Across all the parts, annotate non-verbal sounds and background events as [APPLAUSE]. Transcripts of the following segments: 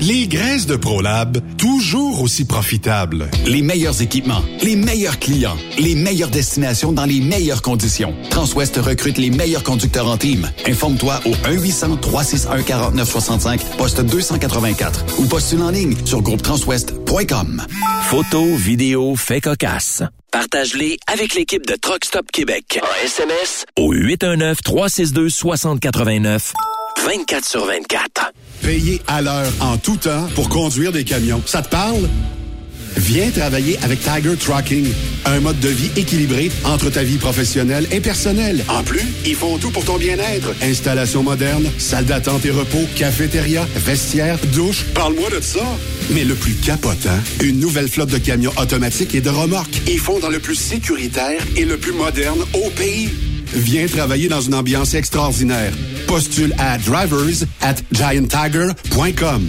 Les graisses de ProLab, toujours aussi profitables. Les meilleurs équipements, les meilleurs clients, les meilleures destinations dans les meilleures conditions. Transwest recrute les meilleurs conducteurs en team. Informe-toi au 1-800-361-4965, poste 284 ou postule en ligne sur groupetranswest.com. Photos, vidéos, faits cocasse. Partage-les avec l'équipe de Truck Stop Québec. En SMS au 819-362-6089. 24 sur 24. Payer à l'heure en tout temps pour conduire des camions. Ça te parle? Viens travailler avec Tiger Trucking, un mode de vie équilibré entre ta vie professionnelle et personnelle. En plus, ils font tout pour ton bien-être. Installation moderne, salle d'attente et repos, cafétéria, vestiaire, douche. Parle-moi de ça. Mais le plus capotant, une nouvelle flotte de camions automatiques et de remorques. Ils font dans le plus sécuritaire et le plus moderne au pays. Viens travailler dans une ambiance extraordinaire. Postule à drivers at gianttiger.com.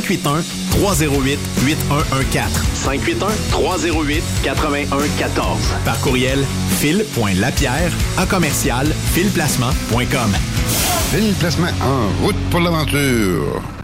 308 8114. 581-308-8114. Par courriel, fil.lapierre à commercial filplacement.com. Fil Placement en route pour l'aventure.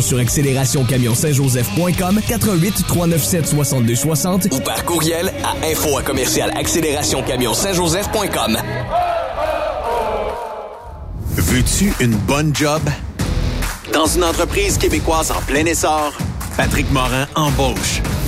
sur accélérationcamion-saint-joseph.com 88 397 62 60 ou par courriel à info à commercial accélérationcamion-saint-joseph.com. Veux-tu une bonne job? Dans une entreprise québécoise en plein essor, Patrick Morin embauche.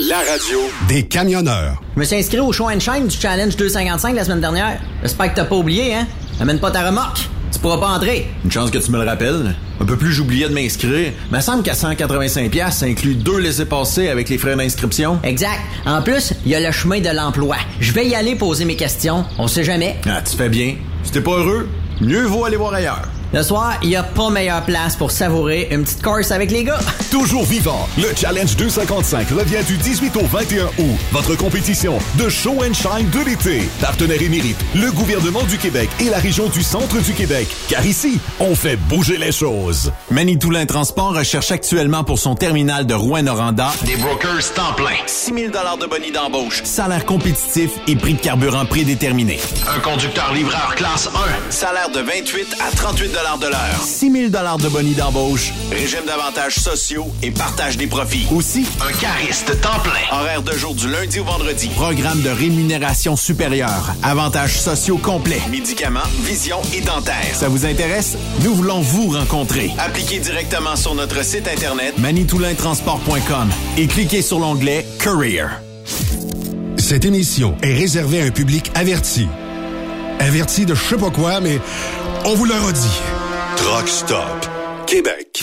la radio des camionneurs. Je me suis inscrit au show and shine du Challenge 255 la semaine dernière. J'espère que t'as pas oublié, hein? Amène pas ta remorque. Tu pourras pas entrer. Une chance que tu me le rappelles. Un peu plus j'oubliais de m'inscrire. Mais semble qu'à 185$, pièces, ça inclut deux laissés-passer avec les frais d'inscription. Exact. En plus, il y a le chemin de l'emploi. Je vais y aller poser mes questions. On sait jamais. Ah, tu fais bien. Si t'es pas heureux, mieux vaut aller voir ailleurs. Le soir, il n'y a pas meilleure place pour savourer une petite course avec les gars. [LAUGHS] Toujours vivant, le Challenge 255 revient du 18 au 21 août. Votre compétition de show and shine de l'été. Partenaire émérite, le gouvernement du Québec et la région du centre du Québec. Car ici, on fait bouger les choses. Manitoulin Transport recherche actuellement pour son terminal de Rouen-Noranda Des brokers temps plein. 6 000 de bonus d'embauche, salaire compétitif et prix de carburant prédéterminé. Un conducteur livreur classe 1. Salaire de 28 à 38 de l'heure. 6 000 de bonus d'embauche, régime d'avantages sociaux et partage des profits. Aussi, Un cariste temps plein. horaire de jour du lundi au vendredi. Programme de rémunération supérieure. Avantages sociaux complets. Médicaments, vision et dentaire. Ça vous intéresse? Nous voulons vous rencontrer. Appliquez directement sur notre site internet manitoulintransport.com et cliquez sur l'onglet Career. Cette émission est réservée à un public averti. Averti de je sais pas quoi, mais on vous le redit. Truck Stop Québec.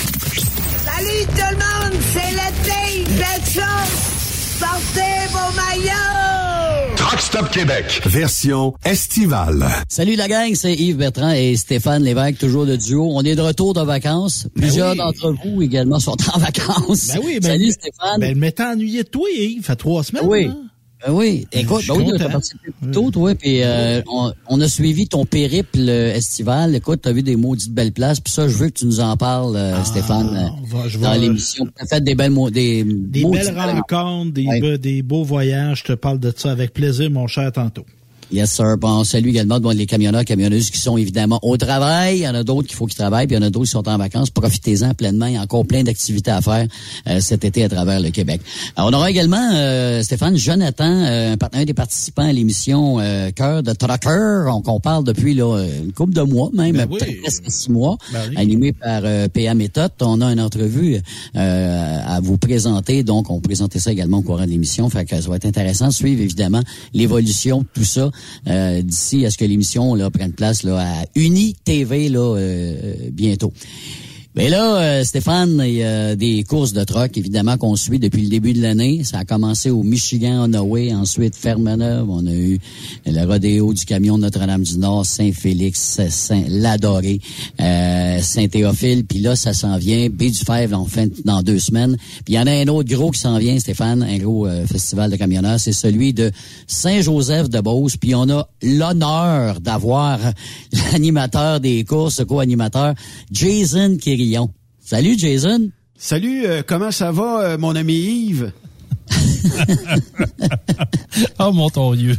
Salut tout le monde, c'est l'été, belle chose! Sortez vos maillots! Truck Stop Québec. Version estivale. Salut la gang, c'est Yves Bertrand et Stéphane Lévesque, toujours de duo. On est de retour de vacances. Plusieurs oui. d'entre vous également sont en vacances. Ben oui, ben, Salut Stéphane. Ben, mais t'as ennuyé de toi, Yves, fait trois semaines. Oui. hein? Ben oui, écoute, ben oui, t'as participé plus tôt, toi, puis euh, on, on a suivi ton périple euh, estival. Écoute, t'as vu des maudites belles places, puis ça, je veux que tu nous en parles, euh, Stéphane, euh, Ah, va- je dans l'émission. T'as fait des belles, des, Des belles belles rencontres, des, Ouais. des beaux voyages. Je te parle de ça avec plaisir, mon cher, tantôt. Yes, sir. Bon, on salue également bon, les camionneurs, camionneuses qui sont évidemment au travail. Il y en a d'autres qu'il faut qu'ils travaillent, puis il y en a d'autres qui sont en vacances. Profitez-en pleinement. Il y a encore plein d'activités à faire euh, cet été à travers le Québec. Alors, on aura également, euh, Stéphane, Jonathan, euh, un partenaire des participants à l'émission euh, Cœur de Trucker, on- qu'on parle depuis là, euh, une couple de mois, même Ben oui. presque six mois, Ben oui. animé par euh, PA Méthode. On a une entrevue euh, à vous présenter. Donc, on présentait ça également au courant de l'émission. Fait que ça va être intéressant de suivre, évidemment, l'évolution de tout ça euh, d'ici à ce que l'émission là, prenne place là, à Uni TV là, euh, bientôt. Mais là, euh, Stéphane, il y a des courses de troc, évidemment, qu'on suit depuis le début de l'année. Ça a commencé au Michigan, Onaway, ensuite Fermeneuve. On a eu le rodéo du camion Notre-Dame-du-Nord, Saint-Félix, Saint-Ladoré, euh, Saint-Théophile. Puis là, ça s'en vient. B-du-Fèvre, en fin, dans deux semaines. Puis il y en a un autre gros qui s'en vient, Stéphane, un gros euh, festival de camionneurs. C'est celui de Saint-Joseph de Beauce. Puis on a l'honneur d'avoir [LAUGHS] l'animateur des courses, co-animateur, Jason Salut, Jason. Salut, euh, comment ça va, euh, mon ami Yves? [LAUGHS] Oh, mon ton Dieu.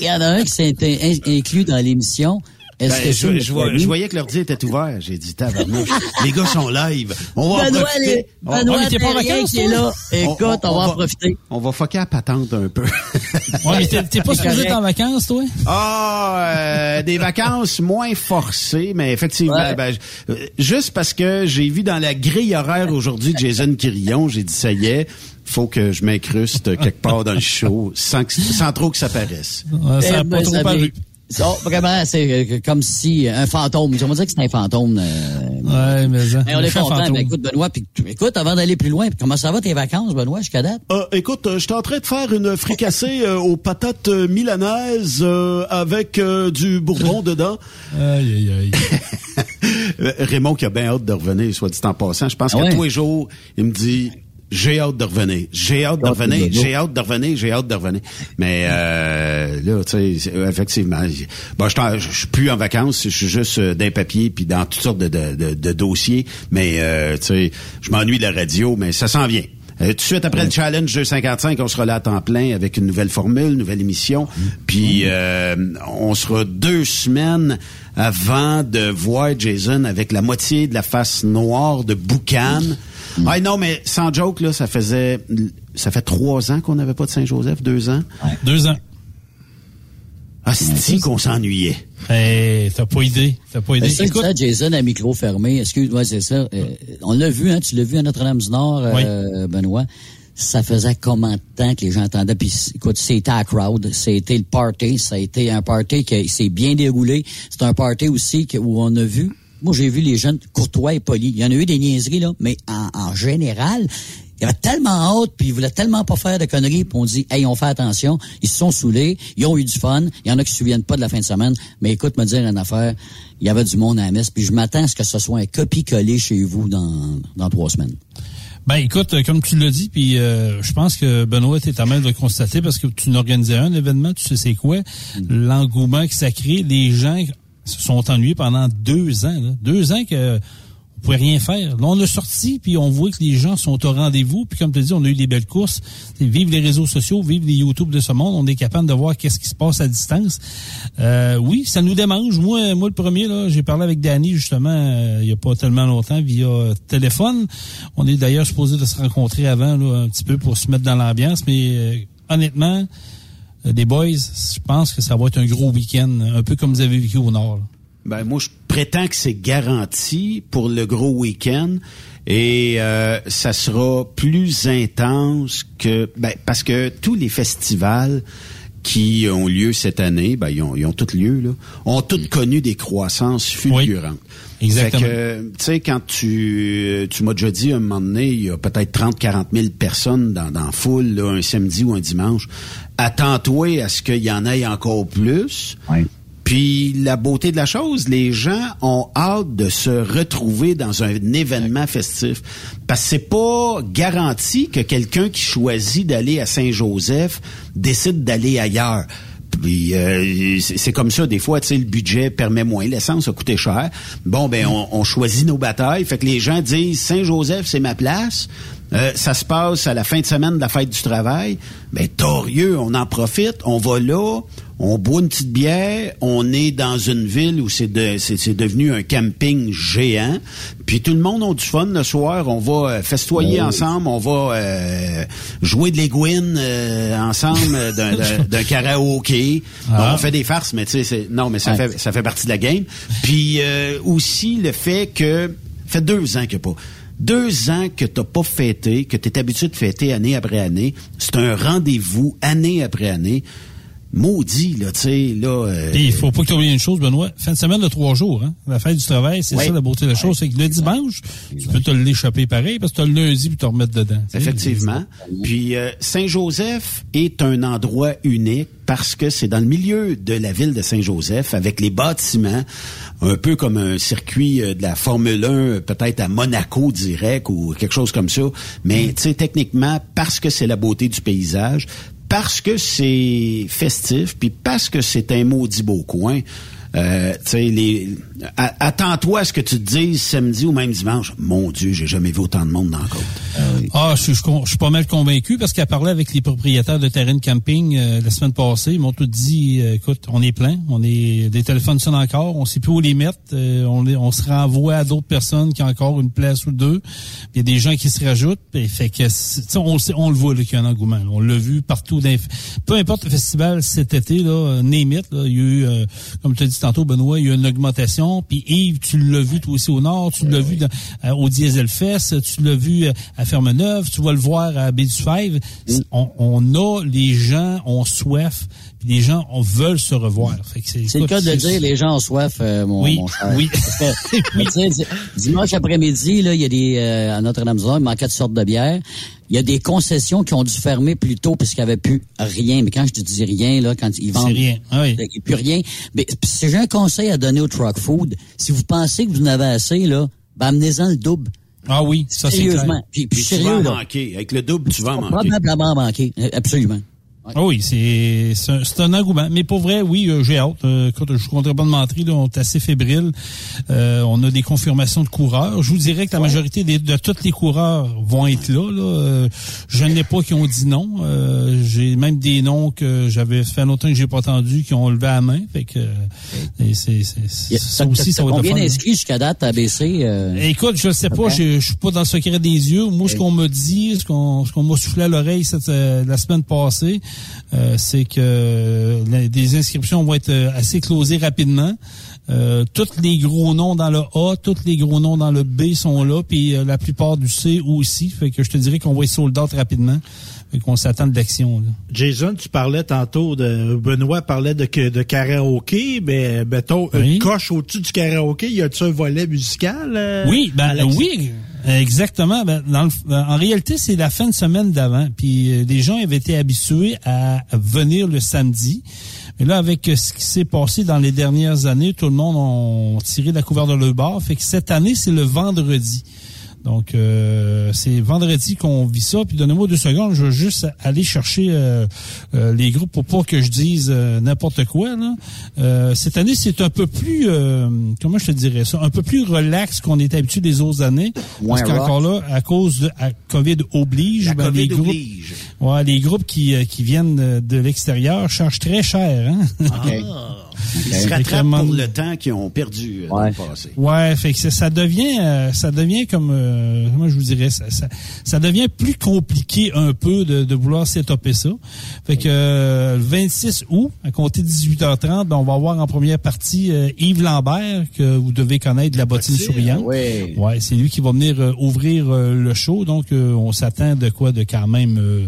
Il y en a un qui s'est in- inclus dans l'émission. Est-ce Ben, que je, je vois- je voyais que l'ordi était ouvert. J'ai dit, tabarnouche, [LAUGHS] les gars sont live. On va en Benoît, profiter. les- On- Benoît t'es pas en vacances, qui est là. Écoute, on, va en profiter. On va foquer à patente un peu. [LAUGHS] Ouais, mais t'es t'es pas [LAUGHS] supposé être en vacances, toi? Ah, euh, des vacances moins forcées, mais effectivement, Ouais. ben, euh, juste parce que j'ai vu dans la grille horaire aujourd'hui de Jason Quirillon, j'ai dit ça y est, faut que je m'incruste quelque part dans le show sans, que- sans trop que ça paraisse. Ouais, ça Eh a ben, pas trop paru. Oh, vraiment, c'est euh, comme si un fantôme. On va dire que c'est un fantôme. euh, Ouais, mais ça. mais on est Fait content. fantôme. Ben, écoute, Benoît, puis écoute, avant d'aller plus loin, comment ça va tes vacances, Benoît, jusqu'à date? Euh, écoute, euh, j'étais en train de faire une fricassée [LAUGHS] euh, aux patates euh, milanaises euh, avec euh, du bourbon dedans. [LAUGHS] Aïe, aïe, aïe. Euh, [LAUGHS] Raymond qui a bien hâte de revenir, soit dit en passant. Je pense Ah qu'à ouais? tous les jours, il me dit j'ai hâte de revenir, j'ai hâte de Ah, revenir, j'ai hâte de revenir, j'ai hâte de revenir. Mais euh, là, tu sais, effectivement, bon, je suis plus en vacances, je suis juste euh, d'un papier puis dans toutes sortes de, de, de- de dossiers. Mais euh, tu sais, je m'ennuie de la radio, mais ça s'en vient. Euh, tout de suite après le challenge 255, on sera là à temps plein avec une nouvelle formule, une nouvelle émission. Puis euh, on sera deux semaines avant de voir Jason avec la moitié de la face noire de Boucan. Ah non, mais sans joke, là, ça faisait ça fait trois ans qu'on n'avait pas de Saint-Joseph, deux ans. Deux ans. Ah, c'est qu'on s'ennuyait. Hey, t'as pas idée. T'as pas idée. Ben, ça, Jason, à micro fermé. Excuse-moi, c'est ça. Euh, on l'a vu, hein, tu l'as vu à Notre-Dame-du-Nord, euh, Benoît. Ça faisait combien de temps que les gens entendaient? Puis, écoute, c'était à crowd, c'était le party, ça a été un party qui s'est bien déroulé. C'est un party aussi que, où on a vu, moi j'ai vu les jeunes courtois et polis. Il y en a eu des niaiseries, là, mais en, en général, il y avait tellement hâte, puis ils voulaient tellement pas faire de conneries, puis on dit, hey, on fait attention, ils se sont saoulés, ils ont eu du fun, il y en a qui se souviennent pas de la fin de semaine, mais écoute, me dire une affaire, il y avait du monde à la messe, puis je m'attends à ce que ce soit un copie-collé chez vous dans, dans trois semaines. Ben écoute, euh, comme tu l'as dit, puis euh, je pense que Benoît est à même de le constater parce que tu n'organisais un événement, tu sais c'est quoi, l'engouement que ça crée, les gens se sont ennuyés pendant deux ans, deux ans que on pouvait rien faire. Là, on a sorti, puis on voit que les gens sont au rendez-vous, puis comme tu dis, on a eu des belles courses. Vive les réseaux sociaux, vive les YouTube de ce monde, on est capable de voir qu'est-ce qui se passe à distance. Euh, oui, ça nous démange. Moi, moi le premier, là, j'ai parlé avec Danny justement euh, il y a pas tellement longtemps via téléphone. On est d'ailleurs supposé de se rencontrer avant là, un petit peu pour se mettre dans l'ambiance, mais euh, honnêtement, les boys, je pense que ça va être un gros week-end, un peu comme vous avez vécu au Nord. là. Ben moi, je prétends que c'est garanti pour le gros week-end et euh, ça sera plus intense que ben, parce que tous les festivals qui ont lieu cette année, ben ils ont, ils ont tous lieu là, ont tous connu des croissances fulgurantes. Exactement. Tu sais, quand tu, tu m'as déjà dit un moment donné, il y a peut-être 30, 40 000 personnes dans, dans foule, là, un samedi ou un dimanche. Attends-toi à ce qu'il y en ait encore plus. Puis la beauté de la chose, les gens ont hâte de se retrouver dans un événement festif. Parce que c'est pas garanti que quelqu'un qui choisit d'aller à Saint-Joseph décide d'aller ailleurs. Euh, c'est c'est comme ça, des fois, tu sais, le budget permet moins. L'essence a coûté cher. Bon, ben, on, on choisit nos batailles. Fait que les gens disent Saint-Joseph, c'est ma place. Euh, ça se passe à la fin de semaine de la fête du travail. Ben, torieux, on en profite, on va là, on boit une petite bière, on est dans une ville où c'est de, c'est, devenu un camping géant. Puis tout le monde a du fun le soir. On va euh, festoyer Oh. ensemble, on va euh, jouer de l'aiguine euh, ensemble euh, d'un, [LAUGHS] karaoké. Ah. On fait des farces, mais tu sais, c'est- non, mais ça Ouais. fait ça fait partie de la game. Puis euh, aussi le fait que fait deux ans que pas. Deux ans que t'as pas fêté, que t'es habitué de fêter année après année, c'est un rendez-vous année après année. Maudit, là, tu sais, là... euh, Et il faut pas que tu oublies une chose, Benoît. Fin de semaine de trois jours, hein. La fête du travail, c'est Ouais. ça la beauté de la chose. C'est que le dimanche, tu peux te l'échapper pareil parce que tu as le lundi puis te remettre dedans. Effectivement. Puis euh, Saint-Joseph est un endroit unique parce que c'est dans le milieu de la ville de Saint-Joseph avec les bâtiments, un peu comme un circuit euh, de la Formule 1, euh, peut-être à Monaco direct ou quelque chose comme ça. Mais tu sais, techniquement, parce que c'est la beauté du paysage, parce que c'est festif, puis parce que c'est un maudit beau coin. Euh, tu sais, les, attends-toi à ce que tu te dises samedi ou même dimanche. Mon Dieu, j'ai jamais vu autant de monde dans la côte. Ah, je, suis- je, con- je suis pas mal convaincu parce qu'elle parlait avec les propriétaires de terrain de camping euh, la semaine passée. Ils m'ont tout dit, euh, écoute, on est plein, on est des téléphones sonnent encore, on sait plus où les mettre, euh, on, on se renvoie à d'autres personnes qui ont encore une place ou deux. Puis Il y a des gens qui se rajoutent. Puis fait que c'est- tu sais, on, le sait- on le voit là, qu'il y a un engouement. là. On l'a vu partout. Dans, peu importe le festival cet été là, euh, name it, là, il y a eu, euh, comme tu as dit tantôt, Benoît, il y a une augmentation. Puis Yves, tu l'as vu toi aussi au Nord, tu l'as vu dans- euh, au Diesel Fest, tu l'as vu euh, à Ferme-Neuve, tu vas le voir à Baie du Five. On, on a, les gens ont soif, puis les gens on veulent se revoir. Fait que C'est le cas de dire les gens ont soif, euh, mon, Oui, mon cher. oui. [LAUGHS] Dimanche après-midi, là, il y a des euh, à Notre-Dame-du-Nord, il manquait de sortes de bières. Il y a des concessions qui ont dû fermer plus tôt parce qu'il n'y avait plus rien. Mais quand je te dis rien, là, quand ils vendent, rien. Ah oui. il n'y a plus rien. Mais si j'ai un conseil à donner au truck food, si vous pensez que vous en avez assez, là, ben amenez-en le double. Ah oui, ça c'est clair. Sérieusement. Puis, tu vas en manquer. Avec le double, tu vas en manquer. Probablement manquer. Euh, Ah oui, c'est c'est un, c'est un engouement. Mais pour vrai, oui, euh, j'ai hâte. Euh, écoute, je ne compterai pas de mentir, là, on est assez fébrile. Euh, on a des confirmations de coureurs. Je vous dirais que la majorité des- de tous les coureurs vont être là. là. Euh, je n'ai pas qui ont dit non. Euh, j'ai même des noms que j'avais fait longtemps que j'ai pas entendu qui ont levé la main. Fait que et c'est c'est- ça aussi, ça va être Combien d'inscrits jusqu'à date à euh? Écoute, je sais pas, je, suis pas dans le secret des yeux. Moi, ce qu'on m'a dit, ce qu'on ce qu'on m'a soufflé à l'oreille cette euh, la semaine passée, euh, c'est que des inscriptions vont être euh, assez closées rapidement. Euh, tous les gros noms dans le A, tous les gros noms dans le B sont là, puis euh, la plupart du C aussi. Fait que je te dirais qu'on va être sold out rapidement. Fait qu'on s'attend de l'action. Jason, tu parlais tantôt de Benoît parlait de, de karaoké, mais mettons Oui. une coche au-dessus du karaoké, y a-tu un volet musical euh, Oui, ben oui, exactement. Ben, dans le- ben, en réalité, c'est la fin de semaine d'avant. Puis euh, les gens avaient été habitués à venir le samedi. Mais là, avec euh, ce qui s'est passé dans les dernières années, tout le monde a tiré la couverture de leur bar. Fait que cette année, c'est le vendredi. Donc, euh, c'est vendredi qu'on vit ça. Puis donnez-moi deux secondes, je veux juste aller chercher euh, euh, les groupes pour pas que je dise euh, n'importe quoi. Là. Euh, cette année, c'est un peu plus, euh, comment je te dirais ça, un peu plus relax qu'on est habitué des autres années. Moins parce qu'encore là, à cause de à COVID oblige, La ben, COVID les groupes, oblige. ouais, les groupes qui, euh, qui viennent de l'extérieur chargent très cher. Hein? [LAUGHS] Ils se rattrapent pour le temps qu'ils ont perdu euh, dans le passé. Ouais, fait que ça, ça devient, euh, ça devient comme, euh, comment je vous dirais, ça, ça, ça devient plus compliqué un peu de, de vouloir s'étoper ça. Fait que euh, le 26 août, à compter de 18h30, ben, on va avoir en première partie euh, Yves Lambert que vous devez connaître de la bottine souriante. Oui. Ouais, c'est lui qui va venir euh, ouvrir euh, le show, donc euh, on s'attend de quoi, de quand même euh,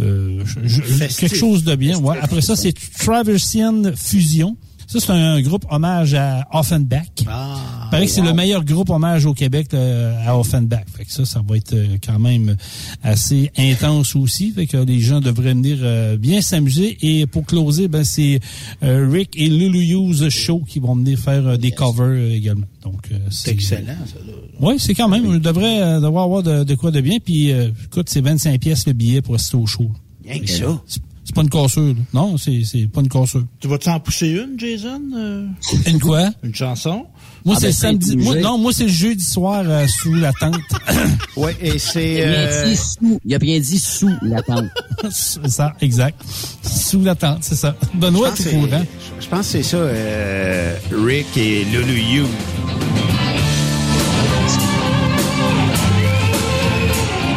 euh, je- je- quelque chose de bien. Ouais. Après ça, c'est Traversian Fusion. Ça, c'est un groupe hommage à Offenbach. Ah, paraît que c'est le meilleur groupe hommage au Québec là, à Offenbach. Fait que ça, ça va être euh, quand même assez intense aussi. Fait que les gens devraient venir euh, bien s'amuser. Et pour closer, ben c'est euh, Rick et Lulu Hughes Show qui vont venir faire euh, des covers euh, également. Donc euh, C'est excellent, ça. Oui, c'est quand même. On devrait euh, devoir avoir de, de quoi de bien. Puis, euh, écoute, c'est 25 pièces le billet pour rester au show. Rien que ça. C'est- pas une cassure. là. Non, c'est c'est pas une cassure. Tu vas-tu en pousser une, Jason? euh? Une quoi? Une chanson? Moi, Ah, c'est ben, le samedi. c'est Moi, obligé. non, moi, c'est le jeudi soir euh, sous la tente. [COUGHS] Oui, et c'est... Il a bien euh, dit sous. Il a bien dit sous la tente. c'est ça, exact. Sous la tente, c'est ça. Benoît, tu courant. Je pense que c'est ça, euh, Rick et Lulu You.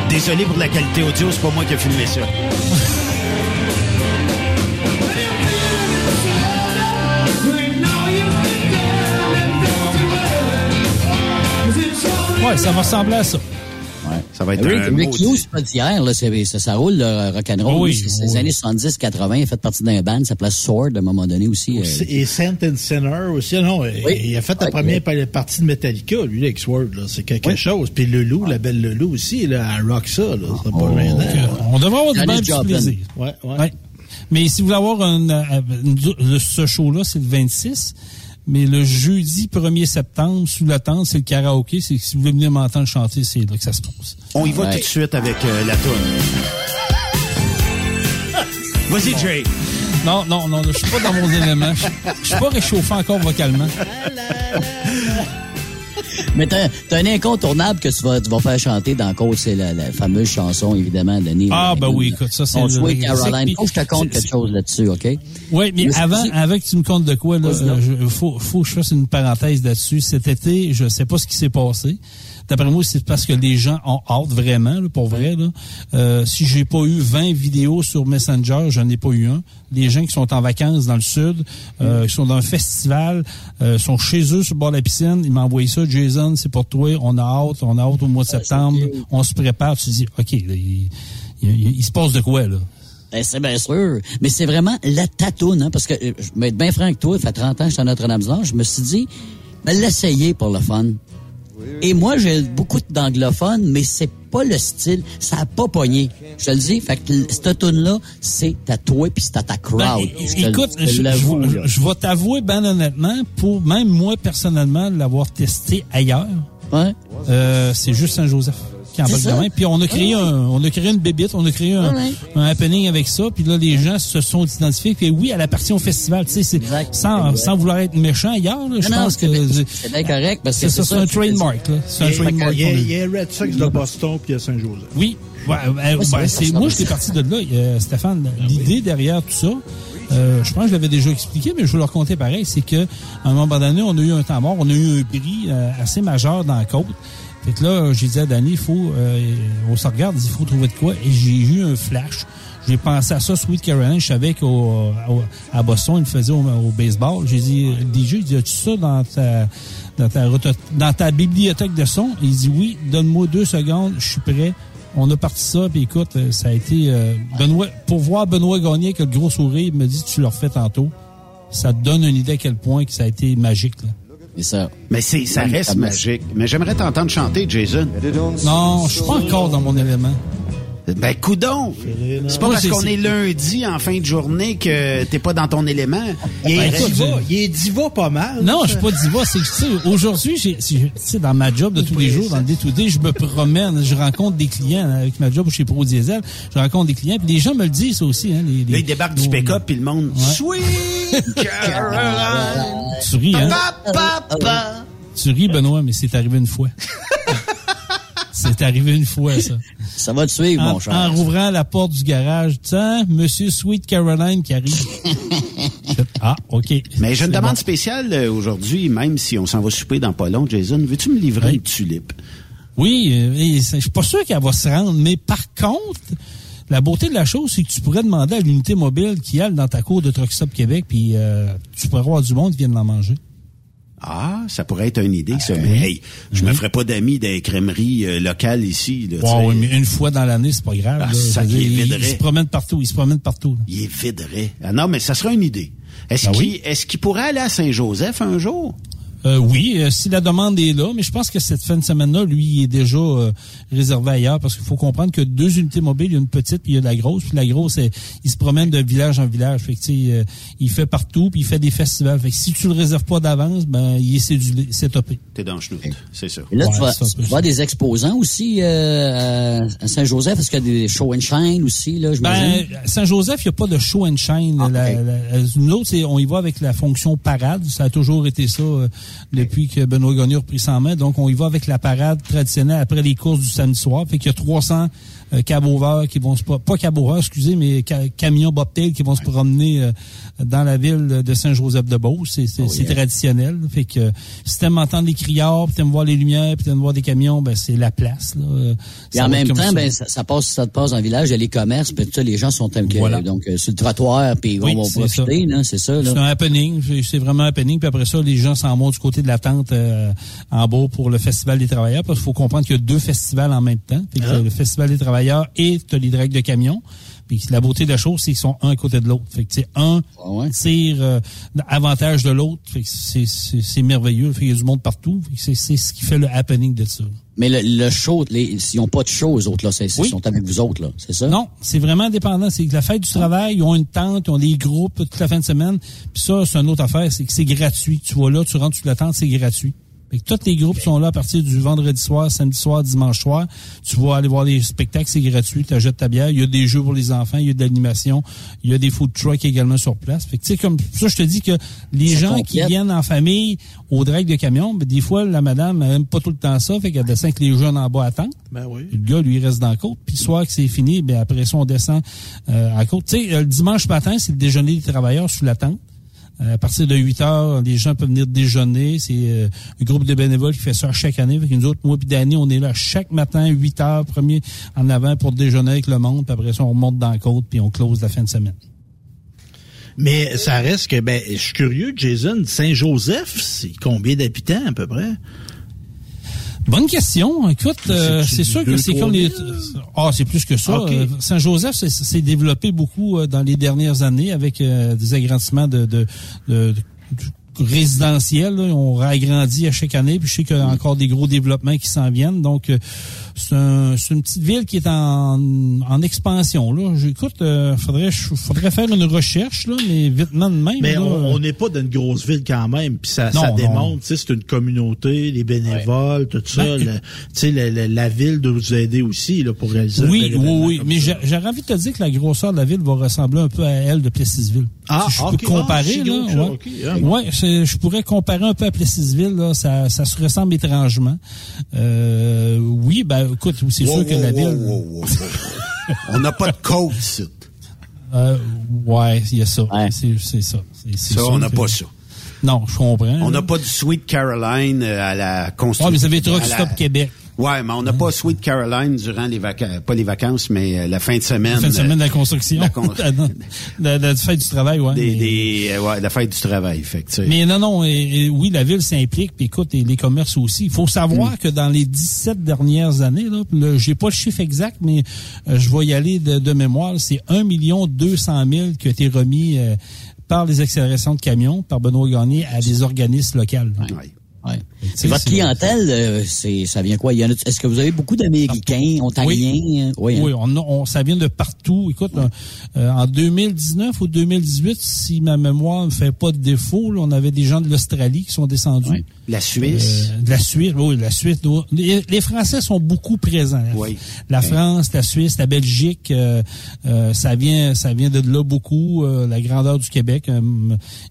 Désolé pour la qualité audio, c'est pas moi qui ai filmé ça. Ouais, ça va ressembler à ça. Ça va être Rick, un Rick maudit- Hughes, c'est pas d'hier, là, c'est, ça, ça roule le rock'n'roll. Oh oui, c'est oh les oui. années 70-80, il a fait partie d'un band, ça s'appelait Sword à un moment donné aussi. euh, Et Saint and Sinner aussi. Ah Non, il a fait la Ouais, première ouais. pa- partie de Metallica, lui, avec Sword. là. C'est quelque chose. Puis le loup, la belle le loup aussi, là, elle rock ça. Là. C'est Oh. pas gênant. On devrait avoir du Joplin. plaisir. Ouais, ouais. Ouais. Mais si vous voulez avoir un, euh, une- ce show-là, c'est le 26. Mais le jeudi 1er septembre, sous la tente, c'est le karaoké. C'est si vous voulez venir m'entendre chanter, c'est là que ça se passe. On y va tout de suite avec euh, la toune. [LAUGHS] Vas-y, Jay. Non, non, non, je suis pas dans mon élément. Je je suis pas réchauffé encore vocalement. [LAUGHS] [LAUGHS] Mais t'as, un incontournable que tu vas, tu vas faire chanter dans cours, c'est la, la fameuse chanson, évidemment, de Neil Ah, ben oui, écoute, ça, c'est On le- Caroline. Faut que je te compte quelque chose là-dessus, OK? Oui, mais avant, que tu me comptes de quoi, là, euh, je- faut, faut que je fasse une parenthèse là-dessus. Cet été, je sais pas ce qui s'est passé. D'après moi, c'est parce que les gens ont hâte vraiment, là, pour vrai. Là. Euh, si j'ai pas eu 20 vidéos sur Messenger, j'en ai pas eu un. Les gens qui sont en vacances dans le sud, euh, qui sont dans un festival, euh, sont chez eux sur le bord de la piscine, ils m'ont envoyé ça. Jason, c'est pour toi. On a hâte, on a hâte au mois de septembre. On se prépare. Tu te dis, ok, là, il, il- il se passe de quoi là? Ben, c'est bien sûr. Mais c'est vraiment la tatoune, hein, parce que euh, je vais être bien franc avec toi, ça fait 30 ans que je suis à Notre-Dame-du-Nord, je me suis dit, ben, l'essayer pour le fun. Et moi, j'ai beaucoup d'anglophones, mais c'est pas le style, ça a pas pogné. Je te le dis, fait que cette tune là c'est à toi puis c'est à ta crowd. Ben, Je te- écoute, je vais t'avouer, ben honnêtement, pour même moi personnellement l'avoir testé ailleurs, euh, c'est juste Saint-Joseph qui C'est embarque ça. de main. Puis on a créé un, on a créé une bébite, on a créé un, Ouais, ouais. un happening avec ça. Puis là, les gens se sont identifiés. Puis oui, elle appartient au festival. Tu sais, c'est sans, sans vouloir être méchant ailleurs. là, je Non, pense que c'est- bien correct parce que c'est ça, c'est un trademark. là. C'est un Il y a- trademark. il y a- Red Sox de Boston puis il y a Saint-Joseph. Oui. Ouais, ouais, Ouais, c'est ben, vrai, c'est, moi, j'étais parti de là. Euh, Stéphane, l'idée derrière tout ça, euh, je pense que je l'avais déjà expliqué, mais je vais le raconter pareil, c'est que à un moment donné, on a eu un temps mort, on a eu un prix euh, assez majeur dans la côte. Fait que là, j'ai dit à Danny, il faut, euh, on se regarde, il faut trouver de quoi. Et j'ai eu un flash. J'ai pensé à ça, Sweet Caroline, je savais qu'à à Boston, il le faisait au, au baseball. J'ai dit, DJ, il as-tu ça dans ta, dans ta, dans ta bibliothèque de son? Il dit oui, donne-moi deux secondes, je suis prêt. On a parti ça, puis écoute, euh, ça a été euh, Benoît. Pour voir Benoît gagner avec le gros sourire, il me dit tu le refais tantôt. Ça te donne une idée à quel point que ça a été magique. Là. C'est ça. Mais c'est, ça reste magique. Mais j'aimerais t'entendre chanter, Jason. Non, je suis pas encore dans mon élément. Ben, coudon! C'est pas parce qu'on est lundi en fin de journée que t'es pas dans ton élément. Il Ben, est écoute, diva. Il est diva pas mal. Non, je suis pas diva. C'est aujourd'hui, j'ai, dans ma job de tous les jours, dans le day-to-day, je me promène, je rencontre des clients hein, avec ma job chez Pro Diesel. Je rencontre des clients, puis les gens me le disent aussi. Hein, les, les- Là, il débarque du pick-up, puis le monde. Sweet [LAUGHS] Caroline! Tu ris, hein? Pa, pa, pa. Tu ris, Benoît, mais c'est arrivé une fois. [LAUGHS] c'est arrivé une fois, ça. [LAUGHS] Ça va te suivre, en, mon cher. en rouvrant la porte du garage, tiens, Monsieur Sweet Caroline qui arrive. [LAUGHS] Ah, OK. Mais j'ai une demande bon. spéciale euh, aujourd'hui, même si on s'en va souper dans pas long, Jason. Veux-tu me livrer une tulipe? Oui, euh, et c'est- je suis pas sûr qu'elle va se rendre, mais par contre, la beauté de la chose, c'est que tu pourrais demander à l'unité mobile qui est dans ta cour de Truck Stop Québec, puis euh, tu pourrais avoir du monde qui vient de l'en manger. Ah, ça pourrait être une idée, ça. Mais hey, je me ferais pas d'amis des crèmeries euh, locales ici. Là, ouais, mais une fois dans l'année, c'est pas grave. Ah, ça il, viderait. il se promène partout, il se promène partout. là. Il est viderait. Ah non, mais ça serait une idée. Est-ce Ben qu'il oui. est-ce qu'il pourrait aller à Saint-Joseph un jour? Euh, oui, euh, si la demande est là, mais je pense que cette fin de semaine-là, lui, il est déjà euh, réservé ailleurs parce qu'il faut comprendre que deux unités mobiles, il y a une petite puis il y a la grosse. Puis la grosse, elle, il se promène de village en village. Fait que, tu sais, euh, il fait partout puis il fait des festivals. Fait que si tu le réserves pas d'avance, ben il est cédulé, c'est topé. T'es dans le c'est ça. Et là, tu vas, un tu vas des exposants aussi euh, à Saint-Joseph. Est-ce qu'il y a des show and shine aussi, là? Ben, Saint-Joseph, il n'y a pas de show and shine. La- la- la- nous autres, c'est- on y va avec la fonction parade. Ça a toujours été ça euh, depuis que Benoît Gagné a repris ça en main. Donc, on y va avec la parade traditionnelle après les courses du samedi soir. Fait qu'il y a 300 euh, cabouveurs qui vont se... Pas cabouveurs, excusez, mais ca- camions bobtail qui vont se promener euh, dans la ville de Saint-Joseph-de-Beauce. C'est c'est- c'est traditionnel. Fait que si t'aimes entendre les criards, puis t'aimes voir les lumières, puis t'aimes voir des camions, ben c'est la place. Là. Euh, Et en même temps, ça. ben, ça, ça passe, ça te passe dans le village, il y a les commerces, puis tout ça, les gens sont Voilà. donc euh, sur le trottoir, puis Oui, on va profiter, là, c'est ça. C'est un happening, c'est- c'est vraiment un happening. Puis après ça, les gens s'en vont du côté de la tente euh, en bas pour le Festival des travailleurs. Parce qu'il faut comprendre qu'il y a deux festivals en même temps. Fait que Ah. Le Festival des travailleurs et t'as les directs de camions. Puis la beauté de la chose, c'est qu'ils sont un à côté de l'autre. Fait que tu sais, un tire euh, avantage de l'autre. Fait que c'est- merveilleux. Fait qu'il y a du monde partout. C'est ce qui fait le happening de ça. Mais le, le show, les, ils n'ont pas de show, eux autres, là, c'est, ils sont avec vous autres, là, c'est ça? Non, c'est vraiment indépendant. C'est que la fête du travail, ils ont une tente, ils ont des groupes toute la fin de semaine. Puis ça, c'est une autre affaire, c'est que c'est gratuit. Tu vois là, tu rentres sur la tente, c'est gratuit. Fait que tous les groupes sont là à partir du vendredi soir, samedi soir, dimanche soir. Tu vas aller voir les spectacles, c'est gratuit. Tu achètes ta bière. Il y a des jeux pour les enfants, il y a de l'animation, il y a des food trucks également sur place. Fait que tu sais, comme ça, je te dis que les Ça gens complète. qui viennent en famille au drag de camion, ben, des fois, la madame, elle aime pas tout le temps ça. Fait qu'elle descend avec les jeunes en bas à attendre. Ben oui. Le gars, lui, il reste dans la côte. Puis le soir que c'est fini, ben après ça, on descend euh, à la côte. Tu sais, le dimanche matin, c'est le déjeuner des travailleurs sous la tente. Euh, à partir de 8 heures, les gens peuvent venir déjeuner. C'est euh, un groupe de bénévoles qui fait ça chaque année. Que nous autres, moi Danny, on est là chaque matin, 8 heures, premier en avant pour déjeuner avec le monde. Puis après ça, on remonte dans la côte, puis on close la fin de semaine. Mais ça reste que, ben, je suis curieux, Jason, Saint-Joseph, c'est combien d'habitants à peu près? Bonne question. Écoute, euh, c'est sûr que c'est comme les. Ah, c'est plus que ça. Ok. Euh, Saint-Joseph s'est développé beaucoup euh, dans les dernières années avec euh, des agrandissements de, de, de- de- résidentiels. là. On réagrandit à chaque année, puis je sais qu'il y a encore des gros développements qui s'en viennent. Donc, euh, c'est un- c'est une petite ville qui est en, en expansion. Là, j'écoute, euh, faudrait, faudrait faire une recherche là, mais vitement de même. Mais là, on n'est pas dans une grosse ville quand même, puis ça, Non, ça non. démontre, c'est une communauté, les bénévoles, tout ça. Ben, le- tu sais, la, la- la ville doit vous aider aussi là, pour réaliser. Oui, oui, oui. Mais j'aurais envie de te dire que la grosseur de la ville va ressembler un peu à elle de Plessisville. Ah, si je peux comparer, Ah, si là. ouais. Ah, c'est- je pourrais comparer un peu à Plessisville, là. Ça, ça se ressemble étrangement. Euh, oui, ben, écoute, c'est Wow, sûr que wow, la wow, ville. wow, wow, wow. On n'a pas de côte ici. Euh, ouais, il y a ça. C'est, c'est ça. C'est- c'est Ça, sûr on n'a que- pas ça. Non, je comprends. On n'a pas du Sweet Caroline euh, à la construction. Ouais, mais vous avez Truck à la- Stop Québec. Ouais, mais on n'a pas Sweet Caroline durant les vacances, pas les vacances, mais euh, la fin de semaine. La fin de semaine de euh, la construction. la con- [LAUGHS] de fête du travail, ouais. des, mais- des, euh, ouais, la fête du travail. Fait que. Mais non, non, et- et oui, la ville s'implique, puis écoute, et les commerces aussi. Il faut savoir que dans les 17 dernières années, là, là, j'ai pas le chiffre exact, mais euh, je vais y aller de, de mémoire, c'est 1 million 200 000 qui a été remis euh, par les accélérations de camions, par Benoît Gagné, à des organismes locaux. Ouais. C'est- Votre clientèle, euh, c'est, ça vient quoi? Est-ce que vous avez beaucoup d'Américains, Ontariens? euh, Oui. hein? Oui, on, ça vient de partout. Écoute, euh, euh, en 2019 ou 2018, si ma mémoire ne fait pas de défaut, là, on avait des gens de l'Australie qui sont descendus. La Suisse. Euh, de la Suisse, oui, la Suisse. les Français sont beaucoup présents. Oui. La France, la Suisse, la Belgique, euh, euh, ça vient, ça vient de là beaucoup. euh, la grandeur du Québec. euh,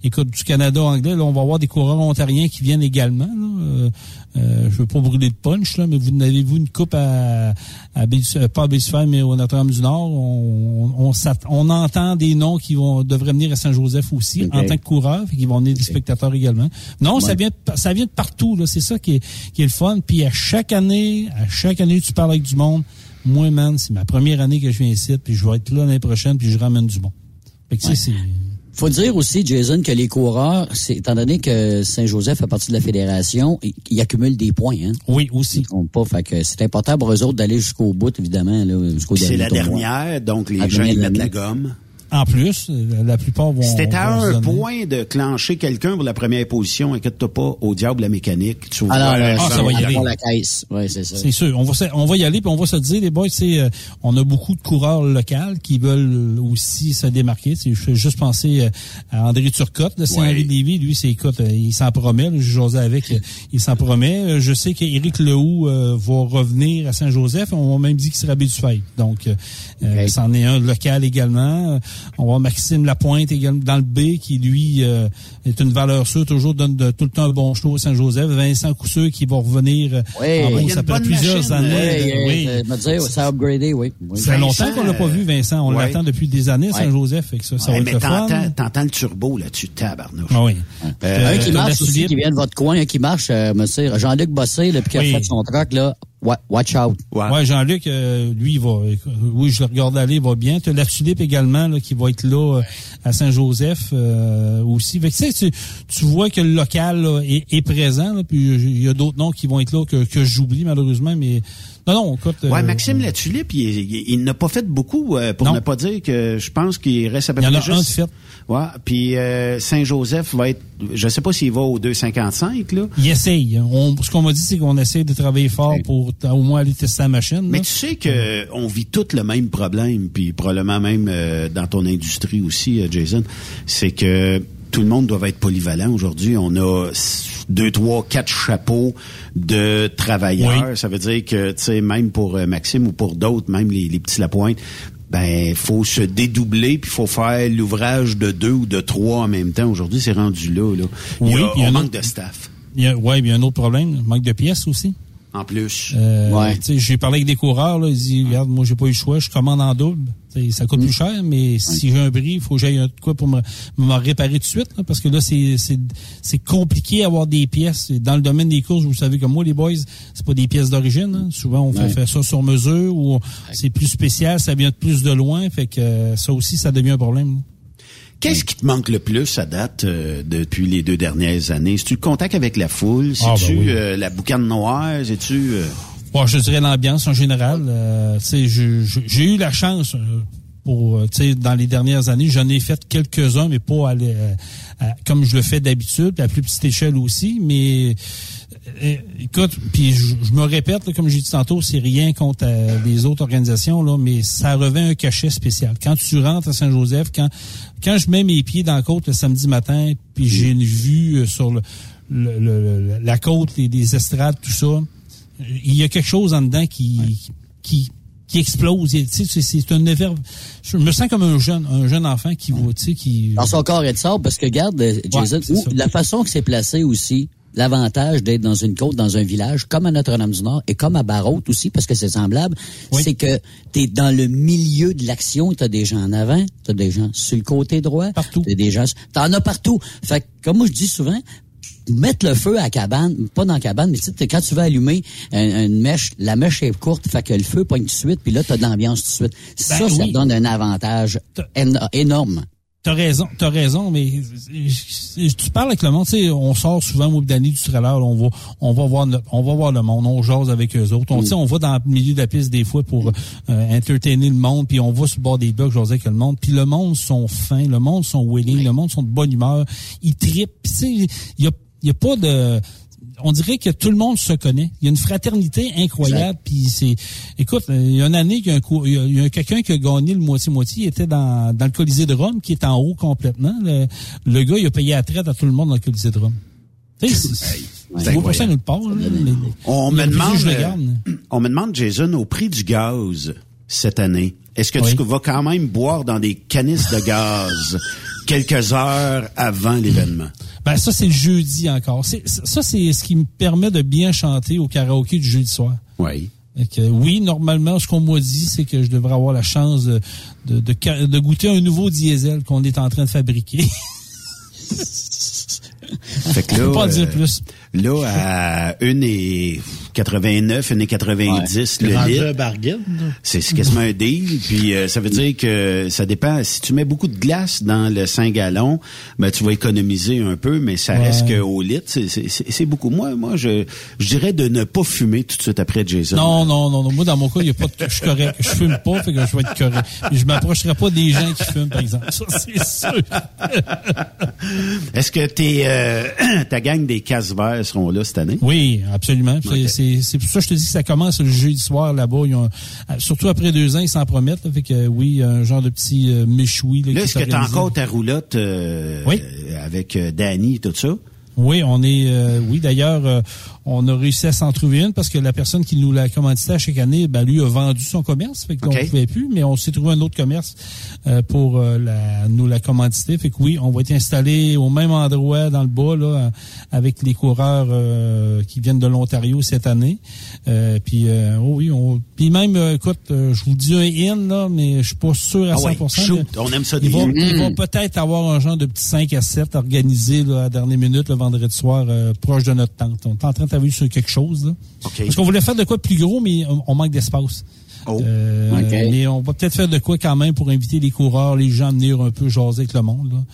écoute, du Canada anglais, là, on va avoir des coureurs ontariens qui viennent également. Là, euh, je veux pas brûler de punch, là, mais vous n'avez-vous une coupe à, à Baie- euh, pas à Baie-du-Fer, mais au Notre-Dame-du-Nord. On, on, s'att- on entend des noms qui vont devraient venir à Saint-Joseph aussi en tant que coureurs, qui vont venir des spectateurs également. Non, ça Ouais. vient de, ça vient de partout. là. C'est ça qui est, qui est le fun. Puis à chaque année, à chaque année, tu parles avec du monde. Moi, man, c'est ma première année que je viens ici, puis je vais être là l'année prochaine, puis je ramène du monde. Fait que, tu sais, c'est... faut dire aussi, Jason, que les coureurs, c'est, étant donné que Saint-Joseph fait partie de la fédération, ils, ils accumulent des points. Hein? Oui, aussi. Ils comptent pas. Fait que c'est important pour eux autres d'aller jusqu'au bout, évidemment, là, jusqu'au C'est la tournoi. dernière, donc les La gens ils mettent de la gomme. En plus, la, plupart vont. C'était à vont un point de clencher quelqu'un pour la première position. Inquiète-toi pas, au diable la mécanique. Tu Alors, Ah, ça va y aller. pour la caisse. Oui, c'est ça. C'est sûr. On va, on va y aller, puis on va se dire, les boys, c'est, euh, on a beaucoup de coureurs locaux qui veulent aussi se démarquer. C'est- Je fais juste penser euh, à André Turcotte de Saint-Henri-Lévis. Lui, c'est, écoute, euh, il s'en promet. José avec, euh, il s'en promet. Je sais qu'Éric Lehoux euh, va revenir à Saint-Joseph. On m'a même dit qu'il serait du fait. Donc, euh, euh, c'en est un local également. Euh, On va avoir Maxime Lapointe également dans le B, qui lui euh, est une valeur sûre, toujours donne de- tout le temps un bon show à Saint-Joseph. Vincent Cousseux qui va revenir euh, Oui. en bon, ça fait plusieurs machine. années. Oui, Oui. euh, me dire, ça a upgradé, oui. oui. Ça fait longtemps qu'on l'a pas vu, Vincent. On Ouais. l'attend depuis des années. Saint-Joseph. Ça, ça va mais t'entends, t'entends le turbo là-dessus, tabarnouche. Ah oui. Euh, un qui marche aussi, qui vient de votre coin, un qui marche, euh, monsieur Jean-Luc Bossé, là, puis qui a Oui. fait son truck, là, wa- watch out. Ouais, Jean-Luc, euh, lui, il va. Oui, je le regarde aller, il va bien. Tu as la tulipe également là, qui va être là euh, à Saint-Joseph euh, aussi. Fait que, tu, sais, tu, tu vois que le local là, est, est présent. là, puis il y a d'autres noms qui vont être là que, que j'oublie malheureusement, mais non, non, écoute. Ouais, euh, Maxime Latulippe, il, il, il n'a pas fait beaucoup euh, pour Non. ne pas dire que je pense qu'il reste à peu Il y en près a un juste. de fait. Ouais, puis euh, Saint-Joseph va être je sais pas s'il va au 255 là. Il essaye. On, ce qu'on m'a dit, c'est qu'on essaye de travailler fort pour au moins aller tester la machine. Mais tu sais que on vit tous le même problème, puis probablement même euh, dans ton industrie aussi, euh, Jason, c'est que tout le monde doit être polyvalent aujourd'hui. On a deux, trois, quatre chapeaux de travailleurs. Ça veut dire que, tu sais, même pour euh, Maxime ou pour d'autres, même les, les petits Lapointe, ben faut se dédoubler puis faut faire l'ouvrage de deux ou de trois en même temps. Aujourd'hui, c'est rendu là. là. Il y Oui, a, puis il y a on un manque autre- de staff. Puis il y a un autre problème, manque de pièces aussi. En plus. Euh, Ouais. tu sais, J'ai parlé avec des coureurs, là, ils disent, regarde, moi j'ai pas eu le choix, je commande en double. Ça coûte plus cher, mais si j'ai un bris, il faut que j'aille un quoi pour me, me réparer tout de suite, là, parce que là, c'est c'est c'est compliqué d'avoir des pièces. Dans le domaine des courses, vous savez comme moi, les boys, c'est pas des pièces d'origine. hein. Souvent, on fait Ouais. faire ça sur mesure ou c'est plus spécial, ça vient de plus de loin, fait que ça aussi, ça devient un problème. là. Qu'est-ce qui te manque le plus à date euh, depuis les deux dernières années? C'est-tu le contact avec la foule? Ah, ben C'est-tu oui. euh, la boucane noire? C'est-tu... euh, Bon, je dirais l'ambiance en général. Euh, j'ai eu la chance euh, pour, euh, tu sais, dans les dernières années, j'en ai fait quelques-uns, mais pas à, comme je le fais d'habitude, à plus petite échelle aussi. Mais écoute, puis je, je me répète, là, comme j'ai dit tantôt, c'est rien contre euh, les autres organisations, là, mais ça revêt un cachet spécial. Quand tu rentres à Saint-Joseph, quand quand je mets mes pieds dans la côte le samedi matin, puis j'ai une vue euh, sur le, le- le- la côte, les, les estrades, tout ça, il y a quelque chose en dedans qui qui qui explose. Et, tu sais, C'est c'est un Je me sens comme un jeune, un jeune enfant qui voit, tu sais, qui. Dans son corps et de sable, parce que regarde, euh, Jason, où- la façon que c'est placé aussi, l'avantage d'être dans une côte, dans un village, comme à Notre-Dame-du-Nord et comme à Barraute aussi, parce que c'est semblable, c'est que tu es dans le milieu de l'action, tu as des gens en avant, tu as des gens sur le côté droit, partout. tu des gens, t'en as partout. Fait que, comme moi je dis souvent, mettre le feu à la cabane, pas dans la cabane, mais tu sais, quand tu vas allumer un- une mèche, la mèche est courte, fait que le feu pogne tout de suite, puis là, tu as de l'ambiance tout de suite. ça, ça Ben oui. donne un avantage éno- énorme. T'as raison, t'as raison, mais tu parles avec le monde, tu sais, on sort souvent au Dani du trailer, on va, on va voir, le, on va voir le monde, on jase avec eux autres, on, tu sais, on va dans le milieu de la piste des fois pour euh, entertainer le monde, puis on va sur le bord des blocs, jaser avec le monde, puis le monde sont fins, le monde sont willing, le monde sont de bonne humeur, ils trippent, puis tu sais, il y a, y a pas de on dirait que tout le monde se connaît. Il y a une fraternité incroyable. Puis c'est, écoute, euh, il y a une année, il y a, un cou- il y a- quelqu'un qui a gagné le moitié-moitié. Il était dans, dans le Colisée de Rome, qui est en haut complètement. Le, le gars, il a payé la traite à tout le monde dans le Colisée de Rome. Tu sais, ça nulle part. On me demande, euh, [CLEARS THROAT] on me demande, Jason, au prix du gaz cette année, est-ce que tu vas quand même boire dans des canisses de gaz? [LAUGHS] quelques heures avant l'événement? Ben ça, c'est le jeudi encore. C'est- ça, c'est ce qui me permet de bien chanter au karaoké du jeudi soir. Oui. Que, oui, normalement, ce qu'on m'a dit, c'est que je devrais avoir la chance de, de, de ca- de goûter un nouveau diesel qu'on est en train de fabriquer. [LAUGHS] Fait que Je là, peux pas en dire euh, plus. Là, à 1,89, 1,90 le Rendu litre. un bargain. C'est quasiment un deal. Puis euh, ça veut dire que ça dépend. Si tu mets beaucoup de glace dans le 5 gallons, ben tu vas économiser un peu, mais ça Ouais. reste qu'au litre, c'est- beaucoup. Moi, moi, je, je dirais de ne pas fumer tout de suite après Jason. Non, non, non, non. Moi, dans mon cas, il y a pas de, je suis correct. Je fume pas, fait que je vais être correct. Je m'approcherai pas des gens qui fument, par exemple. Ça, c'est sûr. Est-ce que t'es, euh, [CLEARS THROAT] ta gang des casse verts seront là cette année? Oui, absolument. C'est- Ok. C'est c'est pour ça que je te dis que ça commence le jeudi soir là-bas. Un- surtout après deux ans, ils s'en promettent. là. fait que oui, y a un genre de petit euh, méchoui. Là, est-ce que t'as encore ta roulotte euh, Oui. euh, avec euh, Danny et tout ça? Oui, on est. euh, oui, d'ailleurs, euh, on a réussi à s'en trouver une parce que la personne qui nous l'a commandité à chaque année, ben, lui a vendu son commerce, fait qu'on ne pouvait plus, mais on s'est trouvé un autre commerce euh, pour euh, la, nous la commanditer. Fait que oui, on va être installé au même endroit dans le bas là, avec les coureurs euh, qui viennent de l'Ontario cette année. Euh, puis euh, oh oui, on. Puis même, euh, écoute, euh, je vous dis un in là, mais je suis pas sûr à Ah ouais, 100%. shoot, mais on aime ça Ils vont, vont peut-être avoir un genre de petit 5 à 7 organisé là, à la dernière minute le vendredi soir euh, proche de notre tente. On est en train de travailler sur quelque chose. Parce qu'on voulait faire de quoi de plus gros, mais on, manque d'espace. Oh. Euh. Mais on va peut-être faire de quoi quand même pour inviter les coureurs, les gens à venir un peu jaser avec le monde. Là.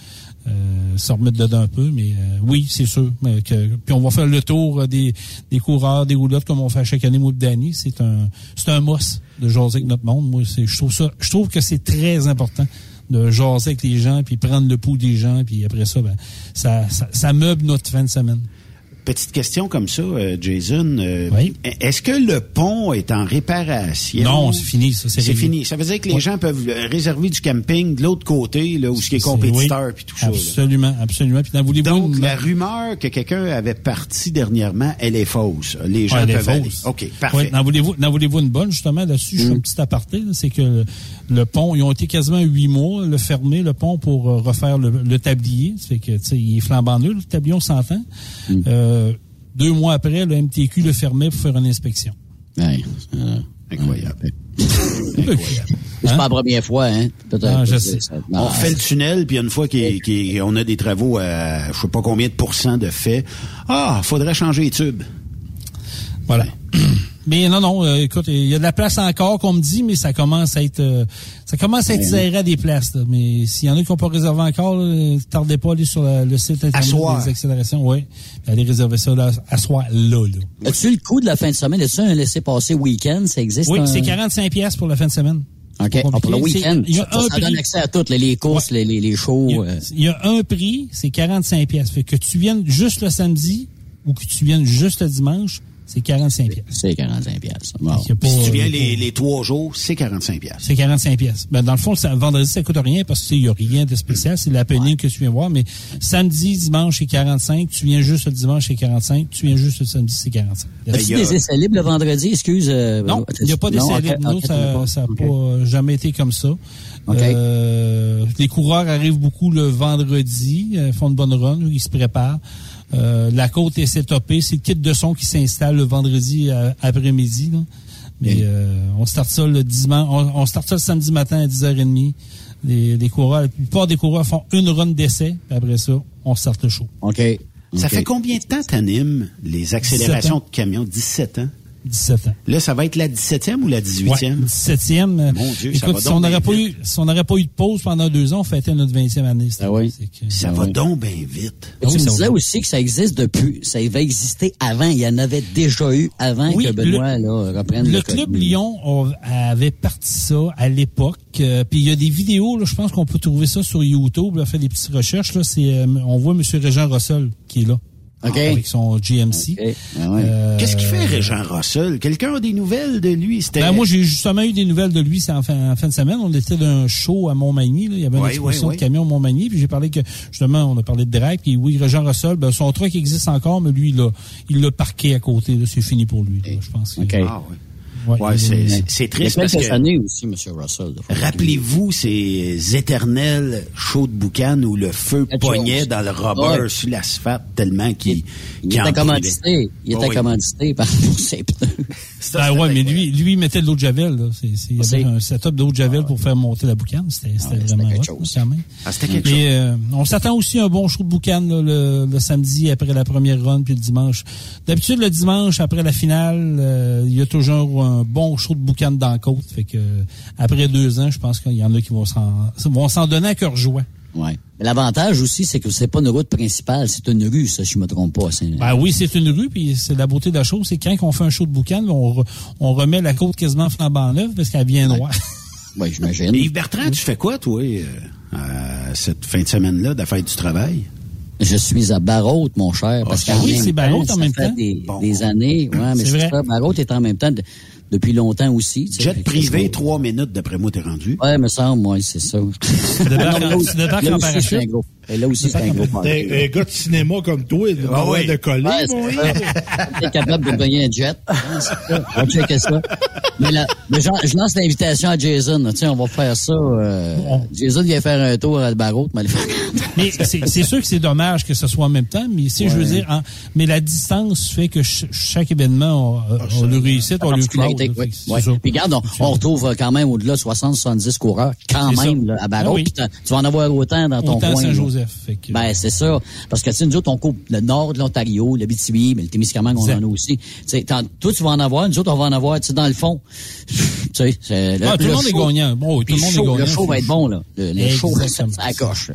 Euh, se remettre dedans un peu, mais euh, oui, c'est sûr. Mais que, puis on va faire le tour euh, des, des coureurs, des roulottes comme on fait chaque année, moi Danny. C'est un c'est un must de jaser avec notre monde. Moi, c'est, je trouve ça, je trouve que c'est très important de jaser avec les gens, puis prendre le pouls des gens, puis après ça, ben, ça, ça, ça meuble notre fin de semaine. Petite question comme ça, euh, Jason. euh, Oui. Est-ce que le pont est en réparation? Non, c'est fini, ça, c'est C'est fini. Ça veut dire que les gens peuvent euh, réserver du camping de l'autre côté, là, où ce qui est compétiteur oui, puis tout ça. là. Absolument, absolument. Donc, la rumeur que quelqu'un avait parti dernièrement, elle est fausse. Les gens Ouais, elle est peuvent aller. fausse. OK, parfait. Ouais, n'en voulez-vous, n'en voulez-vous une bonne, justement, là-dessus? Je fais un petit aparté, là, c'est que le, le pont, ils ont été quasiment huit mois, le fermer, le pont, pour refaire le, le tablier. Ça fait que, tu sais, il est flambant neuf, le tablier, on s'entend. Euh, deux mois après, le MTQ le fermait pour faire une inspection. Ouais, euh, Incroyable. [LAUGHS] c'est Hein? pas la première fois, hein? Peut-être- Non, je peut-être sais. ça- On fait le tunnel, puis une fois qu'on a des travaux à je sais pas combien de pourcents de fait, ah, faudrait changer les tubes. Voilà. Mais non, non, euh, écoute, il y a de la place encore, qu'on me dit, mais ça commence à être euh, ça commence à être serré à des places. là. Mais s'il y en a qui n'ont pas réservé encore, là, tardez pas à aller sur la- le site internet des accélérations. Oui, allez réserver ça là, à soir, là, là. As-tu le coup de la fin de semaine? As-tu un laissé-passer week-end? Ça existe? Oui, un- c'est 45 pièces pour la fin de semaine. OK. Ah, pour le week-end. Ça, donne accès à toutes, les, courses, les, les, les shows. Il y, a, euh. il y a un prix, c'est 45 pièces. Fait que tu viennes juste le samedi ou que tu viennes juste le dimanche, c'est 45 pièces. C'est 45 pièces. Bon. Pas, si tu euh, viens les, trois jours, c'est 45 pièces. C'est 45 pièces. Ben, dans le fond, ça, vendredi, ça coûte rien parce qu'il n'y a rien de spécial. C'est l'happening que tu viens voir. Mais samedi, dimanche, c'est 45. Tu viens juste le dimanche, c'est 45. Tu viens juste le samedi, c'est 45. As-tu il y a- des essais libres le vendredi? Excuse. euh, Non, il n'y a pas Non, d'essai ok, libre. Nous, ok, ça n'a pas euh, jamais été comme ça. Ok. Euh, les coureurs arrivent beaucoup le vendredi, euh, font une bonne run, ils se préparent. Euh, la côte est setupée, c'est le kit de son qui s'installe le vendredi euh, après-midi. là. Mais euh, on start ça le dimanche, on, on start ça le samedi matin à 10h30. Les, les coureurs, la plupart des coureurs font une run d'essai, puis après ça, on start le show. OK. Ça fait combien de temps t'animes les accélérations de camions? 17 ans? 17 ans. Là, ça va être la 17e ou la 18e? Ouais, 17e. euh, Mon Dieu, ça Écoute, va si donc on bien n'aurait pas eu, si on n'aurait pas eu de pause pendant deux ans, on fêtait notre 20e année. Ah oui. Que- Ça va donc bien vite. Tu oui, me ça disais va. aussi que ça existe depuis, ça avait existé avant. Il y en avait déjà eu avant Oui, que Benoît là, reprenne Le le club Lyon avait parti ça à l'époque. euh, Puis il y a des vidéos, là, je pense qu'on peut trouver ça sur YouTube. Là, fait des petites recherches. Là, c'est, euh, on voit M. Régent Russell qui est là. OK. Avec son GMC. Ah ouais. Euh, Qu'est-ce qu'il fait, Régent Russell? Quelqu'un a des nouvelles de lui? Ben, moi, j'ai justement eu des nouvelles de lui c'est en fin, en fin de semaine. On était d'un show à Montmagny. Là. Il y avait une Oui, exposition de camions à Montmagny. Puis j'ai parlé que, justement, on a parlé de drag. Puis oui, Régent Russell, ben, son truck existe encore, mais lui, il l'a, il l'a parqué à côté. là. C'est fini pour lui. là. Je pense que-. Ah, oui. Ouais, c'est- triste Il parce que... années aussi, M. Russell. Rappelez-vous ces éternels shows de boucan où le feu Quelque pognait chose. dans le rubber Ouais. sur l'asphalte tellement qu'il Il qu'il en était commandité. Il était Oui. commandité par [LAUGHS] pour ses pneus. Ah ouais, mais lui, lui, il mettait de l'eau de javel. Là. C'est, c'est, il y avait un setup d'eau de javel pour faire monter la boucane. C'était, c'était vraiment quelque hot, chose. quand même. Ah, c'était quelque Et, euh, on s'attend aussi à un bon show de boucan là, le, le samedi après la première run puis le dimanche. D'habitude, le dimanche après la finale, euh, il y a toujours un bon show de boucan dans la côte. Fait que après deux ans, je pense qu'il y en a qui vont s'en, vont s'en donner à cœur joie. Ouais. L'avantage aussi, c'est que c'est pas une route principale, c'est une rue, ça, si je me trompe pas. Ben oui, c'est une rue, puis c'est la beauté de la chose, c'est quand on fait un show de boucan, on, re- on remet la côte quasiment flambant neuve parce qu'elle vient droite. [LAUGHS] Oui, j'imagine. Yves Bertrand, tu fais quoi, toi, euh, euh, cette fin de semaine-là, de la fête du travail? Je suis à Barrault, mon cher, parce Ah, oui, c'est Barrault temps, en ça même fait temps? Des, Bon. des années. Ouais, mais C'est c'est vrai. ça. Barrault est en même temps de- depuis longtemps aussi. tu sais. Jet privé, trois minutes, d'après moi, t'es rendu. Ouais, me semble, moi, c'est ça. tu débarques en parachute? Et là aussi, c'est un gros. T'es un gars de cinéma comme toi, il doit Ah avoir oui. de coller, Ouais. T'es capable de gagner un jet. [LAUGHS] Hein. On va checker ça. Mais, là, mais genre, je lance l'invitation à Jason. sais, on va faire ça. euh, Jason vient faire un tour à Barrault, mais Mais c'est sûr que c'est dommage que ce soit en même temps, mais si je veux dire, en- mais la distance fait que ch- chaque événement a, a, a le réussite, a le oui. C'est Ouais. ça. Puis regarde, on, on retrouve euh, quand même au-delà de 60-70 coureurs, quand même, là, à Barrault. Ah oui. Tu vas en avoir autant dans ton Autant coin. Saint-Joseph. Que- Ben, c'est ça. Parce que, tu sais, nous autres, on coupe le nord de l'Ontario, le BTB, mais le Témiscamingue, on en a aussi. Tu toi, tu vas en avoir, nous autres, on va en avoir, tu sais, dans le fond. tu sais, c'est- Ah, tout le monde est gagnant. Bon, tout le monde est show- gagnant. Le show va être bon, là. Le, le show, ça, coche,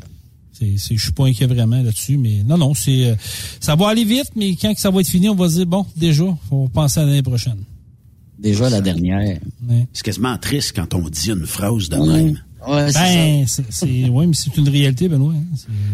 je suis pas inquiet vraiment là-dessus, mais non, non, c'est, euh, ça va aller vite, mais quand que ça va être fini, on va se dire, bon, déjà, faut penser à l'année prochaine. Déjà la dernière. C'est quasiment triste quand on dit une phrase de même. Ouais, Ben, c'est, c'est, ouais, mais c'est une réalité, Benoît. hein.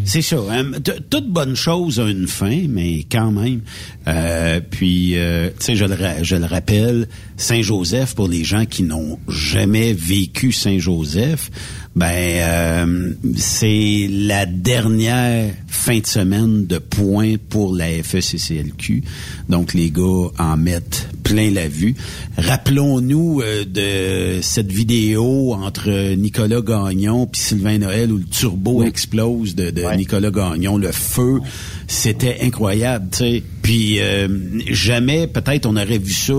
C'est- ça. hein. Toute bonne chose a une fin, mais quand même. Euh, puis, euh, tu sais, je le, je le rappelle, Saint-Joseph, pour les gens qui n'ont jamais vécu Saint-Joseph, ben, euh, c'est la dernière fin de semaine de points pour la FECCLQ. Donc, les gars en mettent plein la vue. Rappelons-nous euh, de cette vidéo entre Nicolas Gagnon puis Sylvain Noël où le turbo explose de, de Nicolas Gagnon, le feu, c'était incroyable, tu sais. Puis euh, jamais peut-être on aurait vu ça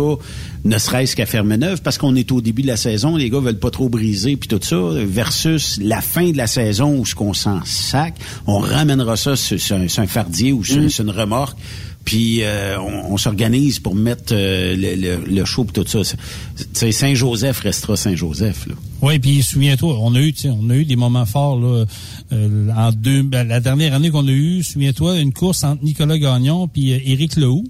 ne serait-ce qu'à Fermeneuve parce qu'on est au début de la saison, les gars veulent pas trop briser puis tout ça versus la fin de la saison où ce qu'on s'en sac, on ramènera ça sur, sur un, sur un fardier ou sur, sur une remorque puis euh, on, on s'organise pour mettre euh, le, le, le show pis tout ça. C'est- Saint-Joseph restera Saint-Joseph. Oui, puis souviens-toi, on a eu, on a eu des moments forts là, euh, en deux, ben, la dernière année qu'on a eu. Souviens-toi, une course entre Nicolas Gagnon puis euh, Éric Lehoux.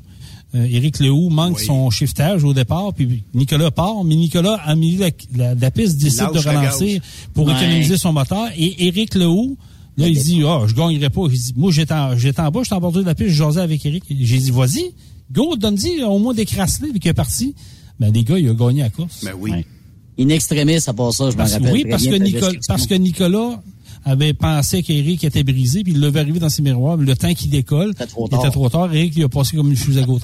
Euh, Éric Lehoux manque son shiftage au départ, puis Nicolas part, mais Nicolas, à milieu de la, la, la piste, décide Lâche de la relancer pour Ouais. économiser son moteur. Et Éric Lehoux, là, il dit, ah, je gagnerai pas. Il dit, moi, j'étais en, j'étais en bas, j'étais en bordure de la piste, je jasais avec Éric. J'ai dit, vas-y, go, donne-y au moins des crasselés, puis qu'il est parti. Ben, les gars, il a gagné la course. Ben oui. Ouais. In extremis, à part ça, je m'en rappelle. oui, parce bien que, Nicolas, parce que Nicolas avait pensé qu'Éric était brisé, puis il l'avait arrivé dans ses miroirs. Le temps qu'il décolle, trop il était trop tard. Eric, il a passé comme une fusée à gauche.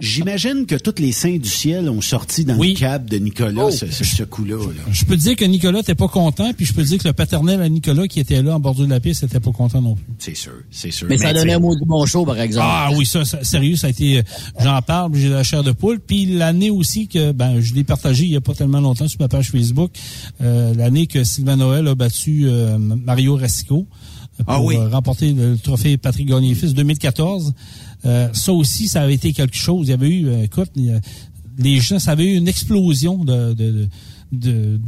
J'imagine que tous les saints du ciel ont sorti dans Oui. le cab de Nicolas Oh. ce, ce- ce coup-là. là. Je peux te dire que Nicolas n'était pas content, puis je peux te dire que le paternel à Nicolas qui était là en bordure de la piste n'était pas content non plus. C'est sûr, c'est sûr. Mais ça donnait un mot du bon show, par exemple. Ah oui, ça, ça- sérieux, ça a été, euh, j'en parle, j'ai la chair de poule. Puis l'année aussi que, ben, je l'ai partagé il y a pas tellement longtemps sur ma page Facebook, euh, l'année que Sylvain Noël a battu euh, Mario Racicot euh, pour Ah oui. euh, remporter le trophée Patrick Gagné-Fils 2014. Euh, ça aussi, ça avait été quelque chose. Il y avait eu, euh, écoute, les gens, ça avait eu une explosion de, de, de,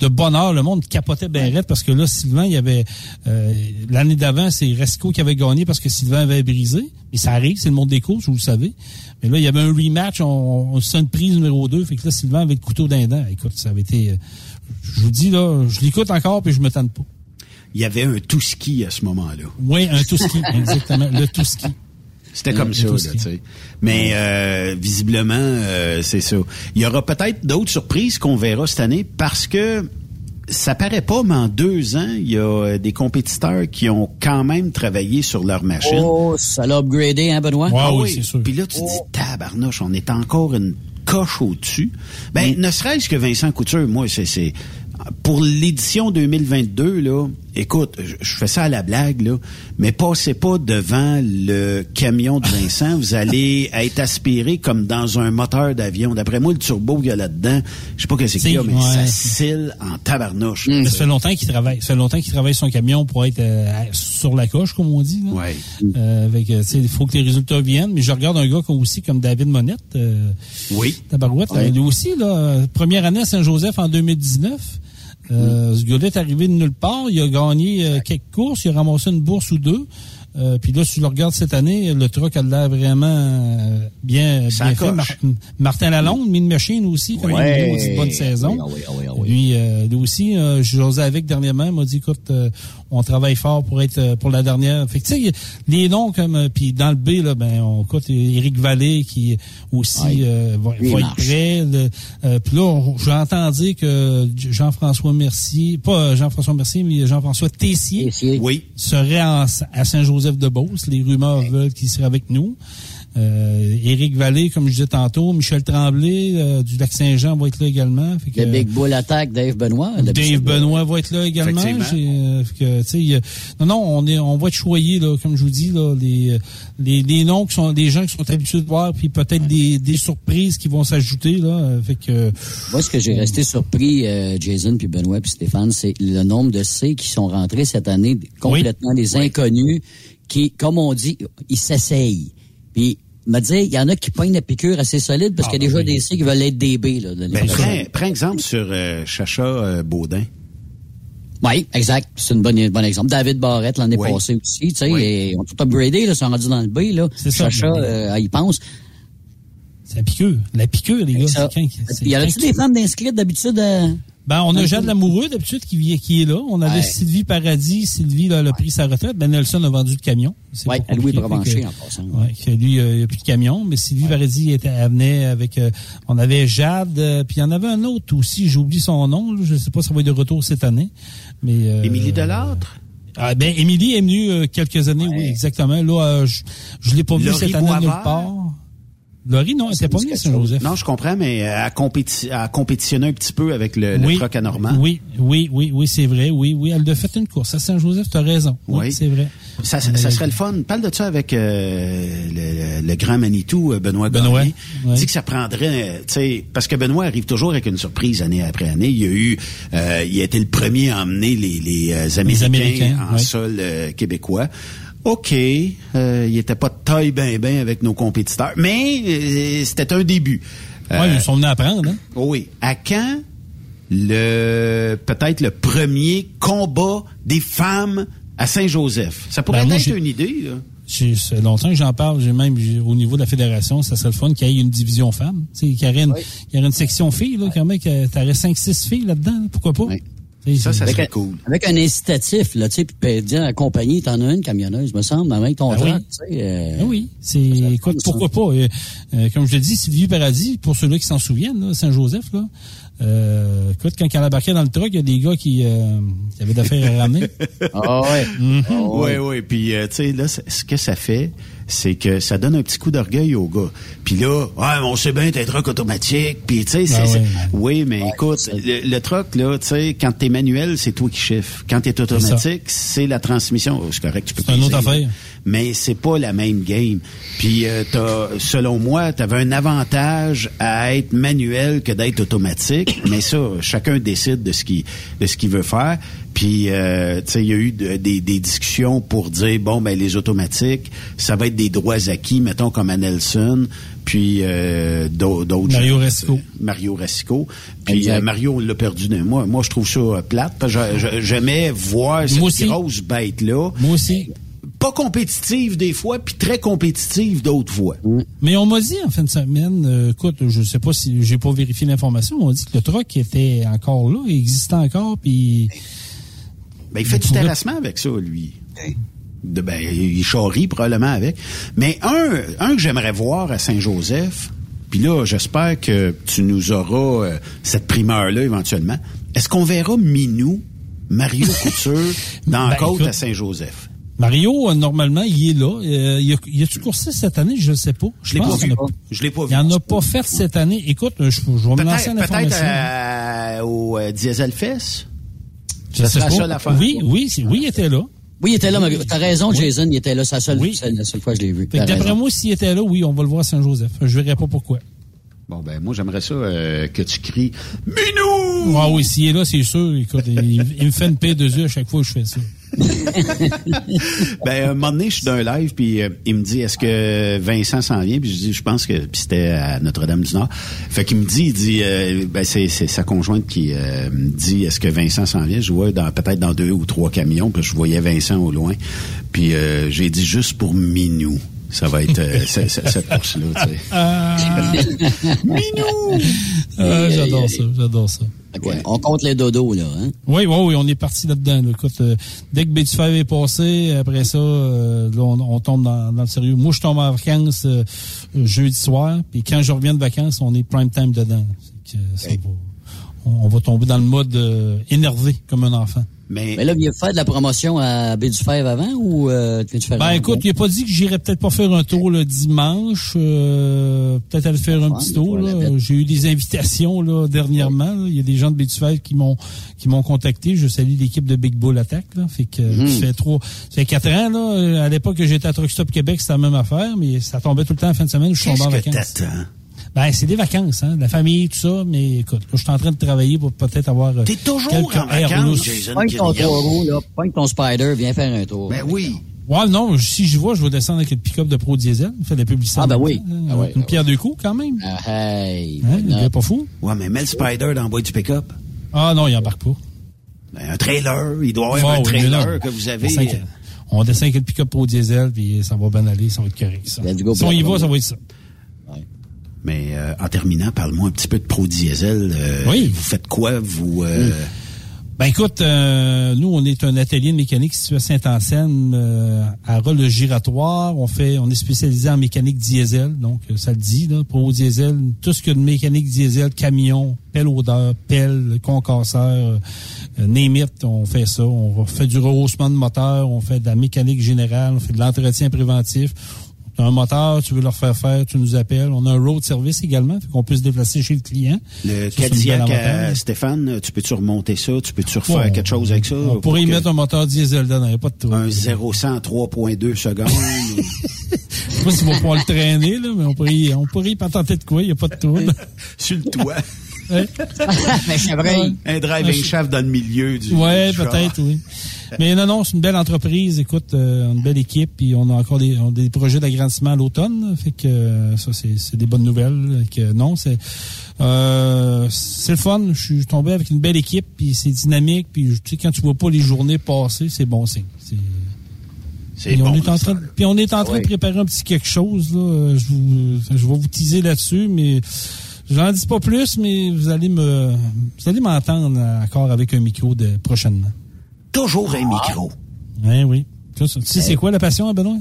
de bonheur. Le monde capotait bien raide parce que là, Sylvain, il y avait euh, l'année d'avant, c'est Resco qui avait gagné parce que Sylvain avait brisé. Et ça arrive, c'est le monde des courses, vous le savez. Mais là, il y avait un rematch, on, on une prise numéro 2. Fait que là, Sylvain avait le couteau d'un dent. Écoute, ça avait été. Je vous dis là, je l'écoute encore puis je me tente pas. Il y avait un tout ski à ce moment-là. Oui, un tout ski, [LAUGHS] exactement. Le tout ski. C'était comme ça, là, tu sais. Mais euh, visiblement, euh, c'est ça. Il y aura peut-être d'autres surprises qu'on verra cette année parce que ça paraît pas, mais en deux ans, il y a euh, des compétiteurs qui ont quand même travaillé sur leur machine. Oh, ça l'a upgradé, hein, Benoît? Ouais, Ah oui, c'est sûr. Puis là, tu dis, tabarnouche, on est encore une coche au-dessus. Ben, ne serait-ce que Vincent Couture, moi, c'est, c'est, pour l'édition 2022, là, écoute, je, je fais ça à la blague, là, mais passez pas devant le camion de Vincent, vous allez être aspiré comme dans un moteur d'avion. D'après moi, le turbo qu'il y a là-dedans, je sais pas que c'est qu'il y a, mais ouais. ça en tabarnouche. Ça fait longtemps qu'il travaille. Ça fait longtemps qu'il travaille son camion pour être euh, sur la coche, comme on dit. Là. Ouais. Euh, avec, euh, il faut que les résultats viennent. Mais je regarde un gars comme, aussi comme David Monette. euh, oui. Tabarouette. Ouais. lui aussi, là, euh, première année à Saint-Joseph en 2019. Euh, Ce gars-là est arrivé de nulle part. Il a gagné euh, quelques courses. Il a ramassé une bourse ou deux. Euh, puis là, si tu le regardes cette année, le truck a l'air vraiment euh, bien, Ça bien fait. Mar- Martin Lalonde, Mine Machine aussi, comme Ouais. une bonne saison. Oui, oui, oui, oui. Lui, euh, lui aussi, euh, José avec dernièrement m'a dit, écoute, euh, on travaille fort pour être euh, pour la dernière. Fait que tu sais, les noms comme euh, puis dans le B là, ben on écoute Éric Vallée qui aussi Ouais. euh, va, va être prêt. le- euh, puis là, j'entends dire que Jean-François Mercier, pas Jean-François Mercier, mais Jean-François Tessier, Tessier. Oui. serait en- à Saint-Joseph-de-Beauce. Les rumeurs veulent qu'il serait avec nous. Euh, Éric Vallée, comme je disais tantôt, Michel Tremblay euh, du Lac-Saint-Jean va être là également. Fait que, Le Big Bull Attack, Dave Benoît. Dave Benoît va être là également. Euh, fait que, tu sais, il y a- non, non, on est, on va être choyé là, comme je vous dis là, les, les, les noms qui sont, des gens qui sont habitués de voir, puis peut-être des, des surprises qui vont s'ajouter là. Fait que, Moi, ce que j'ai resté surpris, euh, Jason, puis Benoît, puis Stéphane, c'est le nombre de C qui sont rentrés cette année, complètement des inconnus, qui, comme on dit, ils s'essayent. Puis, me dire, il y en a qui pognent la piqûre assez solide parce Ah, qu'il y a déjà ben oui. des C qui veulent être DB. Là, de Ben, prends, prends exemple sur euh, Chacha euh, Baudin. Oui, exact. C'est une bonne, un bon exemple. David Barrette l'année Oui. passée aussi, tu sais, Oui. on tout upgradé, là, ils sont rendus dans le B, là. C'est ça. Chacha, euh, il pense. c'est la piqûre. La piqûre, les gars. Il y a-tu des femmes d'inscrites d'habitude? euh? Ben, on a Jade Lamoureux, d'habitude, qui, vient- qui est là. On avait Ouais. Sylvie Paradis. Sylvie, là, elle a pris sa retraite. Ben Nelson a vendu le camion. C'est Ouais, pas Louis que- en passant. Ouais, que lui, euh, il n'y a plus de camion, mais Sylvie Paradis était, elle venait avec, euh, on avait Jade, euh, puis il y en avait un autre aussi, j'oublie son nom, là, je sais pas si ça va être de retour cette année, mais... Euh, Émilie Delattre? Ah, ben, Émilie est venue euh, quelques années, oui, exactement. Là, euh, je, je l'ai pas vue cette année de nulle part. Laurie, non, elle était pas venue à Saint-Joseph. Non, je comprends, mais elle a, compéti- elle a compétitionné un petit peu avec le, le oui, truck à Normand. Oui, oui, oui, oui, c'est vrai, oui, oui. Elle a fait une course à Saint-Joseph, tu as raison. Oui, Oui. c'est vrai. Ça, ça, ça serait le fun. Parle de ça avec euh, le, le- le grand Manitou, euh, Benoît Benoît. Dit que ça prendrait, euh, tu sais, parce que Benoît arrive toujours avec une surprise année après année. Il y a eu, euh, il a été le premier à emmener les, les, euh, Américains, Américains, en sol euh, québécois. OK, euh, il était pas de taille ben ben avec nos compétiteurs, mais euh, c'était un début. Euh, ils sont venus apprendre, hein? oui. À quand le peut-être le premier combat des femmes à Saint-Joseph? Ça pourrait Ben, moi, être une idée. Là. Fait longtemps que j'en parle. J'ai même au niveau de la fédération, ça serait le fun qu'il y ait une division femmes. Tu sais, Qu'il y aurait une, qu'il y aurait une section filles, là, quand même, que t'aurais 5-6 filles là-dedans. là, Pourquoi pas? Sais, Ça, ça c'est- Avec serait un, cool. avec un incitatif, là, tu sais, puis ben, dire à la compagnie, t'en as une camionneuse, me semble, avec ton Ben truck, oui. tu sais. euh, Ah oui, c'est écoute, pourquoi pas euh, euh, Comme je le dis, Sylvie Paradis, pour ceux-là qui s'en souviennent, Saint-Joseph, là, euh, écoute, quand elle embarquait dans le truck, il y a des gars qui, euh, qui avaient d'affaires à ramener. Ah ouais. Ah Oui, ouais. oui. Puis, euh, tu sais, là, ce que ça fait, c'est que ça donne un petit coup d'orgueil aux gars. Puis là, ouais, mais on sait bien, t'es un truck automatique. Puis, tu sais. Ah ouais. Oui, mais écoute, le, le truck, là, tu sais, quand t'es manuel, c'est toi qui chiffres. Quand t'es automatique, c'est la transmission. Oh, C'est correct, tu peux C'est une autre affaire. là. Mais c'est pas la même game. Puis, euh, t'as, selon moi, t'avais un avantage à être manuel que d'être automatique. mais ça, chacun décide de ce qu'il, de ce qu'il veut faire. Puis, euh, tu sais, il y a eu de- des, des discussions pour dire, bon, ben les automatiques, ça va être des droits acquis, mettons, comme à Nelson, puis euh, d'au- d'autres... Mario. Racicot. Mario Racicot. Puis euh, Mario, on l'a perdu d'un mois. Moi, je trouve ça euh, plate, parce que j'aimais voir cette aussi. grosse bête-là. Moi aussi. Pas compétitive des fois, puis très compétitive d'autres fois. Mais on m'a dit en fin de semaine, euh, écoute, je sais pas si j'ai pas vérifié l'information, on m'a dit que le truck était encore là, il existait encore, puis Ben, il fait du pourrait- terrassement avec ça, lui. De, ben, il charrie probablement avec. Mais un, un que j'aimerais voir à Saint-Joseph, puis là, j'espère que tu nous auras euh, cette primeur-là éventuellement. Est-ce qu'on verra Minou, Mario [LAUGHS] Couture, dans Ben, la côte écoute, à Saint-Joseph? Mario, euh, normalement, il est là. Euh, il a, il a-tu coursé cette année? Je ne sais pas. Je l'ai pense pas vu. a- Je l'ai pas vu. Il n'en a pas fait cette année. Écoute, je, je vais me lancer Peut-être en peut-être information. euh, au euh, Diesel Fest. Ça pas. ça l'affaire. Oui, oui, c'est- oui, il était là. Oui, il était là, Mario. T'as raison, Jason, il était là. C'est la seule, Oui. c'est la seule fois que je l'ai vu. D'après moi, s'il était là, oui, on va le voir à Saint-Joseph. Je verrai pas pourquoi. Bon, ben, moi, j'aimerais ça euh, que tu cries Minou! Ah oui, s'il est là, c'est sûr. Écoute, il, il me fait une paix de yeux à chaque fois que je fais ça. Ben, un moment donné, je suis dans un live, puis euh, il me dit, est-ce que Vincent s'en vient? Puis je dis, je pense que... C'était à Notre-Dame-du-Nord. Fait qu'il me dit, il dit, euh, ben, c'est, c'est sa conjointe qui euh, me dit, est-ce que Vincent s'en vient? Je vois dans, peut-être dans deux ou trois camions, puis je voyais Vincent au loin. Puis euh, j'ai dit, juste pour Minou. Ça va être euh, ce- ce- cette course-là, tu sais. Ah, Minou! Ah, j'adore ça, j'adore ça. On compte les dodos, là. Hein? Oui, oui, oui, on est parti là-dedans. là. Écoute, euh, dès que Bétifère est passé, après ça, euh, là, on, on tombe dans, dans le sérieux. Moi, je tombe en vacances euh, jeudi soir, puis quand je reviens de vacances, on est prime time dedans. C'est que ça va- on, on va tomber dans le mode euh, énervé comme un enfant. Mais, Mais là, il a fait de la promotion à Baie du Fèvre avant ou euh, tu faire Ben écoute, il a pas dit que j'irais peut-être pas faire un tour le dimanche, euh, peut-être aller faire un petit tour. là. J'ai eu des invitations là dernièrement. là. Il y a des gens de Bétufel qui m'ont qui m'ont contacté. Je salue l'équipe de Big Bull Attack. Là. Fait que Mhm. ça fait trois, ça fait quatre ans là. À l'époque que j'étais à Truck Stop Québec, c'était la même affaire, mais ça tombait tout le temps en fin de semaine. où Je suis tombé en vacances. Ben c'est des vacances, hein, la famille, tout ça. Mais écoute, là, je suis en train de travailler pour peut-être avoir. euh, T'es toujours quelques en vacances. Jason Pointe ton roues, là. Pointe ton spider, viens faire un tour. Ben oui. Ouais, non, si je vois, je vais descendre avec le pick-up de Pro Diesel. Il fait de la publicité. Ah, ben oui. hein. Ah Une ah pierre deux coups, quand même. Ah, hey, Hein, ben, il est pas fou. Ouais, mais mets le Spider dans le bois du pick-up. Ah non, il embarque pas. Ben, un trailer. Il doit y avoir Ah un trailer que vous avez. avec- On descend avec le pick-up Pro Diesel, puis ça va bien aller, ça va être correct, ça. Go, Si on y va, ça va être ça. Mais euh, en terminant, parle-moi un petit peu de Pro Diesel. Euh, Oui. Vous faites quoi, vous? euh, Ben écoute, euh, nous, on est un atelier de mécanique situé à Saint-Anselme, euh, à Rolle le Giratoire. On fait, on est spécialisé en mécanique diesel, donc euh, ça le dit, là, pro diesel, tout ce que de mécanique diesel, camion, pelle odeur, pelle, concasseur, it, on fait ça. On fait du rehaussement de moteur, on fait de la mécanique générale, on fait de l'entretien préventif. Tu as un moteur, tu veux leur faire faire, tu nous appelles. On a un road service également, fait qu'on peut se déplacer chez le client. le Cadillac à avantage. Stéphane, tu peux-tu remonter ça? Tu peux-tu refaire Ouais, quelque chose avec ça? On pour pourrait y que- mettre un moteur diesel dedans, y a pas de trouble. un 0-100 en 3.2 secondes. [LAUGHS] Je sais pas si on va pouvoir le traîner, là, mais on pourrait, y- on pourrait y patenter de quoi, il n'y a pas de trouble. [LAUGHS] sur le toit. Ouais. [LAUGHS] Mais chevreuil. Un driving shaft dans le milieu du. Ouais, peut-être, oui. [LAUGHS] Mais non, non, c'est une belle entreprise. Écoute, euh, une belle équipe, puis on a encore des, on a des projets d'agrandissement à l'automne. Fait que euh, ça, c'est, des bonnes nouvelles. Que non, c'est euh, c'est le fun. Je suis tombé avec une belle équipe, puis c'est dynamique. Puis tu sais, quand tu vois pas les journées passer, c'est bon signe. Puis on bon, est en train, de- puis on est en train de préparer un petit quelque chose. Là. Euh, Je, vous, je vais vous teaser là-dessus, mais je n'en dis pas plus, mais vous allez me, vous allez m'entendre encore avec un micro de prochainement. Toujours un micro. Oui, oui. Tu sais, c'est quoi la passion à Benoît?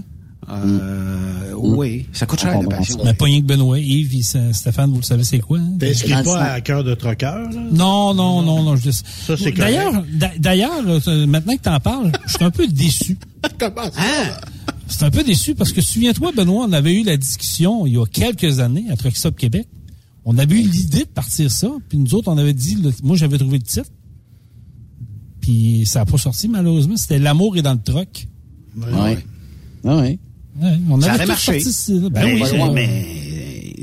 Euh, Oui, ça coûte cher, la passion. Mais pas rien que Benoît, Yves, et Stéphane, vous le savez, c'est quoi? hein? T'inscris Dans le pas à cœur de troqueur, là? Non, non, non, non. je dis- Ça, c'est D'ailleurs, d'a- d'ailleurs, là, maintenant que tu en parles, je suis un peu déçu. [LAUGHS] Comment ça? Hein? C'est un peu déçu parce que souviens-toi, Benoît, on avait eu la discussion il y a quelques années à Truck Stop Québec. On avait eu l'idée de partir ça, puis nous autres, on avait dit, le- moi j'avais trouvé le titre, puis ça n'a pas sorti malheureusement. C'était L'amour est dans le truck. Ouais. Ah ouais. Ouais, on Ça avait aurait tous marché. sorti ça. Ben Ben, oui, c'est- ouais. mais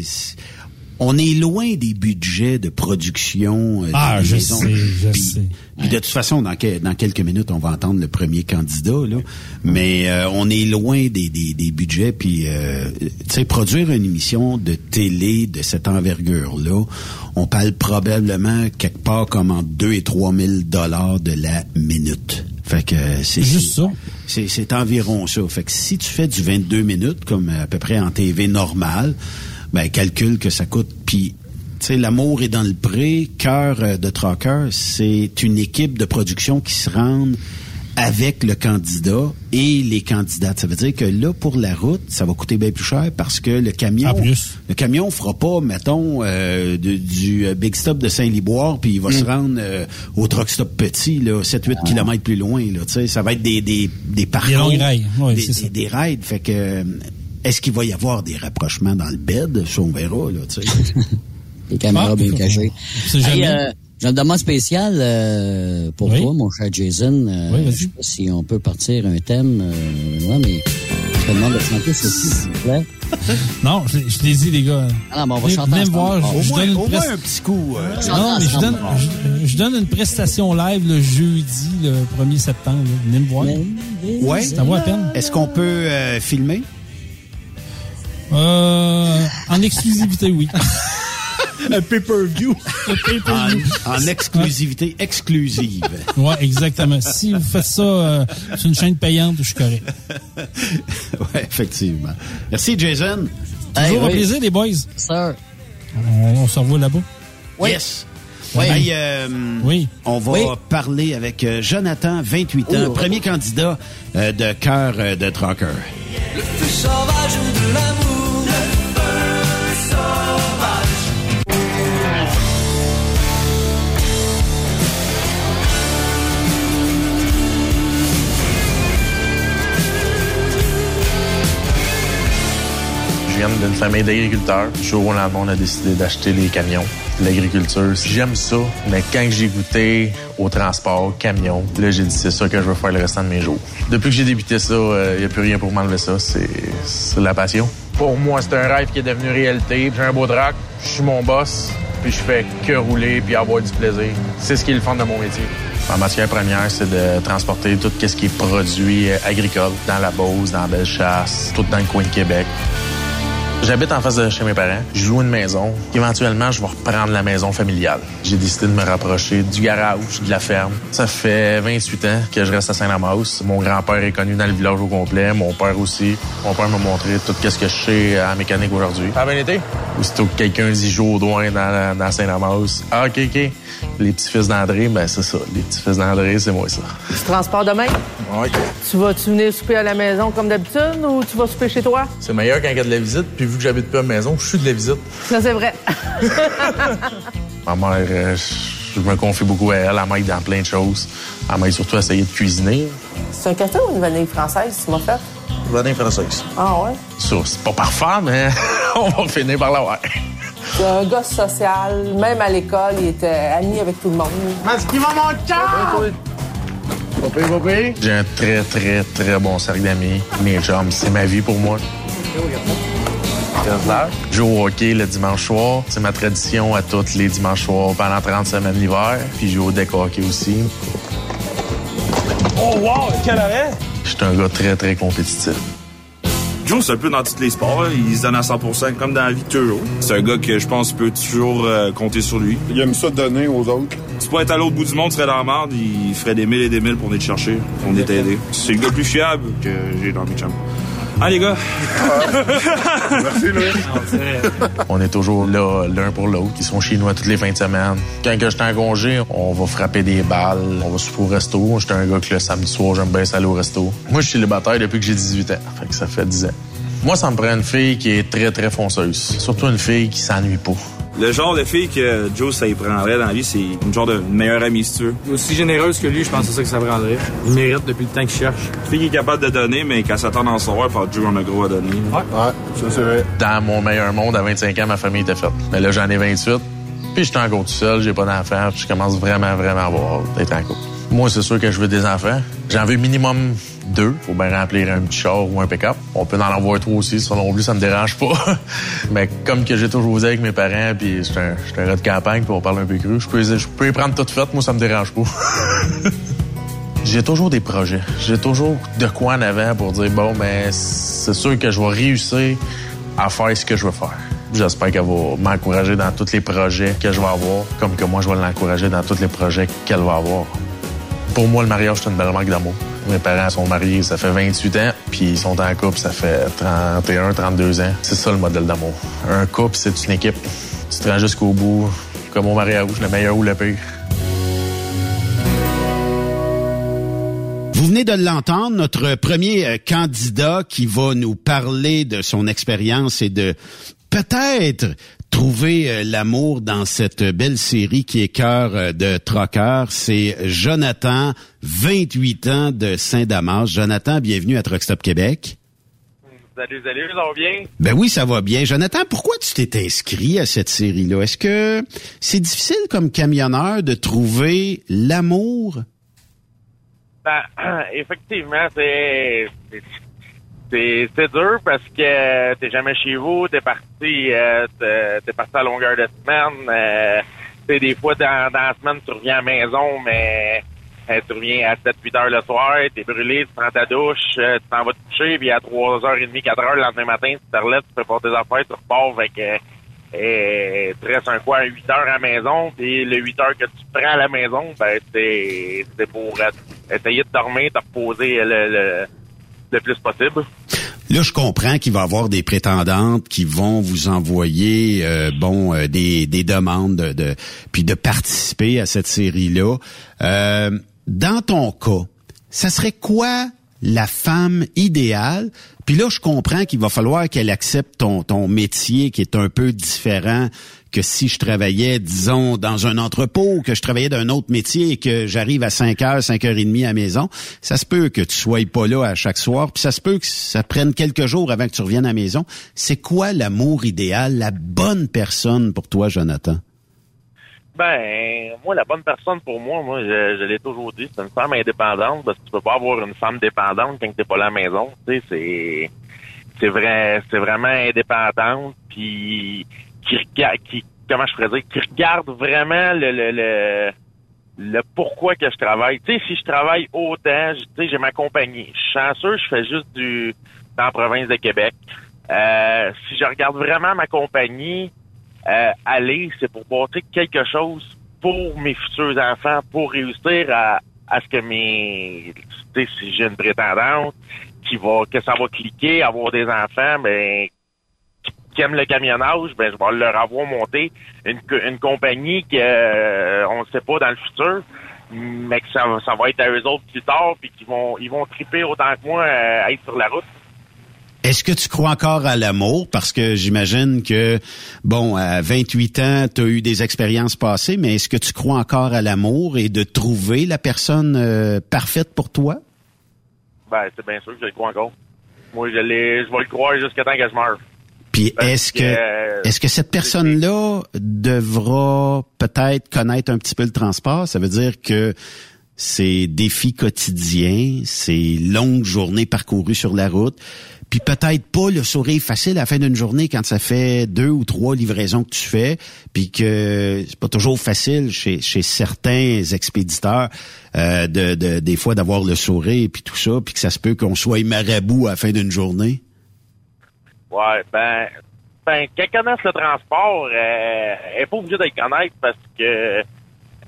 on est loin des budgets de production. euh, Ah, des je maisons. sais, je Puis- sais. Puis de toute façon, dans, que- dans quelques minutes, on va entendre le premier candidat. Là. Mais euh, on est loin des, des, des budgets. Puis, euh, tu sais, produire une émission de télé de cette envergure-là, on parle probablement quelque part comme entre 2 et 3 000 dollars de la minute. Fait que euh, c'est Juste ça. c'est, c'est environ ça. Fait que si tu fais du 22 minutes, comme à peu près en TV normal, ben calcule que ça coûte. Puis, tu sais, l'amour est dans le pré. Cœur euh, de Trucker, c'est une équipe de production qui se rend avec le candidat et les candidates. Ça veut dire que là, pour la route, ça va coûter bien plus cher parce que le camion, le camion fera pas, mettons, euh, de- du euh, Big Stop de Saint-Liboire, puis il va se rendre euh, au Truck Stop Petit, là, 7-8 kilomètres plus loin. Là, tu sais, ça va être des, des, des parcours. longues rails. Ouais, des, ça. des, des raids. Fait que, est-ce qu'il va y avoir des rapprochements dans le bed? Ça, on verra, là, tu sais. [LAUGHS] Les caméras Ah, bien cachées. c'est Hey, jamais. euh, J'ai une demande spéciale euh, pour toi, mon cher Jason. Euh, Oui, je sais pas si on peut partir un thème. Euh, ouais, mais je te demande de chanter ceci, s'il vous plaît. [LAUGHS] Non, je, je l'ai dit, les gars. Ah non, mais on va Venez- chanter venez me voir. Au Je, donne au moins un petit coup. euh, non, mais je donne, je, je donne une prestation live le jeudi, le 1er septembre. là. Venez me voir. Ouais. Ça vaut la peine. Est-ce qu'on peut euh, filmer? Euh, en exclusivité, oui. [LAUGHS] Un pay-per-view. En, en exclusivité exclusive. Ouais, exactement. Si vous faites ça euh, sur une chaîne payante, je suis correct. [LAUGHS] ouais, effectivement. Merci, Jason. Toujours un plaisir, les boys. Sir. On, on se revoit là-bas. Yes. Oui. Hey, euh, Oui. On va Oui. parler avec euh, Jonathan, 28 ans, Oh. premier candidat euh, de cœur euh, de trucker. Le feu sauvage de l'amour? Viens d'une famille d'agriculteurs. Du jour au on a décidé d'acheter les camions. L'agriculture, j'aime ça, mais quand j'ai goûté au transport, camion, là, j'ai dit c'est ça que je veux faire le restant de mes jours. Depuis que j'ai débuté ça, il n'y a plus rien pour m'enlever ça. C'est la passion. Pour moi, c'est un rêve qui est devenu réalité. J'ai un beau drac, je suis mon boss, puis je fais que rouler puis avoir du plaisir. C'est ce qui est le fun de mon métier. Ma matière première, c'est de transporter tout ce qui est produit euh, agricole dans la Beauce, dans la Bellechasse, tout dans le coin de Québec. J'habite en face de chez mes parents. Je loue une maison. Éventuellement, je vais reprendre la maison familiale. J'ai décidé de me rapprocher du garage, de la ferme. Ça fait 28 ans que je reste à Saint-Lamaus. Mon grand-père est connu dans le village au complet. Mon père aussi. Mon père m'a montré tout ce que je sais en mécanique aujourd'hui. Ça a bien été? Aussitôt que quelqu'un dit Jodoin dans, dans Saint-Lamaus. Ah, OK, OK. Les petits-fils d'André, ben c'est ça. Les petits-fils d'André, c'est moi ça. Tu transportes demain? Oui. Tu vas-tu venir souper à la maison comme d'habitude ou tu vas souper chez toi? C'est meilleur quand il y a de la visite. Puis vu que j'habite plus à la maison, je suis de la visite. Ça, c'est vrai. [LAUGHS] Ma mère, euh, je me confie beaucoup à elle. Elle m'aide dans plein de choses. Elle m'aide surtout à essayer de cuisiner. c'est un café ou une vanille française, tu m'as fait? Vanille française. Ah ouais? Ça, c'est pas parfait, mais [LAUGHS] on va finir par l'avoir. C'est un gars social. Même à l'école, il était ami avec tout le monde. Masque va mon cœur! J'ai un très, très, très bon cercle d'amis. Mes chums, c'est ma vie pour moi. Je joue au hockey le dimanche soir. C'est ma tradition à tous les dimanches soirs pendant 30 semaines l'hiver. Puis je joue au deck hockey aussi. Oh wow, quel arrêt! Je suis un gars très, très compétitif. Joe, c'est un peu dans tous les sports. là. Il se donne à 100% comme dans la vie de toujours. C'est un gars que je pense peut toujours euh, compter sur lui. Il aime ça donner aux autres. Si tu pourrais être à l'autre bout du monde, tu serais dans la merde, il ferait des mille et des mille pour venir te chercher, pour venir t'aider. C'est le gars le plus fiable que j'ai dans mes chums. Ah, les gars! Merci, Louis. On est toujours là l'un pour l'autre. Ils sont chez nous à toutes les fins de semaine. Quand que j'étais en congé, on va frapper des balles, on va souper au resto. J'étais un gars que le samedi soir, j'aime bien ça aller au resto. Moi, je suis célibataire depuis que j'ai 18 ans. Fait que ça fait 10 ans. Moi, ça me prend une fille qui est très, très fonceuse. Surtout une fille qui s'ennuie pas. Le genre de fille que Joe, ça y prendrait dans la vie, c'est une genre de meilleure amie, si tu veux. Aussi généreuse que lui, je pense que c'est ça que ça prendrait. Il mérite depuis le temps qu'il cherche. Une fille qui est capable de donner, mais qu'elle s'attend d'en savoir, par Joe en a gros à donner. Ouais, ça c'est vrai. Dans mon meilleur monde, à 25 ans, ma famille était faite. Mais là, j'en ai 28. Puis j'étais encore tout seul, j'ai pas d'enfants. puis Je commence vraiment, vraiment à avoir d'être en couple. Moi, c'est sûr que je veux des enfants. J'en veux minimum deux. Faut bien remplir un petit char ou un pick-up. On peut en avoir trois aussi, ça non plus, ça me dérange pas. [LAUGHS] Mais comme que j'ai toujours dit avec mes parents, puis un, j'étais un gars de campagne, puis on parle un peu cru, je peux, je peux y prendre toute faite, moi, ça me dérange pas. [LAUGHS] J'ai toujours des projets. J'ai toujours de quoi en avant pour dire, bon, mais c'est sûr que je vais réussir à faire ce que je veux faire. J'espère qu'elle va m'encourager dans tous les projets que je vais avoir, comme que moi, je vais l'encourager dans tous les projets qu'elle va avoir. Pour moi, le mariage, c'est une belle marque d'amour. Mes parents sont mariés, ça fait 28 ans, puis ils sont en couple, ça fait 31, 32 ans. C'est ça le modèle d'amour. Un couple, c'est une équipe. Tu te rends jusqu'au bout, comme au mariage, le meilleur ou le pire. Vous venez de l'entendre, notre premier euh, candidat qui va nous parler de son expérience et de peut-être trouver euh, l'amour dans cette belle série qui est Cœur euh, de Trocker. C'est Jonathan, 28 ans de Saint-Damas. Jonathan, bienvenue à Truck Stop Québec. Salut, salut, ça va bien? Ben oui, ça va bien. Jonathan, pourquoi tu t'es inscrit à cette série-là? Est-ce que c'est difficile comme camionneur de trouver l'amour? Ben, [CLEARS THROAT] effectivement, c'est c'est dur parce que t'es jamais chez vous, t'es parti euh, t'es parti à longueur de semaine. Euh, des fois dans, dans la semaine tu reviens à la maison, mais euh, tu reviens à 7-8 heures le soir, t'es brûlé, tu prends ta douche, euh, tu t'en vas te coucher, puis à 3h30, 4 heures le lendemain matin, tu te relèves, tu prépares tes affaires, tu repars avec euh, et tu restes un quoi 8 heures à la maison, puis le 8 heures que tu prends à la maison, ben c'est c'est pour euh, essayer de dormir, te reposer le, le, le plus possible. Là, je comprends qu'il va y avoir des prétendantes qui vont vous envoyer euh, bon euh, des, des demandes de, de- puis de participer à cette série-là. Euh, dans ton cas, ça serait quoi la femme idéale? Puis là, je comprends qu'il va falloir qu'elle accepte ton, ton métier qui est un peu différent que si je travaillais, disons, dans un entrepôt que je travaillais d'un autre métier et que j'arrive à 5 heures, 5 heures et demie à la maison. Ça se peut que tu sois pas là à chaque soir, puis ça se peut que ça prenne quelques jours avant que tu reviennes à la maison. C'est quoi l'amour idéal, la bonne personne pour toi, Jonathan? Ben, moi, la bonne personne pour moi, moi, je, je l'ai toujours dit, c'est une femme indépendante, parce que tu peux pas avoir une femme dépendante quand t'es pas là à la maison. Tu sais, c'est, c'est vrai, c'est vraiment indépendante, puis qui qui, comment je pourrais dire, qui regarde vraiment le, le, le, le pourquoi que je travaille. Tu sais, si je travaille autant, tu sais, j'ai ma compagnie. Je suis chanceux, je fais juste du, dans la province de Québec. Euh, si je regarde vraiment ma compagnie, euh, aller, c'est pour bâtir quelque chose pour mes futurs enfants, pour réussir à, à ce que mes, tu sais, si j'ai une prétendante qui va, que ça va cliquer, avoir des enfants, ben, qui- aiment le camionnage, ben, je vais leur avoir monté une, une compagnie que, euh, on ne sait pas dans le futur, mais que ça, va- ça va être à eux autres plus tard, puis qu'ils vont, ils vont triper autant que moi euh, à être sur la route. Est-ce que tu crois encore à l'amour? Parce que j'imagine que, bon, à 28 ans, tu as eu des expériences passées, mais est-ce que tu crois encore à l'amour et de trouver la personne euh, parfaite pour toi? Ben, c'est bien sûr que je le crois encore. Moi, je je vais le croire jusqu'à temps que je meure. Puis Parce est-ce que que- est-ce que cette personne-là devra peut-être connaître un petit peu le transport? Ça veut dire que ces défis quotidiens, ces longues journées parcourues sur la route, puis peut-être pas le sourire facile à la fin d'une journée quand ça fait deux ou trois livraisons que tu fais, puis que c'est pas toujours facile chez, chez certains expéditeurs euh, de, de- des fois d'avoir le sourire puis tout ça, puis que ça se peut qu'on soit marabout à la fin d'une journée. Ouais, ben, ben, qu'elle connaisse le transport, euh, elle est pas obligée de connaître parce que,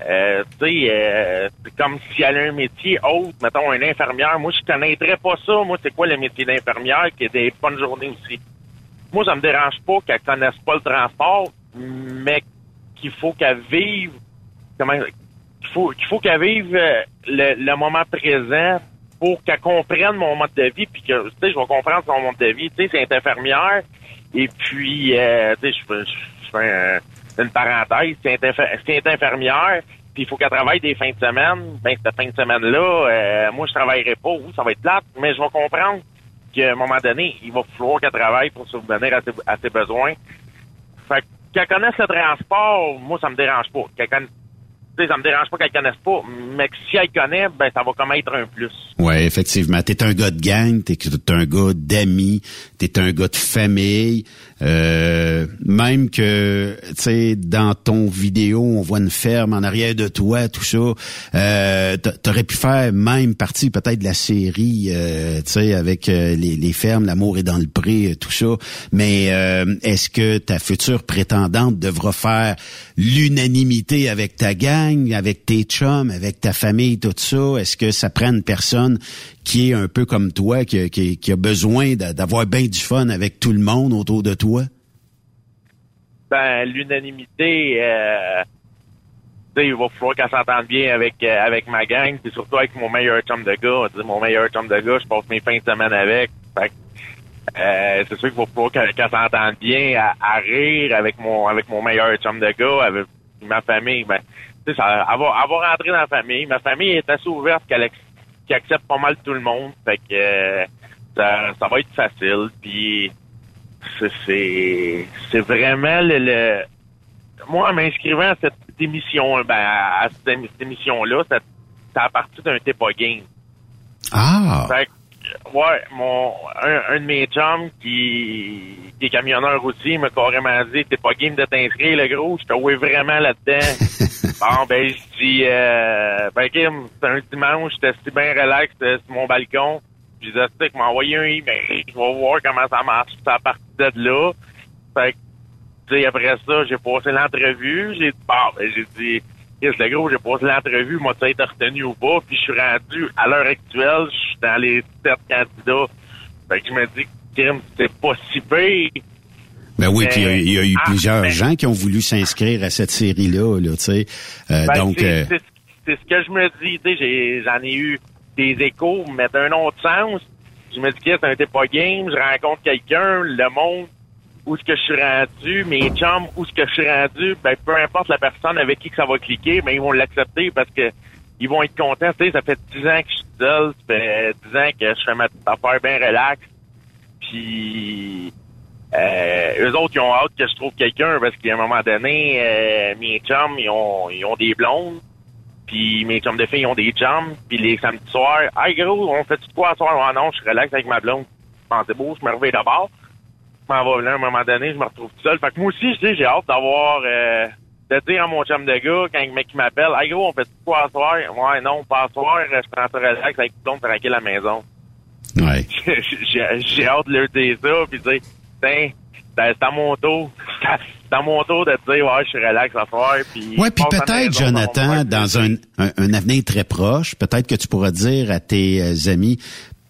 euh, tu sais, euh, c'est comme si elle a un métier autre, mettons, une infirmière. Moi, je connaîtrais pas ça. Moi, c'est quoi le métier d'infirmière qui est des bonnes journées aussi? Moi, ça me dérange pas qu'elle connaisse pas le transport, mais qu'il faut qu'elle vive, comment, qu'il faut, qu'il faut qu'elle vive euh, le moment présent pour qu'elle comprenne mon mode de vie, puis que, tu sais, je vais comprendre son mode de vie. Tu sais, c'est infirmière, et puis, euh, tu sais, je fais, une parenthèse, c'est infirmière, puis il faut qu'elle travaille des fins de semaine. Ben, cette fin de semaine-là, euh, moi, je travaillerai pas. Ça va être plate, mais je vais comprendre qu'à un moment donné, il va falloir qu'elle travaille pour subvenir à ses, à ses besoins. Fait que qu'elle connaisse le transport, moi, ça me dérange pas. Qu'elle sais, ça me dérange pas qu'elle connaisse pas, mais que si elle connaît, ben, ça va comme être un plus. Ouais, effectivement. T'es un gars de gang, t'es un gars d'amis, t'es un gars de famille. Euh, même que, tu sais, dans ton vidéo, on voit une ferme en arrière de toi, tout ça. Euh, t'a- T'aurais pu faire même partie peut-être de la série, euh, tu sais, avec euh, les, les fermes, l'amour est dans le pré, euh, tout ça. Mais euh, est-ce que ta future prétendante devra faire l'unanimité avec ta gang, avec tes chums, avec ta famille, tout ça? Est-ce que ça prend une personne qui est un peu comme toi, qui, a besoin d'a- d'avoir bien du fun avec tout le monde autour de toi? Ben, l'unanimité, euh, il va falloir qu'elle s'entende bien avec euh, avec ma gang, puis surtout avec mon meilleur chum de gars. Mon meilleur chum de gars, je passe mes fins de semaine avec. Euh, c'est sûr qu'il va falloir qu'elle s'entende bien à, rire avec mon avec mon meilleur chum de gars, avec ma famille. Ben, ça, elle va, elle rentrer dans la famille. Ma famille est assez ouverte qu'elle qu'elle accepte pas mal tout le monde. Fait que euh, ça, ça va être facile. Puis c'est- c'est vraiment le, le- moi en m'inscrivant à cette émission ben à cette, cette émission-là, ça, ça a parti d'un Tepa Game. Ah! Fait que, ouais, mon un, un de mes chums qui, qui est camionneur aussi m'a carrément dit T'es pas game de t'inscrire le gros, je te vraiment là-dedans. [LAUGHS] bon ben je dis euh, ben Kim, c'est un dimanche, j'étais si bien relax euh, sur mon balcon. Je disais que m'a envoyé un email, je vais voir comment ça marche. Ça a parti de là. Fait que tu sais, après ça, j'ai passé l'entrevue. J'ai dit, bon, ben, j'ai dit, Chris, le gros, j'ai passé l'entrevue, moi, tu été retenu ou pas. Puis je suis rendu, à l'heure actuelle, je suis dans les sept candidats. Fait que je me dis, Kim, c'est pas si pire. Ben oui, puis il y a- il y, a eu Ah, plusieurs ben- gens qui ont voulu s'inscrire à cette série-là, là, tu sais. Euh, Ben, donc, c'est, euh, c'est, c'est ce que je me dis, tu sais, j'en ai eu des échos, mais d'un autre sens, je me dis que c'est un pas game, je rencontre quelqu'un, le monde, où est-ce que je suis rendu, mes chums, où est-ce que je suis rendu, ben, peu importe la personne avec qui que ça va cliquer, ben, ils vont l'accepter parce que ils vont être contents, tu sais, ça fait 10 ans que je suis seul, ça fait 10 ans que je fais ma petite affaire bien relax, puis euh, eux autres, ils ont hâte que je trouve quelqu'un parce qu'à un moment donné, euh, mes chums, ils ont, ils ont des blondes. Puis mes chums de filles, ils ont des chums. Puis les samedis soirs, « Hey gros, on fait quoi à soir? »« Ah non, je suis relax avec ma blonde. » Je pense c'est beau, je me réveille d'abord. M'en vais là, à un moment donné, je me retrouve tout seul. Fait que moi aussi, tu sais, j'ai hâte d'avoir... Euh, de dire à mon chum de gars, quand le mec qui m'appelle, « Hey gros, on fait quoi à soir? »« Ouais, non, pas à soir, je suis en relax avec ma blonde tranquille à la maison. » Ouais. [LAUGHS] j'ai j'ai hâte de leur dire ça, puis dire, tiens, c'est c'est à mon tour. À mon tour de te dire, ouais, je suis relax à soir. Puis Ouais, puis peut-être, Jonathan, dans un, un, un avenir très proche, peut-être que tu pourras dire à tes euh, amis,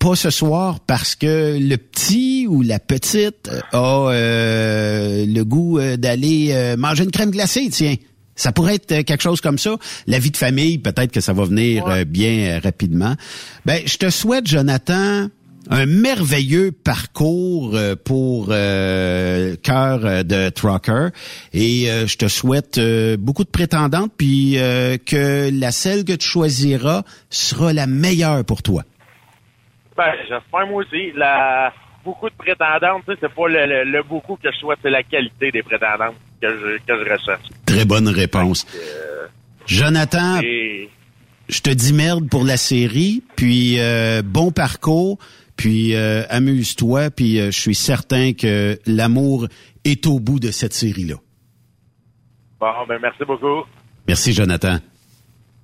pas ce soir parce que le petit ou la petite euh, a euh, le goût euh, d'aller euh, manger une crème glacée, tiens. Ça pourrait être quelque chose comme ça. La vie de famille, peut-être que ça va venir bien rapidement. Ben, je te souhaite, Jonathan, un merveilleux parcours pour euh, cœur de trucker et euh, je te souhaite euh, beaucoup de prétendantes puis euh, que la celle que tu choisiras sera la meilleure pour toi. Ben, j'espère moi aussi. La, beaucoup de prétendantes, tu sais, c'est pas le, le- le beaucoup que je souhaite, c'est la qualité des prétendantes que je, que je recherche. Très bonne réponse. Jonathan, Et je te dis merde pour la série, puis euh, bon parcours, puis euh, amuse-toi, puis euh, je suis certain que l'amour est au bout de cette série-là. bon, ben merci beaucoup. Merci, Jonathan.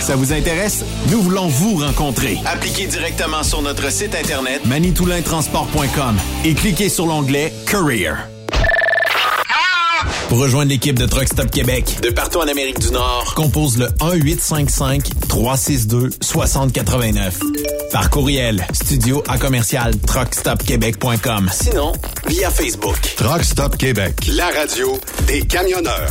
Ça vous intéresse? Nous voulons vous rencontrer. Appliquez directement sur notre site internet manitoulintransport.com et cliquez sur l'onglet Career. Pour rejoindre l'équipe de Truck Stop Québec, de partout en Amérique du Nord, compose le 1-855-362-6089. Par courriel, studio à commercial truckstopquebec.com. Sinon, via Facebook. Truck Stop Québec. La radio des camionneurs.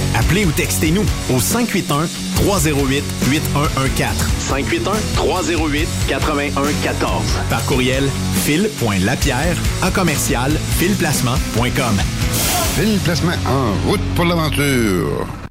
Appelez ou textez-nous au 581 308 8114. 581 308 8114. Par courriel fil.lapierre à commercial filplacement.com. Fil Placement en route pour l'aventure.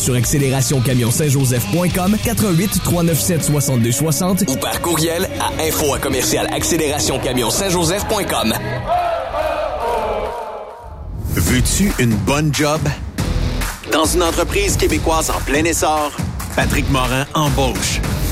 Sur accélérationcamionsaintjoseph.com 88 397 62 60 ou par courriel à info à commercial accélérationcamionsaintjoseph.com. Veux-tu une bonne job? Dans une entreprise québécoise en plein essor, Patrick Morin embauche.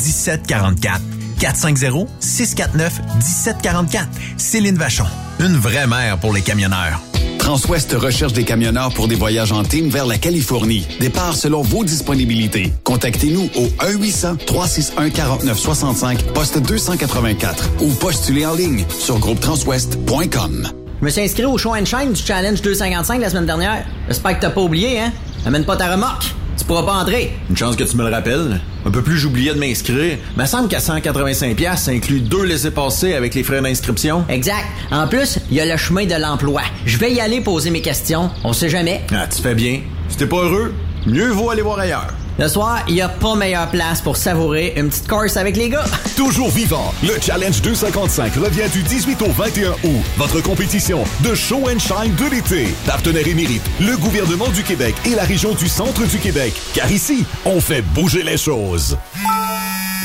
1744. 450-649-1744. Céline Vachon. Une vraie mère pour les camionneurs. Transwest recherche des camionneurs pour des voyages en team vers la Californie. Départ selon vos disponibilités. Contactez-nous au 1-800-361-4965, poste 284 ou postulez en ligne sur groupetranswest.com. Je me suis inscrit au show and shine du Challenge 255 la semaine dernière. J'espère que t'as pas oublié, hein? Amène pas ta remorque. Tu pourras pas entrer. Une chance que tu me le rappelles. Un peu plus j'oubliais de m'inscrire. Me semble qu'à 185 pièces, ça inclut deux laissés-passer avec les frais d'inscription. Exact. En plus, il y a le chemin de l'emploi. Je vais y aller poser mes questions. On sait jamais. Ah, tu fais bien. Si t'es pas heureux, mieux vaut aller voir ailleurs. Le soir, il n'y a pas meilleure place pour savourer une petite course avec les gars. [LAUGHS] Toujours vivant, le Challenge 255 revient du 18 au 21 août. Votre compétition de show and shine de l'été. Partenaire émérite, le gouvernement du Québec et la région du centre du Québec. Car ici, on fait bouger les choses.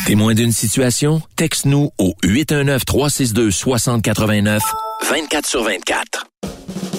Témoin d'une situation? Texte-nous au 819-362-6089, 24 sur 24.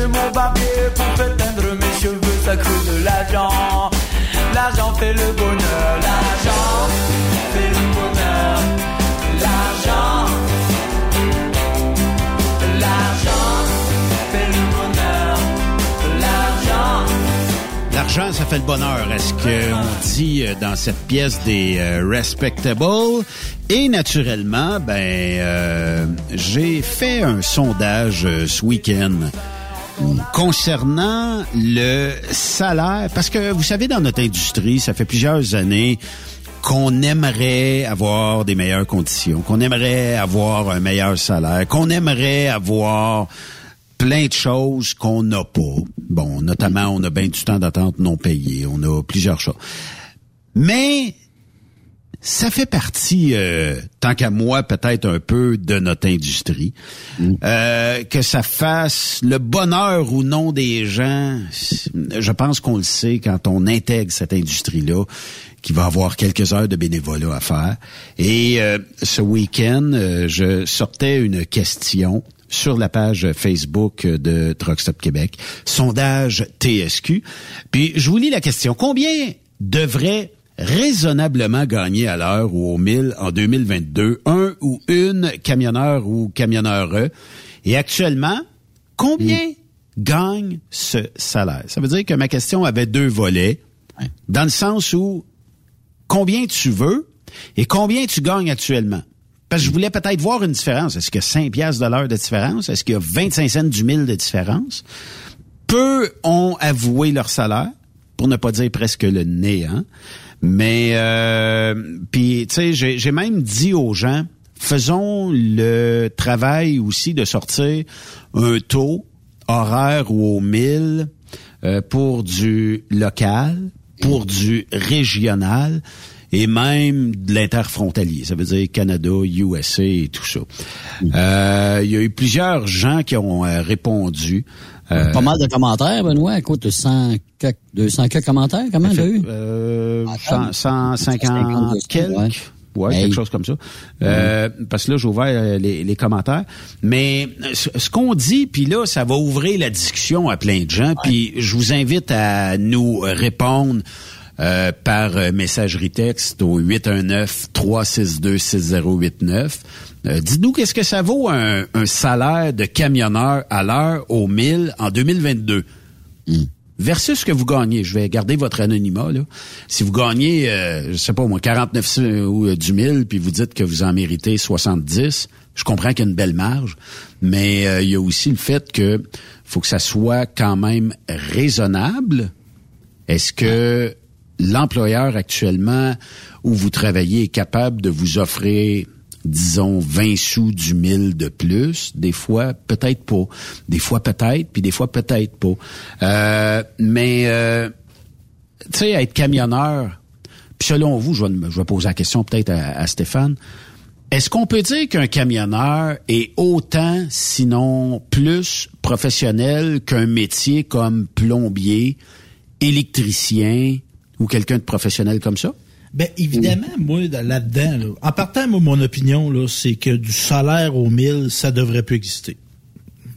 Chez mon barbier pour faire teindre mes cheveux, ça coûte de l'argent. L'argent fait le bonheur, l'argent fait le bonheur. L'argent, l'argent fait le bonheur. L'argent. L'argent, ça fait le bonheur. Est-ce qu'on dit euh, dans cette pièce des euh, Respectable? Et naturellement, ben, euh, j'ai fait un sondage euh, ce week-end concernant le salaire. Parce que, vous savez, dans notre industrie, ça fait plusieurs années qu'on aimerait avoir des meilleures conditions, qu'on aimerait avoir un meilleur salaire, qu'on aimerait avoir plein de choses qu'on n'a pas. Bon, notamment, on a bien du temps d'attente non payé, on a plusieurs choses. Mais ça fait partie, euh, tant qu'à moi, peut-être un peu de notre industrie. Euh, que ça fasse le bonheur ou non des gens, je pense qu'on le sait quand on intègre cette industrie-là, qui va avoir quelques heures de bénévolat à faire. Et euh, ce week-end, euh, je sortais une question sur la page Facebook de Truck Stop Québec, sondage TSQ. Puis je vous lis la question. Combien devrait raisonnablement gagner à l'heure ou au mille en 2022 un ou une camionneur ou camionneure et actuellement combien gagne ce salaire? Ça veut dire que ma question avait deux volets dans le sens où combien tu veux et combien tu gagnes actuellement? Parce que je voulais peut-être voir une différence. Est-ce qu'il y a 5 piastres de l'heure de différence? Est-ce qu'il y a 25 cents du mille de différence? Peu ont avoué leur salaire, pour ne pas dire presque le néant. Mais, euh, puis, tu sais, j'ai même dit aux gens, faisons le travail aussi de sortir un taux horaire ou au mille euh, pour du local, pour du régional et même de l'interfrontalier. Ça veut dire Canada, USA et tout ça. Euh, il y a eu plusieurs gens qui ont euh, répondu. Euh, Pas mal de commentaires, Benoît. Écoute, 100 quelques- 200 quelques commentaires, comment t'as eu? Euh, 100, 150 quelques. Ouais, Hey. quelque chose comme ça. Euh, Parce que là, j'ai ouvert euh, les, les commentaires. Mais ce, ce qu'on dit, puis là, ça va ouvrir la discussion à plein de gens. Puis je vous invite à nous répondre euh, par euh, messagerie texte au 819-362-6089. Euh, Dites-nous qu'est-ce que ça vaut un, un salaire de camionneur à l'heure au 1000 en 2022 versus ce que vous gagnez. Je vais garder votre anonymat. Là. Si vous gagnez, euh, je sais pas moi, 49 cents ou du 1000, puis vous dites que vous en méritez 70, je comprends qu'il y a une belle marge, mais euh, il y a aussi le fait que faut que ça soit quand même raisonnable. Est-ce que l'employeur actuellement où vous travaillez est capable de vous offrir disons 20 sous du 1000 de plus, des fois peut-être pas, des fois peut-être, puis des fois peut-être pas. Euh, mais euh, tu sais être camionneur, puis selon vous, je vais, je poser la question peut-être à, à Stéphane. Est-ce qu'on peut dire qu'un camionneur est autant, sinon plus professionnel qu'un métier comme plombier, électricien ou quelqu'un de professionnel comme ça? Ben évidemment, moi dans- là-dedans, là, en partant, moi, mon opinion, là, c'est que du salaire au 1000, ça devrait plus exister.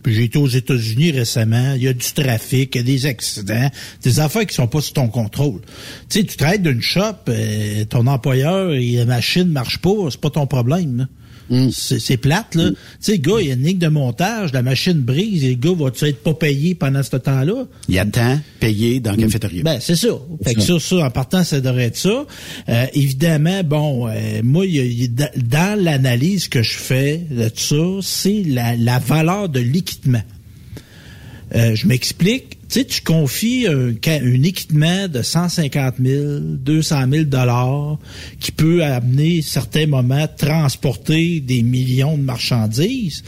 Puis J'ai été aux États-Unis récemment, il y a du trafic, il y a des accidents, des affaires qui sont pas sous ton contrôle. Tu sais, tu travailles d'une shop, euh, ton employeur et la machine marche pas, c'est pas ton problème. là. C'est c'est plate, là. Tu sais, gars, il y a une ligne de montage, la machine brise, et le gars va-tu être pas payé pendant ce temps-là? Il y a temps payé dans la cafétéria. Ben, c'est ça. Fait que ça, ça, en partant, ça devrait être ça. Euh, évidemment, bon, euh, moi, y a- y dans l'analyse que je fais de ça, c'est la, la valeur de l'équipement. Euh, je m'explique. Tu sais, tu confies un, équipement de 150 000, 200 000 dollars qui peut amener certains moments transporter des millions de marchandises.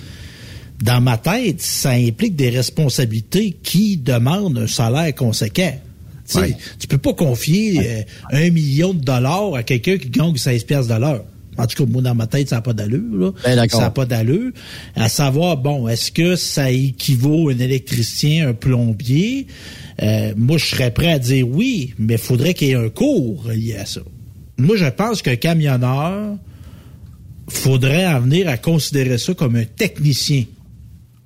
Dans ma tête, ça implique des responsabilités qui demandent un salaire conséquent. Tu sais, Tu peux pas confier euh, un million de dollars à quelqu'un qui gagne 16 pièces de l'heure. En tout cas, moi, dans ma tête, ça n'a pas d'allure. Là. Ben, ça n'a pas d'allure. À savoir, bon, est-ce que ça équivaut à un électricien, un plombier? Euh, moi, je serais prêt à dire oui, mais il faudrait qu'il y ait un cours lié à ça. Moi, je pense qu'un camionneur, faudrait en venir à considérer ça comme un technicien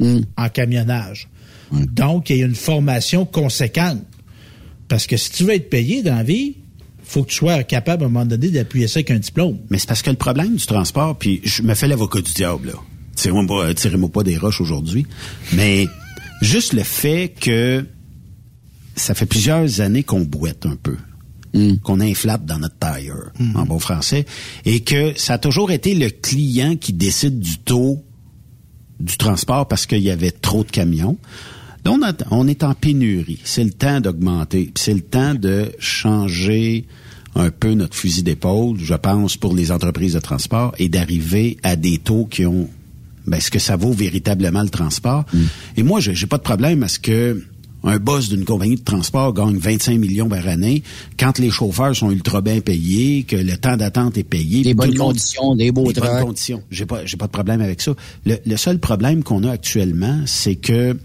en camionnage. Donc, il y a une formation conséquente. Parce que si tu veux être payé dans la vie, faut que tu sois capable à un moment donné d'appuyer ça avec un diplôme. Mais c'est parce que le problème du transport, puis je me fais l'avocat du diable, là. Tirez-moi pas, tirez-moi pas des roches aujourd'hui. Mais juste le fait que ça fait plusieurs années qu'on boite un peu. qu'on inflate dans notre tire, en bon français, et que ça a toujours été le client qui décide du taux du transport parce qu'il y avait trop de camions. Donc, on, est en pénurie. C'est le temps d'augmenter. C'est le temps de changer un peu notre fusil d'épaule, je pense, pour les entreprises de transport et d'arriver à des taux qui ont ben, ce que ça vaut véritablement le transport? Et moi, j'ai pas de problème à ce que un boss d'une compagnie de transport gagne 25 millions par année quand les chauffeurs sont ultra bien payés, que le temps d'attente est payé. Des bonnes conditions, des beaux des bonnes conditions. J'ai pas, j'ai pas de problème avec ça. Le, le seul problème qu'on a actuellement, c'est que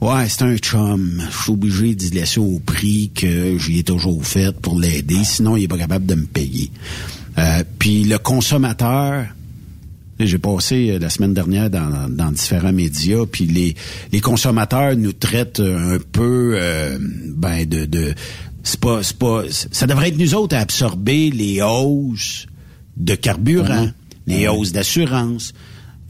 Ouais, c'est un chum. Je suis obligé d'y laisser au prix que j'y ai toujours fait pour l'aider. Sinon, il est pas capable de me payer. Euh, puis le consommateur, j'ai passé euh, la semaine dernière dans, dans différents médias, puis les, les consommateurs nous traitent euh, un peu, euh, ben de, de c'est pas, c'est pas, ça devrait être nous autres à absorber les hausses de carburant, les hausses d'assurance.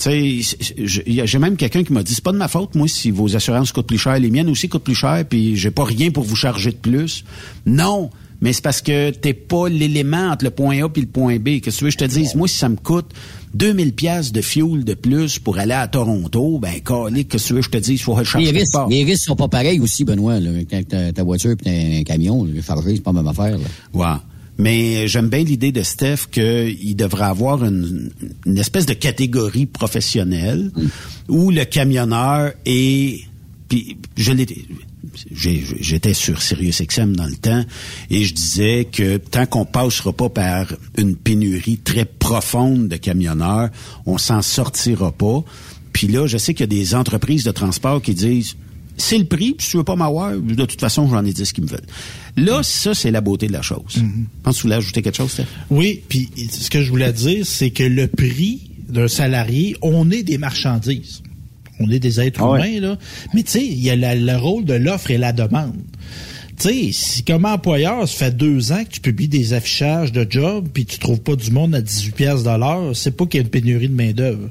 J'ai même quelqu'un qui m'a dit, c'est pas de ma faute, moi, si vos assurances coûtent plus cher. Les miennes aussi coûtent plus cher, puis j'ai pas rien pour vous charger de plus. Non, mais c'est parce que t'es pas l'élément entre le point A puis le point B. Qu'est-ce que tu veux que je te dise? Moi, si ça me coûte 2000 pièces de fuel de plus pour aller à Toronto, ben, qu'est-ce que tu veux que je te dise? Faut Les recharger quelque risques, les risques sont pas pareils aussi, Benoît. Là. Quand ta, ta voiture et un camion, le chargé, c'est pas la même affaire. Là. Ouais. Mais j'aime bien l'idée de Steph qu'il devrait avoir une, une espèce de catégorie professionnelle où le camionneur est puis je j'ai- j'étais sur Sirius XM dans le temps et je disais que tant qu'on passera pas par une pénurie très profonde de camionneurs, on s'en sortira pas. Puis là, je sais qu'il y a des entreprises de transport qui disent c'est le prix, puis si tu veux pas m'avoir, de toute façon, j'en ai dit ce qu'ils me veulent. Là, ça, c'est la beauté de la chose. Pense que tu voulais ajouter quelque chose, Steph? Oui, puis ce que je voulais dire, c'est que le prix d'un salarié, on est des marchandises. On est des êtres Ah ouais. humains, là. Mais tu sais, il y a la- le rôle de l'offre et la demande. Tu sais, si comme employeur, ça fait deux ans que tu publies des affichages de job, puis tu trouves pas du monde à 18 pièces de l'heure, c'est pas qu'il y a une pénurie de main-d'œuvre.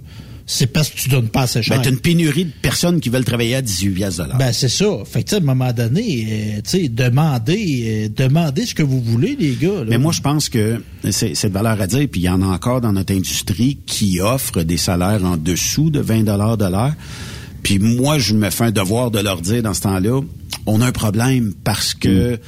C'est parce que tu donnes pas assez cher. Ben, t'as une pénurie de personnes qui veulent travailler à 18 piastres de l'heure. Ben, c'est ça. Fait que, tu sais, à un moment donné, euh, tu sais, demandez, euh, demandez ce que vous voulez, les gars. là. Mais moi, je pense que c'est c'est de valeur à dire, puis il y en a encore dans notre industrie qui offrent des salaires en dessous de 20 dollars de l'heure. Puis moi, je me fais un devoir de leur dire dans ce temps-là, on a un problème parce que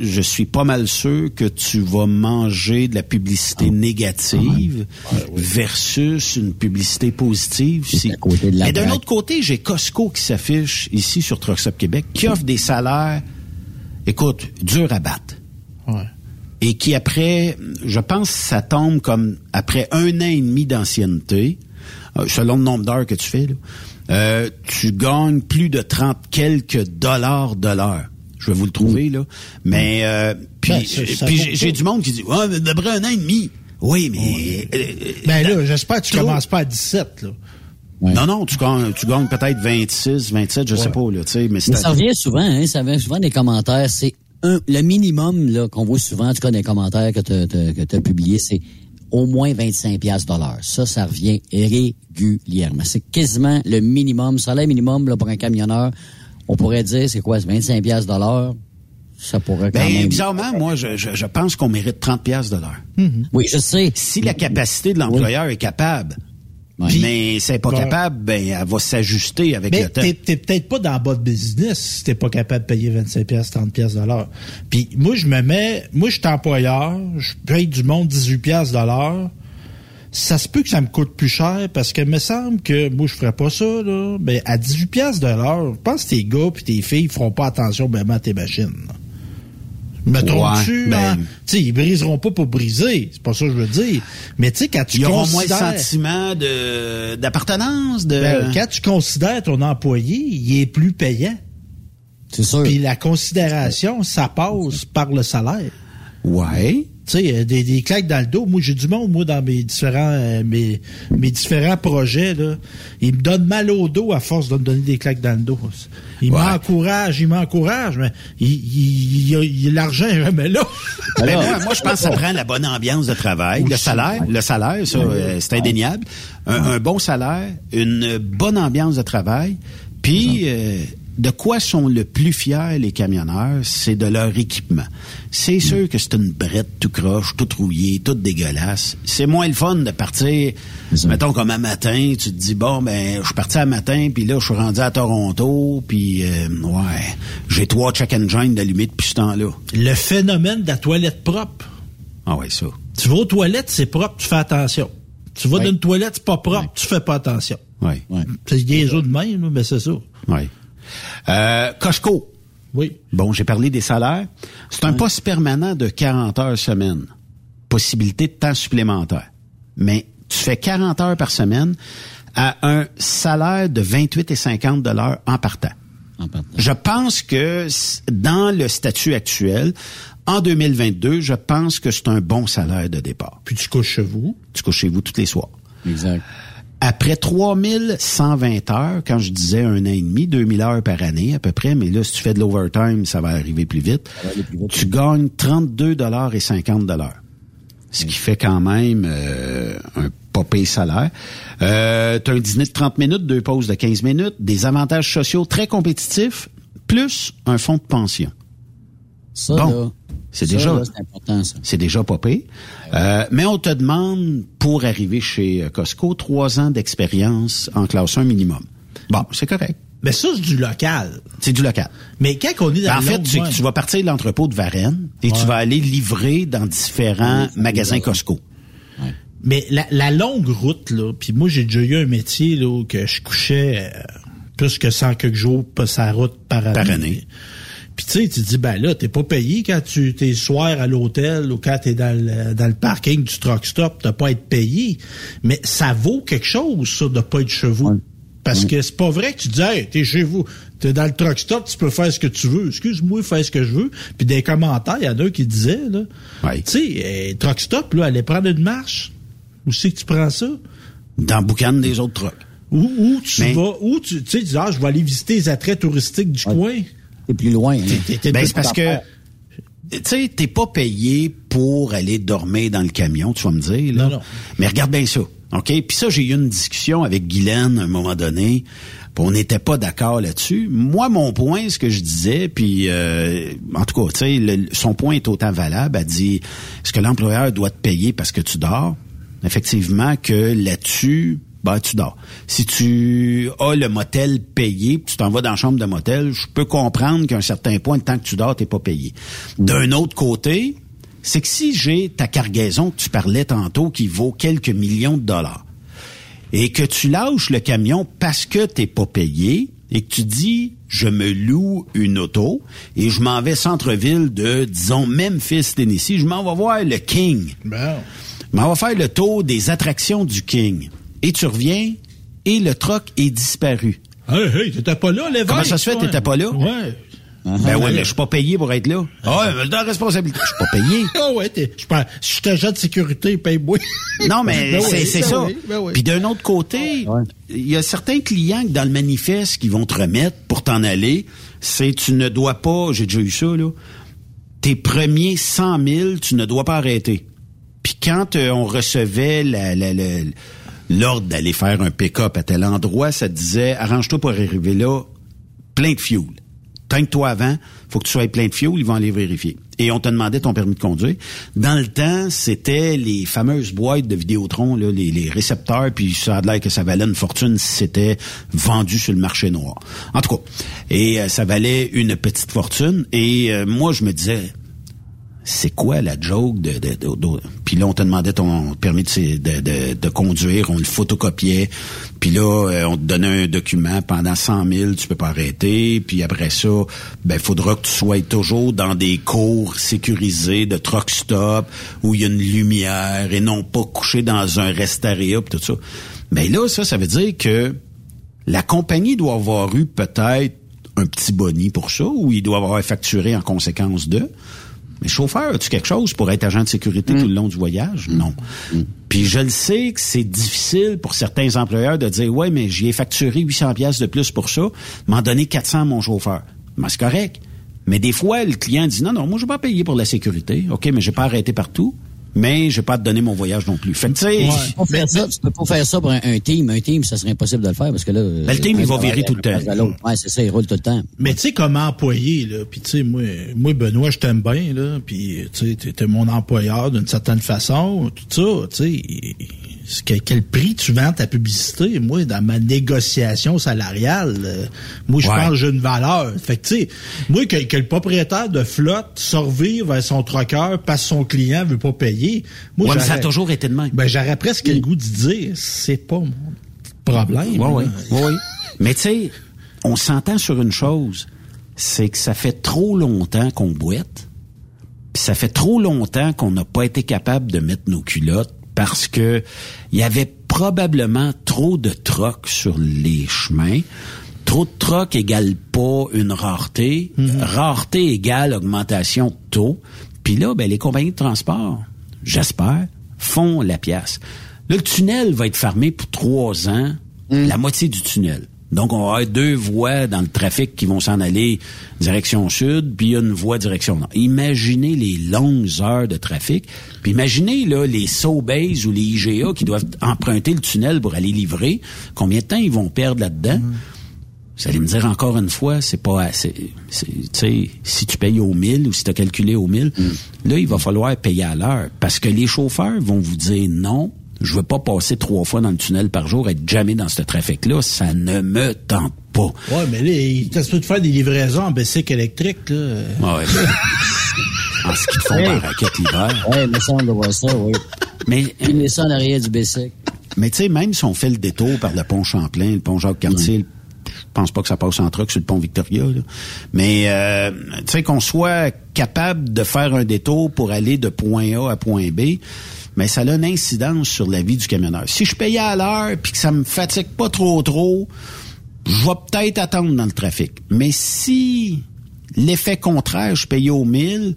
je suis pas mal sûr que tu vas manger de la publicité négative versus une publicité positive. Si- la Mais d'un autre côté, j'ai Costco qui s'affiche ici sur Trucks Up Québec, qui offre des salaires, écoute, dur à battre Ouais. et qui après, je pense que ça tombe comme après un an et demi d'ancienneté, euh, selon le nombre d'heures que tu fais, là, euh, tu gagnes plus de 30 quelques dollars de l'heure. Je vais vous le trouver, là. Mais, euh, puis, Ben, puis j'ai du monde qui dit, ouais, mais d'après un an et demi. Oui, mais... euh, Ben là, j'espère que tu trop- commences pas à 17, là. Non, non, tu gagnes, tu gagnes peut-être 26, 27, je sais pas, là, tu sais, mais ça revient souvent, hein, ça revient souvent des commentaires. C'est un, le minimum là qu'on voit souvent, en tout cas dans les commentaires que tu as publiés, c'est au moins 25 piastres de l'heure. Ça, ça revient régulièrement. C'est quasiment le minimum, salaire minimum là, pour un camionneur. On pourrait dire, c'est quoi, c'est 25 piastres de l'heure? Ça pourrait quand Ben, même... bizarrement, moi, je, je, je pense qu'on mérite 30 piastres de l'heure. Oui, je sais. Si la capacité de l'employeur est capable, mais c'est pas capable, ben elle va s'ajuster avec Mais le temps. t'es, t'es peut-être pas dans le bas de business si t'es pas capable de payer 25 pièces, 30 pièces de l'heure. Puis moi, je me mets, moi, je suis employeur, je paye du monde 18 pièces de l'heure. Ça se peut que ça me coûte plus cher parce que me semble que moi, je ferais pas ça, là. Ben, à 18 pièces de l'heure, je pense que tes gars puis tes filles feront pas attention ben, à tes machines. là. Me trompe-tu, ben- hein? Tu sais, ils briseront pas pour briser. C'est pas ça que je veux dire. Mais tu sais, quand tu Ils auront moins sentiment de d'appartenance, de. ben, quand tu considères ton employé, il est plus payant. C'est sûr. Puis la considération, ça passe par le salaire. Ouais. Tu sais, euh, des, des claques dans le dos. Moi, j'ai du monde, moi, dans mes différents euh, mes, mes différents projets, là. Ils me donnent mal au dos à force de me donner des claques dans le dos. Ils m'encouragent, ils m'encouragent, mais l'argent est jamais là. [LAUGHS] Ben, moi, moi, je pense que ça prend la bonne ambiance de travail, le salaire, le salaire, ça, euh, c'est indéniable. Un, un bon salaire, une bonne ambiance de travail, puis euh, de quoi sont le plus fiers les camionneurs, c'est de leur équipement. C'est sûr que c'est une brette tout croche, tout rouillée, toute dégueulasse. C'est moins le fun de partir, mettons comme un matin, tu te dis bon ben je suis parti un matin, puis là je suis rendu à Toronto, puis euh, ouais, j'ai trois check engines d'allumés depuis ce temps-là. Le phénomène de la toilette propre. Ah ouais, ça. Tu vas aux toilettes, c'est propre, tu fais attention. Tu vas dans une toilette, c'est pas propre, tu fais pas attention. Oui. C'est des de même, mais c'est ça. Oui. Euh, Costco. Oui. Bon, j'ai parlé des salaires. C'est un poste permanent de 40 heures semaine. Possibilité de temps supplémentaire. Mais tu fais 40 heures par semaine à un salaire de 28,50 dollars en partant. Je pense que dans le statut actuel, en 2022, je pense que c'est un bon salaire de départ. Puis tu couches chez vous. Tu couches chez vous tous les soirs. Exact. Après 3120 heures, quand je disais un an et demi, 2000 heures par année à peu près, mais là, si tu fais de l'overtime, ça va arriver plus vite, tu gagnes 32 dollars et 50 dollars. Ce qui fait quand même euh, un pas payé salaire. Euh, tu as un dîner de 30 minutes, deux pauses de 15 minutes, des avantages sociaux très compétitifs, plus un fonds de pension. Ça, Bon, là, c'est déjà c'est déjà pas. Euh, mais on te demande, pour arriver chez euh, Costco, trois ans d'expérience en classe 1 minimum. Bon, c'est correct. Mais ça, c'est du local. C'est du local. Mais quand on est dans Ben, en fait, tu, vas partir de l'entrepôt de Varennes et Ouais. tu vas aller livrer dans différents magasins Costco. Mais la, la longue route, là, puis moi, j'ai déjà eu un métier là, où que je couchais euh, plus que 100 quelques jours sur sa route par année. Par année. Puis tu sais, tu dis, ben là, t'es pas payé quand tu t'es soir à l'hôtel ou quand t'es dans le, dans le parking du truck stop, t'as pas à être payé. Mais ça vaut quelque chose, ça, de pas être chez vous. Parce que c'est pas vrai que tu dis, hey, t'es chez vous, t'es dans le truck stop, tu peux faire ce que tu veux. Excuse-moi, fais ce que je veux. Puis des commentaires, il y en a un qui disait, là, tu sais, euh, truck stop, là, aller prendre une marche. Où c'est que tu prends ça? Dans le boucan des autres trucks. Où, où tu vas, où tu, tu sais, tu dis, ah, je vais aller visiter les attraits touristiques du coin. C'est plus loin. hein. Ben, c'est parce que, tu sais, t'es pas payé pour aller dormir dans le camion, tu vas me dire, là. Non, non. Mais regarde bien ça, OK? Puis ça, j'ai eu une discussion avec Guylaine à un moment donné, puis on n'était pas d'accord là-dessus. Moi, mon point, ce que je disais, puis euh, en tout cas, tu sais, le- son point est autant valable. Elle dit, est-ce que l'employeur doit te payer parce que tu dors? Effectivement, que là-dessus, ben, tu dors. Si tu as le motel payé, puis tu t'en vas dans la chambre de motel, je peux comprendre qu'à un certain point, tant que tu dors, t'es pas payé. D'un autre côté, c'est que si j'ai ta cargaison que tu parlais tantôt qui vaut quelques millions de dollars, et que tu lâches le camion parce que t'es pas payé, et que tu dis, je me loue une auto, et je m'en vais centre-ville de, disons, Memphis, Tennessee, je m'en vais voir le King. Bon. Mais on va faire le tour des attractions du King. Et tu reviens, et le truck est disparu. Hey, hey, t'étais pas là, l'évêque. Comment ça se fait, t'étais pas là? Ouais. Ben ouais, mais je suis pas payé pour être là. Ah ouais, mais de la responsabilité. Je suis pas payé. [LAUGHS] Ah ouais, t'es, je je t'agent de sécurité, paye-moi. [LAUGHS] Non, mais Ben c'est oui, c'est ben ça. oui, ben oui. Puis d'un autre côté, il y a certains clients que dans le manifeste qui vont te remettre pour t'en aller, c'est tu ne dois pas, j'ai déjà eu ça, là, tes premiers 100 000, tu ne dois pas arrêter. Puis quand euh, on recevait la- la- la- l'ordre d'aller faire un pick-up à tel endroit, ça disait, arrange-toi pour arriver là, plein de fuel. Tank-toi avant, faut que tu sois plein de fuel, ils vont aller vérifier. Et on te demandait ton permis de conduire. Dans le temps, c'était les fameuses boîtes de Vidéotron, les récepteurs, puis ça a l'air que ça valait une fortune si c'était vendu sur le marché noir. En tout cas, et euh, ça valait une petite fortune. Et euh, moi, je me disais, c'est quoi la joke de, de, de- puis là on te demandait ton permis de, de conduire on le photocopiait puis là euh, on te donnait un document pendant 100 000 tu peux pas arrêter puis après ça ben faudra que tu sois toujours dans des cours sécurisés de truck stop où il y a une lumière et non pas couché dans un restaria pis tout ça mais là ça ça veut dire que la compagnie doit avoir eu peut-être un petit boni pour ça, ou il doit avoir facturé en conséquence de. Mais chauffeur, as-tu quelque chose pour être agent de sécurité tout le long du voyage? Non. Puis je le sais que c'est difficile pour certains employeurs de dire, ouais, mais j'y ai facturé 800 pièces de plus pour ça, m'en donner 400 à mon chauffeur. Ben, c'est correct. Mais des fois, le client dit, non, non, moi, je vais pas payer pour la sécurité. OK, mais j'ai pas arrêté partout. Mais je vais pas te donner mon voyage non plus. Fait que, tu sais, Tu peux pas faire ça, tu peux pas faire ça pour un, un team. Un team, ça serait impossible de le faire parce que là. Ben, le team, il va virer tout le temps. Ouais, c'est ça, il roule tout le temps. Mais tu sais, comme employé, là, puis tu sais, moi, moi, Benoît, je t'aime bien, là, puis tu sais, t'es- t'es mon employeur d'une certaine façon, tout ça, tu sais, que- quel prix tu vends ta publicité? Moi, dans ma négociation salariale, euh, moi, je Ouais. pense que j'ai une valeur. Fait que tu sais, moi, que, que le propriétaire de flotte survive vers son troqueur parce que son client veut pas payer, moi, Ouais, mais ça a toujours été de même. Ben, j'aurais presque le goût de dire, c'est pas mon problème. Oui, oui, oui. Mais tu sais, on s'entend sur une chose, c'est que ça fait trop longtemps qu'on boite, puis ça fait trop longtemps qu'on n'a pas été capable de mettre nos culottes parce que il y avait probablement trop de trocs sur les chemins. Trop de trocs égale pas une rareté. Rareté égale augmentation de taux. Puis là, ben, les compagnies de transport, j'espère, font la pièce. Là, le tunnel va être fermé pour trois ans, la moitié du tunnel. Donc, on va avoir deux voies dans le trafic qui vont s'en aller direction sud, puis une voie direction nord. Imaginez les longues heures de trafic, puis imaginez là les Sobeys ou les IGA qui doivent emprunter le tunnel pour aller livrer. Combien de temps ils vont perdre là-dedans? Vous allez me dire encore une fois, c'est pas assez. c'est- Tu sais, si tu payes au 1000 ou si tu as calculé au 1000, là, il va falloir payer à l'heure. Parce que les chauffeurs vont vous dire non, je veux pas passer trois fois dans le tunnel par jour, être jamais dans ce trafic-là, ça ne me tente pas. Ouais, mais là, il t'as de faire des livraisons en bicycle électrique, là. Ouais. en ce qu'ils font Hey. par raquette l'hiver. Ouais, me semble de voir ça, oui. Mais, Il met ça en arrière du BC. mais tu sais, même si on fait le détour par le pont Champlain, le pont Jacques-Cartier, je pense pas que ça passe en truck sur le pont Victoria. là. Mais euh, tu sais qu'on soit capable de faire un détour pour aller de point A à point B, mais ça a une incidence sur la vie du camionneur. Si je payais à l'heure puis que ça me fatigue pas trop trop, je vais peut-être attendre dans le trafic. Mais si l'effet contraire, je paye au 1000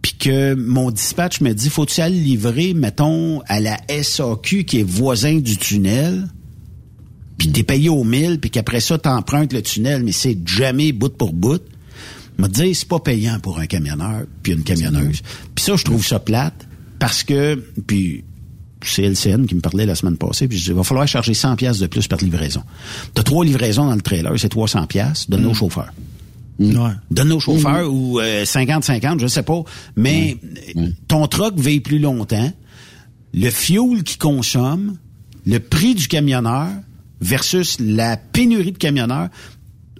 puis que mon dispatch me dit faut-tu aller livrer mettons à la SAQ qui est voisin du tunnel puis t'es payé au 1000 puis qu'après ça t'empruntes le tunnel mais c'est jamais bout pour bout me dire c'est pas payant pour un camionneur puis une camionneuse puis ça je trouve ça plate parce que puis c'est LCN qui me parlait la semaine passée, puis je dis, il va falloir charger 100 pièces de plus par livraison. T'as trois livraisons dans le trailer, c'est 300 pièces, donne nos chauffeurs. Donne nos chauffeurs ou euh, 50-50, je sais pas. Mais euh, ton truck veille plus longtemps. Le fuel qu'il consomme, le prix du camionneur versus la pénurie de camionneurs,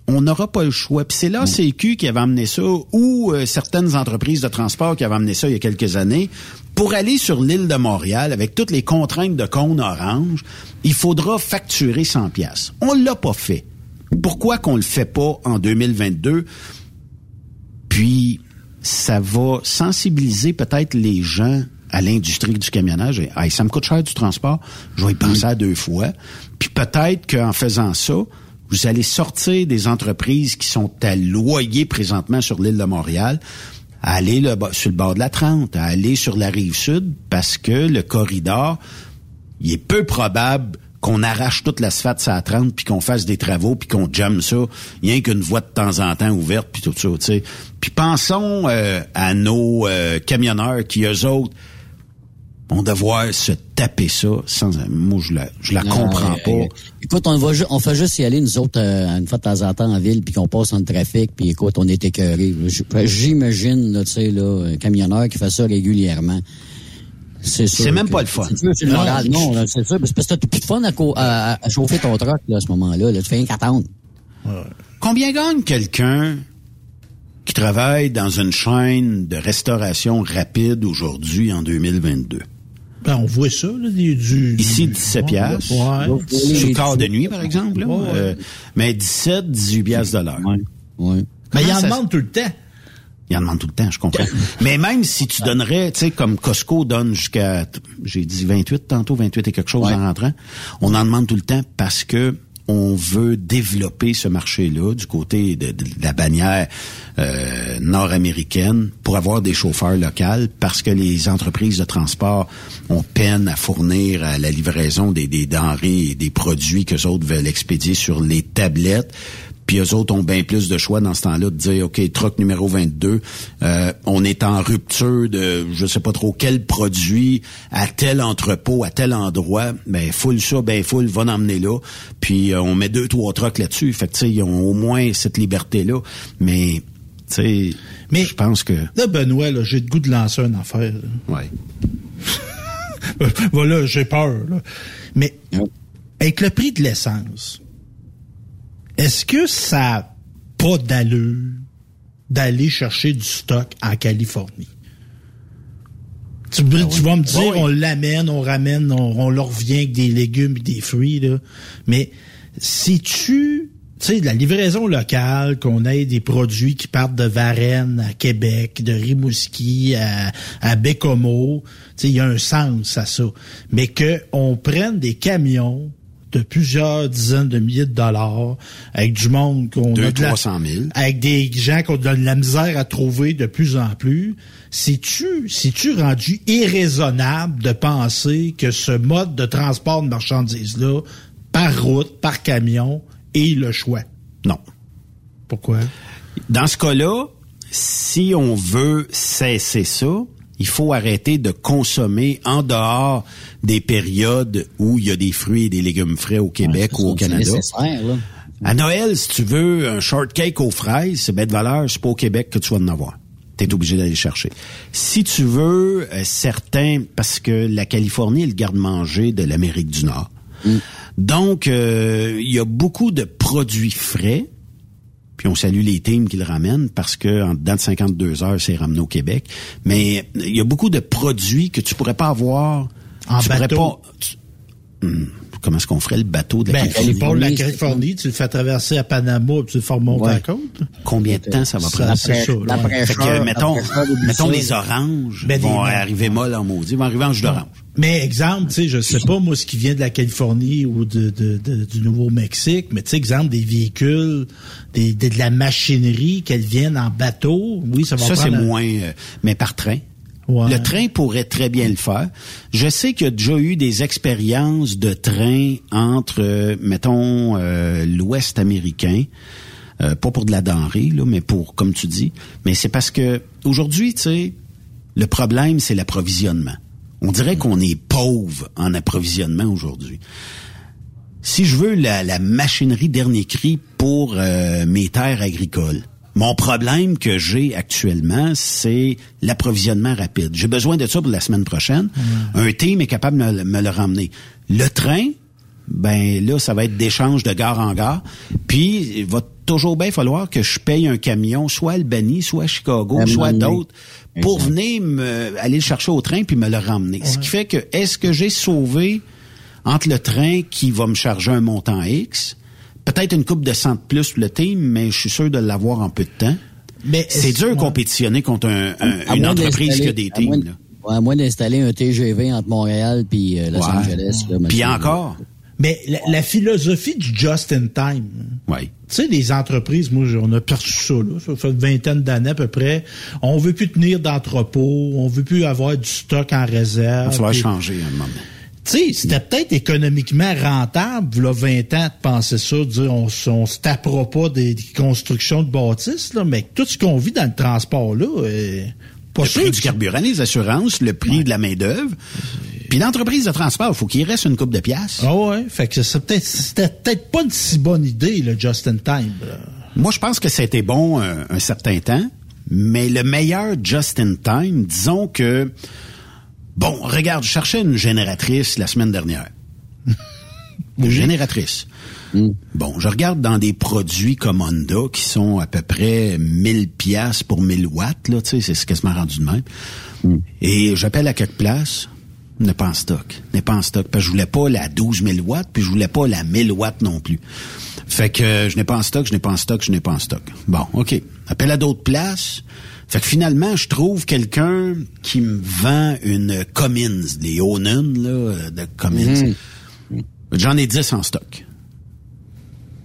on n'aura pas le choix. Puis c'est là CQ qui avait amené ça, ou euh, certaines entreprises de transport qui avaient amené ça il y a quelques années. Pour aller sur l'île de Montréal, avec toutes les contraintes de cône orange, il faudra facturer 100 pièces. On l'a pas fait. Pourquoi qu'on le fait pas en 2022? Puis, ça va sensibiliser peut-être les gens à l'industrie du camionnage. Ça me coûte cher du transport, je vais y penser à deux fois. Puis peut-être qu'en faisant ça, vous allez sortir des entreprises qui sont à loyer présentement sur l'île de Montréal, à aller sur le bord de la 30, à aller sur la rive sud, parce que le corridor, il est peu probable qu'on arrache toute l'asphalte à 30 puis qu'on fasse des travaux puis qu'on jamme ça, rien qu'une voie de temps en temps ouverte puis tout ça, tu sais. Puis pensons euh, à nos euh, camionneurs qui eux autres vont devoir se taper ça sans moi je la je la Non, comprends euh, pas. euh, écoute, on va on fait juste y aller nous autres euh, une fois de temps en temps en ville puis qu'on passe en trafic puis écoute, on est écœurés. J- J'imagine tu sais là, un camionneur qui fait ça régulièrement. C'est sûr C'est même pas le fun. C'est le Non. moral. Non, c'est sûr. Parce que t'as plus de fun à, chauffer ton truck là, à ce moment-là. Là. Tu fais rien qu'attendre. Combien gagne quelqu'un qui travaille dans une chaîne de restauration rapide aujourd'hui en 2022? Ben, on voit ça, là, du, du- Ici, du- 17 piastres. Ouais. Sur le quart de nuit, par exemple. là. Ouais, ouais. Euh, mais 17, 18 piastres de l'heure. Ouais. Mais il en ça- demande tout le temps. Il en demande tout le temps, je comprends. [LAUGHS] Mais même si tu donnerais, tu sais, comme Costco donne jusqu'à, j'ai dit 28 tantôt, 28 et quelque chose en rentrant, on en demande tout le temps parce que on veut développer ce marché-là du côté de, la bannière euh, nord-américaine pour avoir des chauffeurs locaux parce que les entreprises de transport ont peine à fournir à la livraison des, des denrées et des produits que autres veulent expédier sur les tablettes. Puis eux autres ont bien plus de choix dans ce temps-là de dire, OK, truck numéro 22, euh, on est en rupture de je sais pas trop quel produit à tel entrepôt, à tel endroit. Ben, full ça, ben full, va l'emmener là. Puis euh, on met deux, trois trucks là-dessus. Fait que, tu sais, ils ont au moins cette liberté-là. Mais, tu sais, Mais je pense que... Là, Benoît, là, j'ai le goût de lancer une affaire. Ouais. [LAUGHS] voilà, j'ai peur. là. Mais avec le prix de l'essence, est-ce que ça a pas d'allure d'aller chercher du stock en Californie? Tu, tu vas me dire, Ah oui. on l'amène, on ramène, on, on leur revient avec des légumes et des fruits, là. Mais si tu, tu sais, de la livraison locale, qu'on ait des produits qui partent de Varennes à Québec, de Rimouski à, à Bécomo, tu sais, il y a un sens à ça. Mais que on prenne des camions de plusieurs dizaines de milliers de dollars avec du monde qu'on a de la- 300 000. avec des gens qu'on de la misère à trouver de plus en plus, c'est-tu, c'est-tu rendu irraisonnable de penser que ce mode de transport de marchandises-là, par route, par camion, est le choix? Non. Pourquoi? Dans ce cas-là, si on veut cesser ça, il faut arrêter de consommer en dehors des périodes où il y a des fruits et des légumes frais au Québec ou au Canada. là. À Noël, si tu veux un shortcake aux fraises, c'est bête de valeur, c'est pas au Québec que tu vas en avoir. Tu es obligé d'aller chercher. Si tu veux euh, certains, parce que la Californie est le garde-manger de l'Amérique du Nord. Donc, euh, il y a beaucoup de produits frais. Puis on salue les teams qui le ramènent parce que en dedans de 52 heures, c'est ramené au Québec. Mais il y a beaucoup de produits que tu pourrais pas avoir En tu pourrais bateau. pas- tu- hum, comment est-ce qu'on ferait le bateau de la Ben, Californie? les pôles de la Californie, tu le fais traverser à Panama, puis tu le fais remonter Ouais. à la côte. Combien de temps ça va Ça, prendre? c'est ça. Fait que, mettons, mettons les oranges Ben, vont des- arriver molles en maudit, ils vont arriver en jus d'orange. Mais exemple, tu sais, je sais pas moi ce qui vient de la Californie ou de, de- de- du Nouveau-Mexique, mais tu sais, exemple des véhicules, des, de la machinerie qu'elles viennent en bateau, oui, ça va Ça, c'est un- moins, euh, mais par train. Ouais. Le train pourrait très bien le faire. Je sais qu'il y a déjà eu des expériences de train entre, euh, mettons, euh, l'Ouest américain, euh, pas pour de la denrée, là, mais pour, comme tu dis, mais c'est parce que aujourd'hui, tu sais, le problème, c'est l'approvisionnement. On dirait qu'on est pauvre en approvisionnement aujourd'hui. Si je veux la, la machinerie dernier cri pour euh, mes terres agricoles, mon problème que j'ai actuellement, c'est l'approvisionnement rapide. J'ai besoin de ça pour la semaine prochaine. Un team est capable de me, me le ramener. Le train, ben là, ça va être d'échange de gare en gare. Puis, il va toujours bien falloir que je paye un camion, soit à Albany, soit à Chicago, soit d'autres, pour venir me, aller le chercher au train puis me le ramener. Ce qui fait que, est-ce que j'ai sauvé entre le train qui va me charger un montant X, peut-être une coupe de cent de plus pour le team, mais je suis sûr de l'avoir en peu de temps. Mais c'est dur de compétitionner contre un- un- À une entreprise qui a des à moins teams. de- là. ouais, à moins d'installer un TGV entre Montréal puis euh, Los Ouais. Angeles. là, Puis encore. Mais la, la philosophie du just in time. Oui. Tu sais, les entreprises, moi, on a perçu ça, là. Ça fait une vingtaine d'années à peu près. On veut plus tenir d'entrepôt, on veut plus avoir du stock en réserve. Il va falloir changer à un moment donné. Tu sais, c'était peut-être économiquement rentable, là, 20 ans, de penser ça, de dire on, on se tapera pas des, des constructions de bâtisses, là, mais tout ce qu'on vit dans le transport, là, euh, pas le sûr prix que du carburant, les assurances, le prix de la main-d'œuvre. Puis l'entreprise de transport, il faut qu'il reste une coupe de pièces. Ah ouais, fait que c'est peut-être c'était peut-être pas une si bonne idée le just in time. là. Moi, je pense que c'était bon euh, un certain temps, mais le meilleur just in time, disons que bon, regarde, je cherchais une génératrice la semaine dernière. [LAUGHS] Une génératrice. Bon, je regarde dans des produits comme Honda qui sont à peu près 1000 pièces pour 1000 watts là, tu sais, c'est quasiment rendu de même. Et j'appelle à quelque place, n'est pas en stock, n'est pas en stock parce que je voulais pas la 12 000 watts puis je voulais pas la 1000 watts non plus. Fait que euh, je n'ai pas en stock, je n'ai pas en stock, je n'ai pas en stock. Bon, OK. Appelle à d'autres places. Fait que finalement, je trouve quelqu'un qui me vend une Cummins, les Onan, là, de Cummins. J'en ai 10 en stock.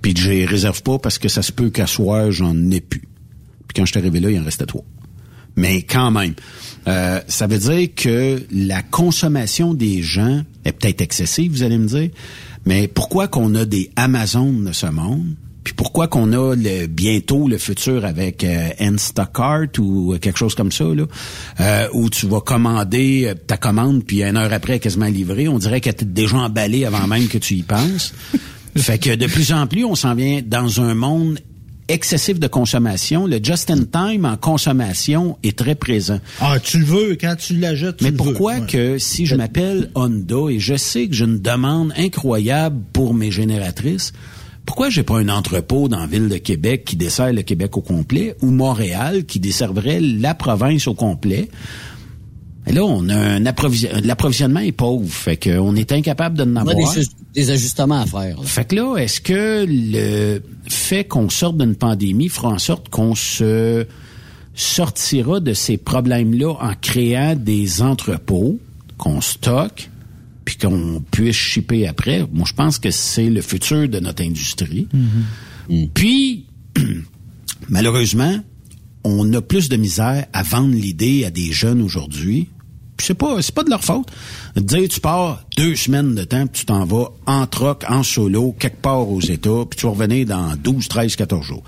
Puis je les réserve pas parce que ça se peut qu'à soir, j'en ai plus. Puis quand je suis arrivé là, il en restait trois. Mais quand même, euh, ça veut dire que la consommation des gens est peut-être excessive, vous allez me dire. Mais pourquoi qu'on a des Amazones de ce monde? Puis pourquoi qu'on a le, bientôt le futur avec euh, Instacart ou quelque chose comme ça, là, euh, où tu vas commander euh, ta commande, puis une heure après, quasiment livrée. On dirait qu'elle est déjà emballée avant même que tu y penses. [LAUGHS] fait que de plus en plus, on s'en vient dans un monde excessif de consommation. Le just-in-time en consommation est très présent. Ah, tu le veux quand tu l'achètes. tu Mais le pourquoi veux, ouais. que si je m'appelle Honda et je sais que j'ai une demande incroyable pour mes génératrices, pourquoi j'ai pas un entrepôt dans la ville de Québec qui dessert le Québec au complet ou Montréal qui desserverait la province au complet? Et là, on a un approvisionnement. L'approvisionnement est pauvre, fait qu'on est incapable de en On a avoir. des, ju- des ajustements à faire. là. Fait que là, est-ce que le fait qu'on sorte d'une pandémie fera en sorte qu'on se sortira de ces problèmes-là en créant des entrepôts qu'on stocke puis qu'on puisse shipper après? Moi, je pense que c'est le futur de notre industrie. Puis, [CLEARS THROAT] malheureusement, on a plus de misère à vendre l'idée à des jeunes aujourd'hui. Puis c'est pas c'est pas de leur faute. De dire tu pars deux semaines de temps, puis tu t'en vas en troc, en solo, quelque part aux États, puis tu vas revenir dans 12, 13, 14 jours.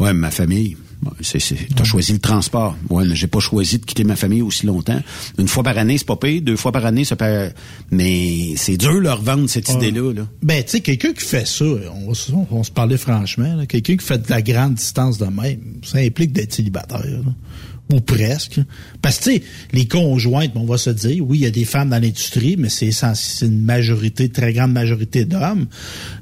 Ouais, ma famille, c'est, c'est, t'as choisi le transport. Ouais, mais j'ai pas choisi de quitter ma famille aussi longtemps. Une fois par année, c'est pas payé. Deux fois par année, ça peut... Mais c'est dur leur vendre cette idée-là. Là. Ben, tu sais, quelqu'un qui fait ça, on, va se- on se parlait franchement, là, quelqu'un qui fait de la grande distance de même, ça implique d'être célibataire. là. Ou presque. Parce que, tu sais, les conjointes, on va se dire, oui, il y a des femmes dans l'industrie, mais c'est une majorité, très grande majorité d'hommes.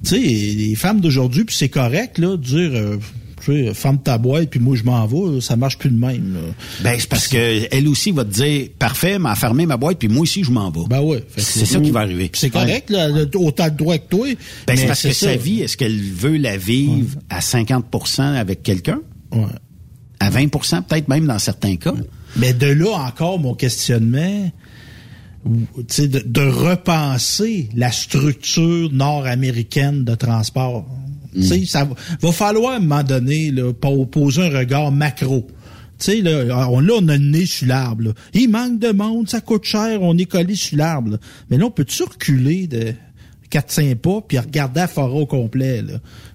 Tu sais, les femmes d'aujourd'hui, puis c'est correct, là, de dire, euh, Tu sais, ferme ta boîte, puis moi, je m'en vais. Ça marche plus de même. Là. Ben, c'est parce que elle aussi va te dire, parfait, m'a fermé ma boîte, puis moi aussi, je m'en vais. Ben ouais. C'est ça qui va arriver. C'est correct, là, autant de droit que toi. Ben, c'est parce que ça. sa vie, est-ce qu'elle veut la vivre à 50% avec quelqu'un? Ouais. À 20 peut-être même dans certains cas? Mais de là encore, mon questionnement, ou, tu sais, de, de repenser la structure nord-américaine de transport. Tu sais, ça va, va falloir à un moment donné là, po- poser un regard macro. Tu sais, là, on, là, on a le nez sur l'arbre. Il manque de monde, ça coûte cher, on est collé sur l'arbre. Mais là, on peut-tu reculer de 4-5 pas puis regarder la forêt au complet, là?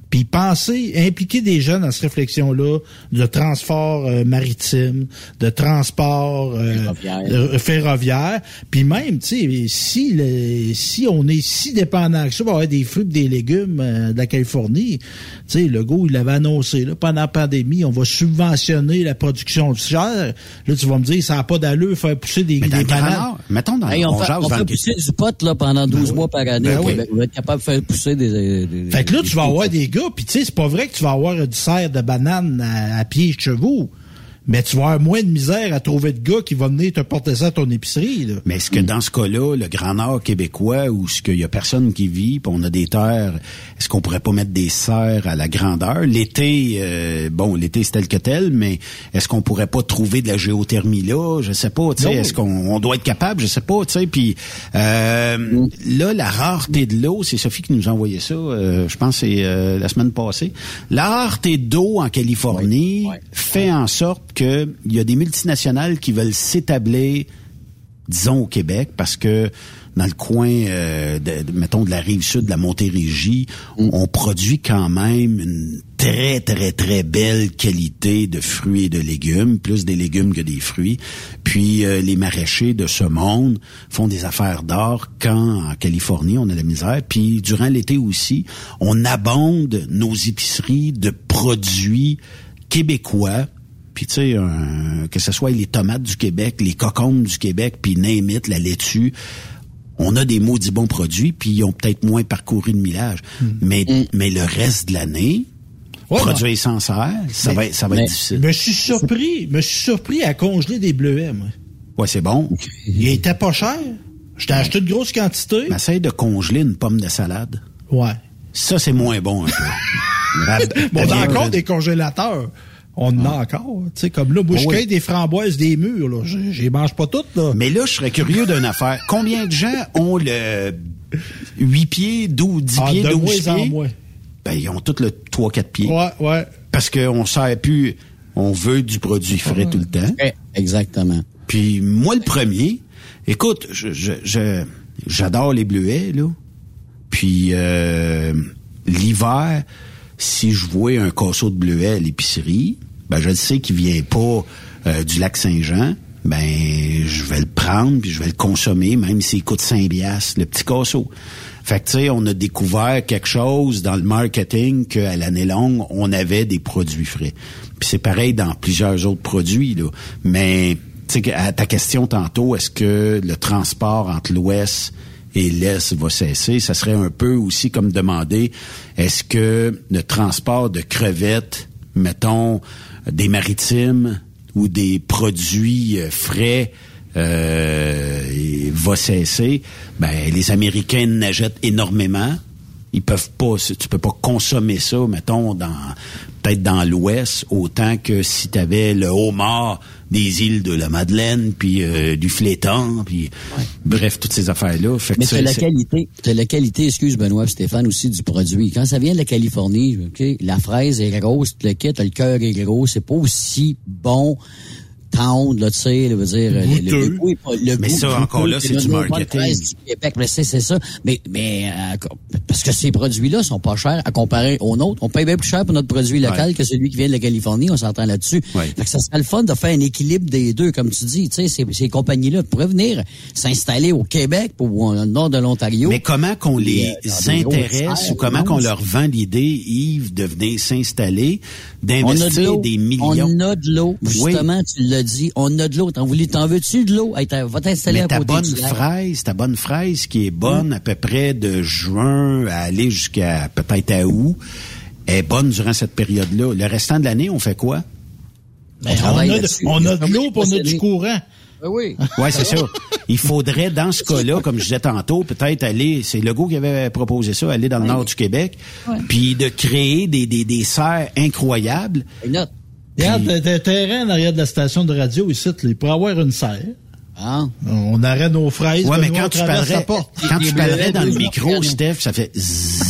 Puis penser, impliquer des jeunes dans cette réflexion-là de transport euh, maritime, de transport euh, Ferroviaire. euh, ferroviaire. Puis même, tu sais, si, le- si on est si dépendant que ça, on va avoir des fruits et des légumes euh, de la Californie. Tu sais, le gars, il l'avait annoncé, là, pendant la pandémie, on va subventionner la production de chair. Là, tu vas me dire, ça n'a pas d'allure faire pousser des, Mais dans des bananes. Mettons dans Hey, on on fait, on pousser du pot là, pendant 12 mois par année. Ben. On va être capable de faire pousser des... des- Fait que là, des- tu vas avoir des gars, tu sais, c'est pas vrai que tu vas avoir du cerf de banane à, à pieds de chevaux, mais tu vas avoir moins de misère à trouver de gars qui vont venir te porter ça à ton épicerie. Là. Mais est-ce que dans ce cas-là, le Grand Nord québécois, où ce qu'il y a personne qui vit, puis on a des terres, est-ce qu'on pourrait pas mettre des serres à la grandeur? L'été, euh, bon, l'été c'est tel que tel, mais est-ce qu'on pourrait pas trouver de la géothermie là? Je sais pas, tu sais, est-ce qu'on on doit être capable? Je sais pas, tu sais, puis euh, là, la rareté de l'eau, c'est Sophie qui nous a envoyé ça, euh, je pense c'est euh, la semaine passée. La rareté d'eau en Californie fait en sorte qu'il y a des multinationales qui veulent s'établir disons au Québec, parce que dans le coin, euh, de, de- mettons, de la rive sud de la Montérégie, on produit quand même une très, très, très belle qualité de fruits et de légumes, plus des légumes que des fruits. Puis euh, les maraîchers de ce monde font des affaires d'or quand en Californie, on a la misère. Puis durant l'été aussi, on abonde nos épiceries de produits québécois puis tu sais, que ce soit les tomates du Québec, les cocombes du Québec, puis name it, la laitue, on a des maudits bons produits, puis ils ont peut-être moins parcouru de millage. Mais, mais le reste de l'année, Ouais, produire sans serre, ça Mais- va être, ça va mais- être difficile. Me suis surpris, me suis surpris à congeler des bleuets, moi. Ouais, c'est bon. Il était pas cher. Je t'ai acheté de grosses quantités. Mais essaye de congeler une pomme de salade. Ouais. Ça, c'est moins bon un peu. [LAUGHS] Bon, on a Bien encore des congélateurs. On en a encore. Tu sais, comme là, moi, je Ah oui. cueille des framboises des murs, là. Je les mange pas toutes, là. Mais là, je serais curieux d'une affaire. Combien de gens ont le 8 pieds, 12, 10 Ah, pieds, de 12 moins en pieds? moins. Ben, ils ont tous le 3-4 pieds. Ouais, ouais. Parce qu'on sert plus, on veut du produit frais tout le temps. Exactement. Puis moi, le premier, écoute, je, je, je- j'adore les bleuets, là. Puis euh, l'hiver, si je vois un casseau de bleuets à l'épicerie, ben je le sais qu'il vient pas euh, du lac Saint-Jean. Ben, je vais le prendre puis je vais le consommer, même s'il coûte 5 piastres, le petit casseau. Fait que, tu sais, on a découvert quelque chose dans le marketing qu'à l'année longue, on avait des produits frais. Puis c'est pareil dans plusieurs autres produits, là. Mais, tu sais, à ta question tantôt, est-ce que le transport entre l'Ouest et l'Est va cesser? Ça serait un peu aussi comme demander, est-ce que le transport de crevettes, mettons, des maritimes ou des produits euh, frais euh, va cesser, ben les Américains n'achètent énormément. Ils peuvent pas, tu peux pas consommer ça, mettons, dans peut-être dans l'Ouest, autant que si tu avais le homard des îles de la Madeleine, puis euh, du flétan, puis bref, toutes ces affaires-là. Fait que Mais c'est la qualité, c'est la qualité, excuse Benoît et Stéphane aussi du produit. Quand ça vient de la Californie, la fraise est grosse, le kit, le cœur est gros, c'est pas aussi bon tendre, là, tu sais, veut dire, le, goût le Mais ça, encore là, c'est du marketing. Québec, mais c'est, c'est ça. Mais, mais, euh, parce que ces produits-là sont pas chers à comparer aux nôtres. On paye bien plus cher pour notre produit local que celui qui vient de la Californie, on s'entend là-dessus. Fait que ça serait le fun de faire un équilibre des deux, comme tu dis. Tu sais, ces, ces compagnies-là pourraient venir s'installer au Québec ou le nord de l'Ontario. Mais comment qu'on les euh, intéresse ou comment qu'on leur vend l'idée, Yves, de venir s'installer, d'investir des millions? On a de l'eau. Justement, tu dit. On a de l'eau. T'en voulais, t'en veux-tu de l'eau? Hey, va t'installer Mais à ta côté bonne du lac. fraise, ta bonne fraise qui est bonne à peu près de juin à aller jusqu'à peut-être à août, est bonne durant cette période-là. Le restant de l'année, on fait quoi? Ben, on, a de, on a de l'eau on a du courant. Ben oui. [LAUGHS] C'est ça. Il faudrait, dans ce cas-là, comme je disais tantôt, peut-être aller, c'est Legault qui avait proposé ça, aller dans le nord du Québec, puis de créer des, des, des serres incroyables. Note. Regarde, t'as un terrain en arrière de la station de radio ici, il pourrait avoir une serre. Ah. On arrête nos fraises. Ouais, mais quand tu parlerais, quand tu parlerais dans le micro. Steph, ça fait zzzz.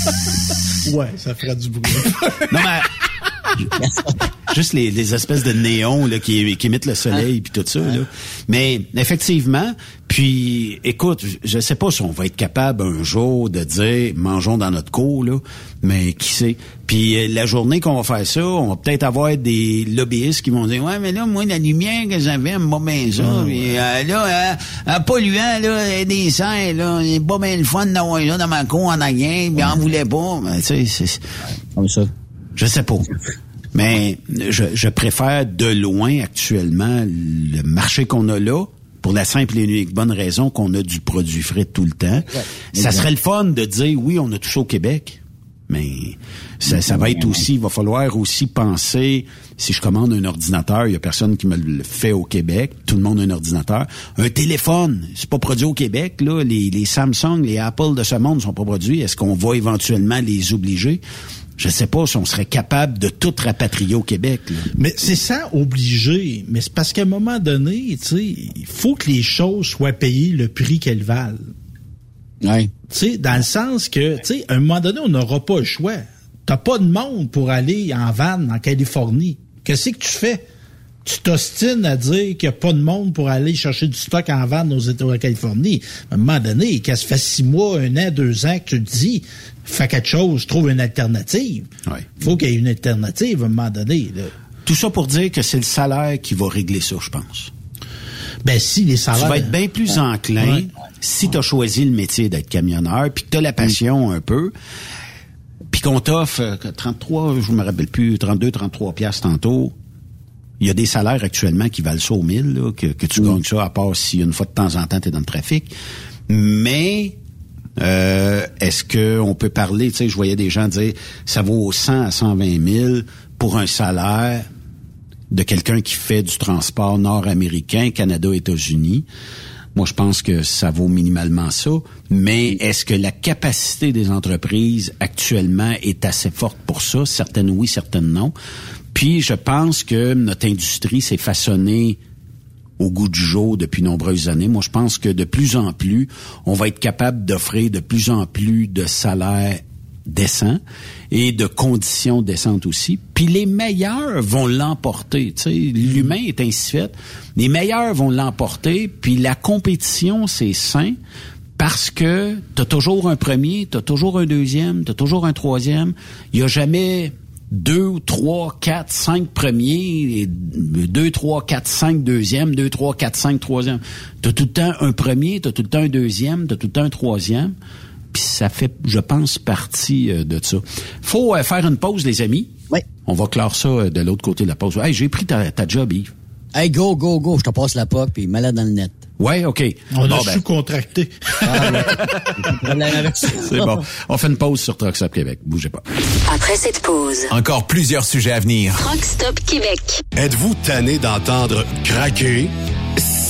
[LAUGHS] Ouais, ça ferait du bruit. Non, mais [LAUGHS] juste les, les espèces de néons là, qui, qui émettent le soleil puis tout ça. Là. Mais effectivement, puis écoute, je- sais pas si on va être capable un jour de dire mangeons dans notre cour, là, mais qui sait? Puis euh, la journée qu'on va faire ça, on va peut-être avoir des lobbyistes qui vont dire Ouais, mais là, moi, la lumière que j'avais, elle m'a bien ça. Puis, euh, là, euh, polluant, là, des serres, là, c'est pas bien le fun d'avoir ça dans ma cour en arrière, puis on voulait pas. Mais tu sais, c'est. Comme ça. Je sais pas. Mais je, je préfère de loin actuellement le marché qu'on a là pour la simple et unique bonne raison qu'on a du produit frais tout le temps. Ça serait le fun de dire oui, on a tout ça au Québec. Mais ça, ça va être aussi, il va falloir aussi penser, si je commande un ordinateur, il y a personne qui me le fait au Québec, tout le monde a un ordinateur. Un téléphone, c'est pas produit au Québec, là. Les, les Samsung, les Apple de ce monde sont pas produits. Est-ce qu'on va éventuellement les obliger? Je sais pas si on serait capable de tout rapatrier au Québec. là. Mais c'est ça obligé. Mais c'est parce qu'à un moment donné, tu sais, il faut que les choses soient payées le prix qu'elles valent. Ouais. Tu sais, dans le sens que, tu sais, à un moment donné, on n'aura pas le choix. T'as pas de monde pour aller en vanne en Californie. Qu'est-ce que tu fais? Tu t'ostines à dire qu'il n'y a pas de monde pour aller chercher du stock en vanne aux États de Californie. À un moment donné, que ça fait six mois, un an, deux ans que tu te dis, fais quelque chose, trouve une alternative. Il faut qu'il y ait une alternative à un moment donné. Là. Tout ça pour dire que c'est le salaire qui va régler ça, je pense. Ben si les salaires. Tu vas être bien plus enclin Ouais. si tu as choisi le métier d'être camionneur, puis que tu as la passion un peu, puis qu'on t'offre euh, que 33, je me rappelle plus, 32, 33 piastres tantôt. Il y a des salaires actuellement qui valent ça au 1000, là, que, que tu gagnes ça, à part si une fois de temps en temps tu es dans le trafic. Mais euh, est-ce que on peut parler, tu sais, je voyais des gens dire ça vaut 100 à 120 000 pour un salaire de quelqu'un qui fait du transport nord-américain, Canada, États-Unis. Moi, je pense que ça vaut minimalement ça. Mais est-ce que la capacité des entreprises actuellement est assez forte pour ça? Certaines oui, certaines non. Puis, je pense que notre industrie s'est façonnée au goût du jour depuis nombreuses années. Moi, je pense que de plus en plus, on va être capable d'offrir de plus en plus de salaires décents et de conditions décentes aussi. Puis les meilleurs vont l'emporter. L'humain est ainsi fait. Les meilleurs vont l'emporter. Puis la compétition, c'est sain parce que tu as toujours un premier, tu as toujours un deuxième, tu as toujours un troisième. Il y a jamais deux, trois, quatre, cinq premiers, et deux, trois, quatre, cinq deuxièmes, deux, trois, quatre, cinq troisièmes. T'as tout le temps un premier, t'as tout le temps un deuxième, t'as tout le temps un troisième. Puis ça fait, je pense, partie euh, de ça. Faut euh, faire une pause, les amis. Oui. On va clore ça euh, de l'autre côté de la pause. Hey, j'ai pris ta, ta job, Yves. Hey, go, go, go, je te passe la POC, puis malade dans le net. Ouais, OK. On Bon, a ben, sous-contracté. [LAUGHS] Ah, ouais. C'est bon. On fait une pause sur Trucks Up Québec. Bougez pas. Après cette pause, Encore plusieurs sujets à venir. Rock Stop Québec. Êtes-vous tanné d'entendre craquer,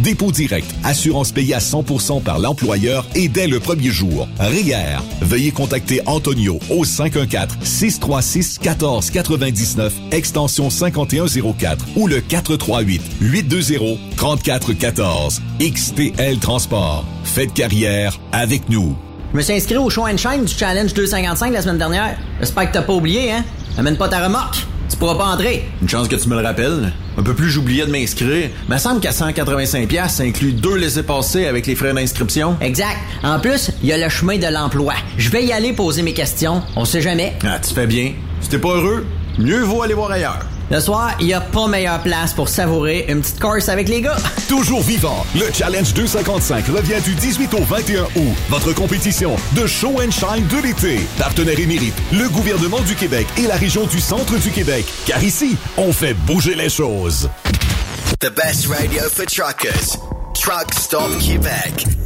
dépôt direct, assurance payée à 100% par l'employeur et dès le premier jour. RIER. Veuillez contacter Antonio au 514-636-1499, extension 5104 ou le 438-820-3414. XTL Transport. Faites carrière avec nous. Je me suis inscrit au show and shine du Challenge 255 la semaine dernière. J'espère que t'as pas oublié, hein? Amène pas ta remorque. Tu pourras pas entrer. Une chance que tu me le rappelles. Un peu plus j'oubliais de m'inscrire. Mais semble qu'à 185$, ça inclut deux laissés-passer avec les frais d'inscription. Exact. En plus, il y a le chemin de l'emploi. Je vais y aller poser mes questions. On sait jamais. Ah, tu fais bien. Si t'es pas heureux, mieux vaut aller voir ailleurs. Le soir, il n'y a pas meilleure place pour savourer une petite course avec les gars. [LAUGHS] Toujours vivant, le Challenge 255 revient du 18 au 21 août. Votre compétition de show and shine de l'été. Partenaire émérite, le gouvernement du Québec et la région du centre du Québec. Car ici, on fait bouger les choses. The best radio for truckers. Truck Stop Québec.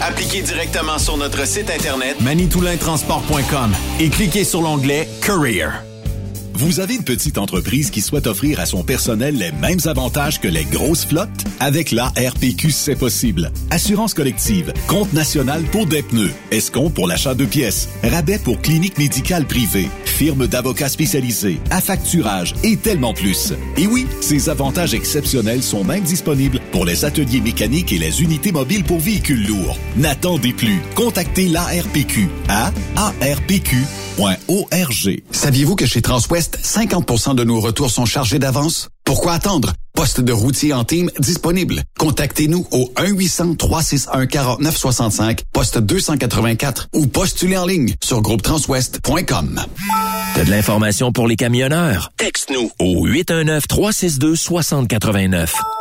Appliquez directement sur notre site internet manitoulintransport.com et cliquez sur l'onglet Career. Vous avez une petite entreprise qui souhaite offrir à son personnel les mêmes avantages que les grosses flottes? Avec la RPQ, c'est possible. Assurance collective, compte national pour des pneus, escompte pour l'achat de pièces, rabais pour clinique médicale privée, firme d'avocats spécialisés, affacturage et tellement plus. Et oui, ces avantages exceptionnels sont même disponibles pour les ateliers mécaniques et les unités mobiles pour véhicules lourds. N'attendez plus. Contactez l'ARPQ à arpq.org. Saviez-vous que chez Transwest, 50% de nos retours sont chargés d'avance? Pourquoi attendre? Poste de routier en team disponible. Contactez-nous au 1-800-361-4965, poste 284 ou postulez en ligne sur groupetranswest.com. T'as de l'information pour les camionneurs? Texte-nous au 819-362-6089.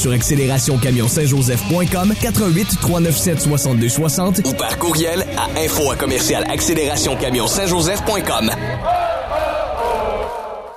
sur accélérationcamion-saint-joseph.com 88 397 62 60 ou par courriel à info à commercial accélérationcamion-saint-joseph.com.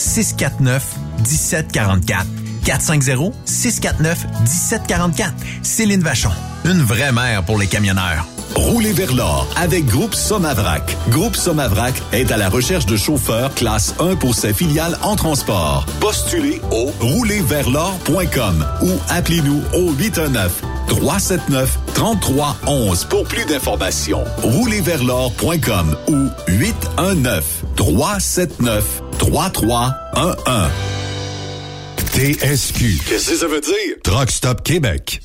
649 1744. 450 649 1744. Céline Vachon. Une vraie mère pour les camionneurs. Roulez vers l'or avec Groupe Somavrac. Groupe Somavrac est à la recherche de chauffeurs classe 1 pour ses filiales en transport. Postulez au roulerversl'or.com ou appelez-nous au 819 379 3311 pour plus d'informations. Roulerversl'or.com ou 819 379 3311. TSQ. Qu'est-ce que ça veut dire? Truck Stop Québec.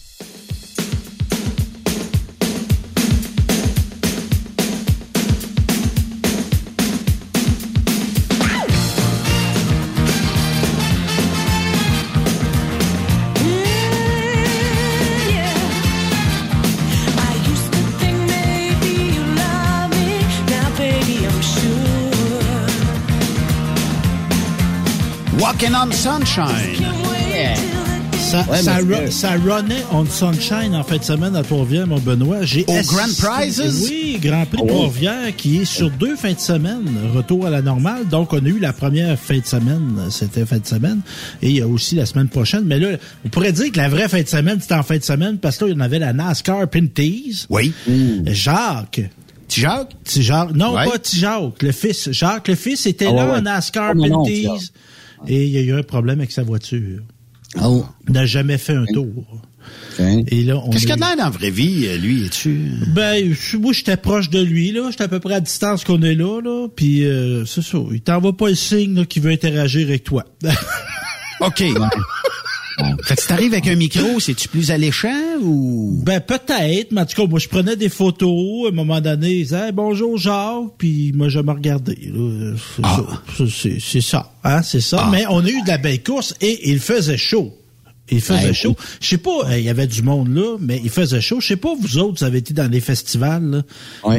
On Sunshine. Ça, Ouais, ça, ru- ça runnait on Sunshine en fin de semaine à Trois-Rivières, mon Benoît. J'ai Au Grand Prizes? Oui, Grand Prix Oh. Trois-Rivières qui est sur deux fins de semaine, retour à la normale. Donc, on a eu la première fin de semaine, c'était fin de semaine, et il y a aussi la semaine prochaine. Mais là, on pourrait dire que la vraie fin de semaine, c'était en fin de semaine parce que là, il y en avait la NASCAR Pinties. Oui. Jacques. Petit Jacques? Petit Jacques. Non, Ouais. pas Jacques. Le fils. Jacques, le fils, était Ah là ouais. en NASCAR Oh, non, Pinties. Jacques. Et il y a eu un problème avec sa voiture. Oh. Il n'a jamais fait un tour. Et là, on Qu'est-ce qu'il a a de l'air dans la vraie vie, euh, lui, es-tu? Ben, je- moi, j'étais proche de lui, là. J'étais à peu près à distance qu'on est là, là. Puis, euh, c'est ça. Il t'envoie pas le signe, qu'il veut interagir avec toi. [LAUGHS] OK. Fait que si t'arrives avec un micro, c'est-tu plus alléchant ou? Ben, peut-être, mais en tout cas, moi, je prenais des photos. À un moment donné, il disait, Hey, bonjour, Jacques. Puis, moi, je me regardais. C'est Ah. ça. C'est- ça. Hein, c'est ça. Mais on a eu de la belle course et il faisait chaud. Il faisait chaud. Je sais pas, il y avait du monde là, mais il faisait chaud. Je sais pas, vous autres, vous avez été dans les festivals, là.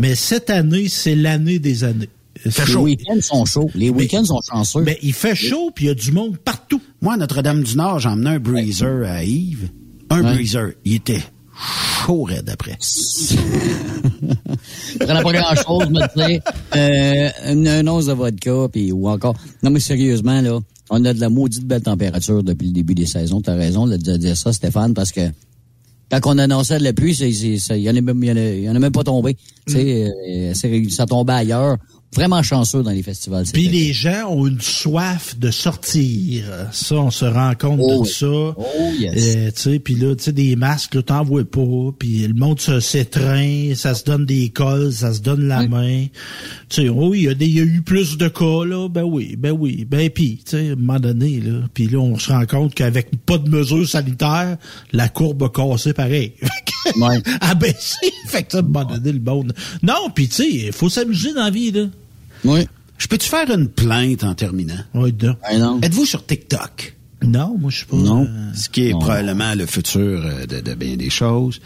mais cette année, c'est l'année des années. Les week-ends sont chauds. Les week-ends sont chanceux. Mais il fait chaud, puis il y a du monde partout. Moi, à Notre-Dame-du-Nord, j'ai emmené un breezer à Yves. Un Ouais. breezer. Il était chaud raide après. [LAUGHS] Je pas grand-chose, me dire, euh, une, une once de vodka, puis ou encore... Non, mais sérieusement, là, on a de la maudite belle température depuis le début des saisons. T'as raison de dire ça, Stéphane, parce que quand on annonçait de la pluie, c'est- c'est- ça- il y en a même, il y en a- il y en a même pas tombé. Tu sais, euh, ça tombait ailleurs. Vraiment chanceux dans les festivals. Puis les gens ont une soif de sortir. Ça, on se rend compte Oh de oui. ça. Oh yes. Euh, tu sais, puis là, tu sais, des masques, t'en vois pas. Puis le monde se s'étreint, ça se donne des cols, ça se donne la main. Tu sais, oh oui, il y, a des- il y a eu plus de cas, là. Ben oui, ben oui. Ben puis, tu sais, à un moment donné, là. Puis là, on se rend compte qu'avec pas de mesures sanitaires, la courbe a cassé pareil. [LAUGHS] Ouais. a baissé. fait que ça, à un moment donné, le monde... Non, puis tu sais, il faut s'amuser dans la vie, là. Oui. Je peux-tu faire une plainte en terminant? Oui, dedans. Ben non. Êtes-vous sur TikTok? Non, moi, je suis pas... Non. euh, Ce qui est Non. probablement le futur euh, de, de bien des choses.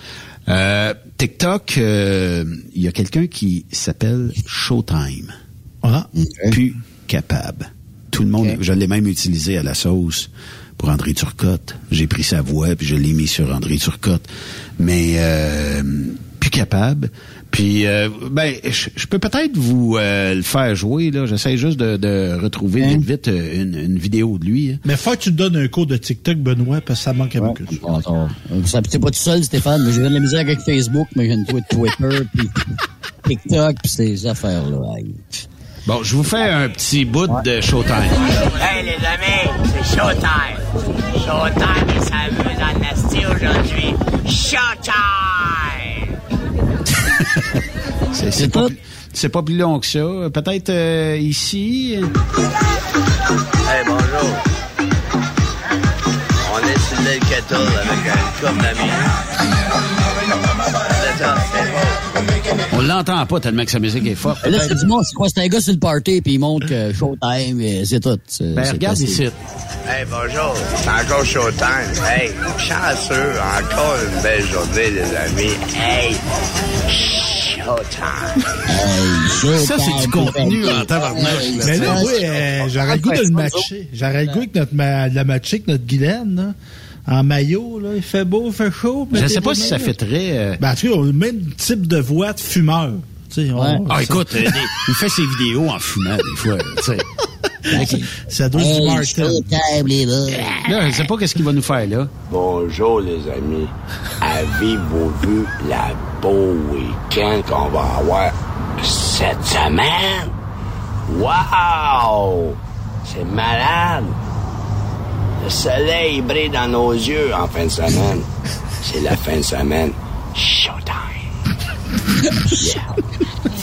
Euh, TikTok, euh, il y a quelqu'un qui s'appelle Showtime. Ah, Plus capable. Tout le monde, je l'ai même utilisé à la sauce pour André Turcotte. J'ai pris sa voix puis je l'ai mis sur André Turcotte. Mais euh, plus capable. Puis, euh, ben, je je peux peut-être vous euh, le faire jouer. là. J'essaie juste de, de retrouver Hein? vite, vite euh, une, une vidéo de lui. hein. Mais faut que tu te donnes un cours de TikTok, Benoît, parce que ça manque à beaucoup. attends. Euh, Ça t'es pas tout seul, Stéphane, mais j'ai de la misère avec Facebook, mais j'ai une Twitter, [LAUGHS] puis TikTok, puis ces affaires-là. Bon, je vous fais un petit bout de Showtime. Hey les amis, c'est Showtime. Showtime, il s'amuse en aujourd'hui. Showtime! [LAUGHS] C'est c'est pas, pas plus long que ça. Peut-être euh, ici. Hey, bonjour. On est sur l'île Kettle avec un c'est beau. On l'entend pas tellement que sa musique est forte. Là, c'est du monde, c'est quoi? C'est un gars sur le party, puis il montre que Showtime, et c'est tout. C'est- Ben, c'est regarde facile. ici. Hey, bonjour. C'est encore Showtime. Hey, chanceux. Encore une belle journée, les amis. Hey, Ça, c'est du contenu en tabarnak. Mais là, oui, euh, j'aurais le goût de le matcher. J'aurais le goût que notre, de la matcher avec notre Guylaine. En maillot, là. Il fait beau, il fait chaud. Je sais pas si ça fait très... euh, Ben, en tout cas, on a le même type de voix de fumeur. Tu sais, on- Ouais. Ah, ça- écoute, euh, des- il fait ses vidéos en fumant, des fois. tu sais. [LAUGHS] Ça doit être du Hey. Là, je sais pas qu'est-ce qu'il va nous faire, là. Bonjour les amis. Avez-vous vu la beau week-end qu'on va avoir cette semaine? Wow! C'est malade! Le soleil brille dans nos yeux en fin de semaine. C'est la fin de semaine. Showtime!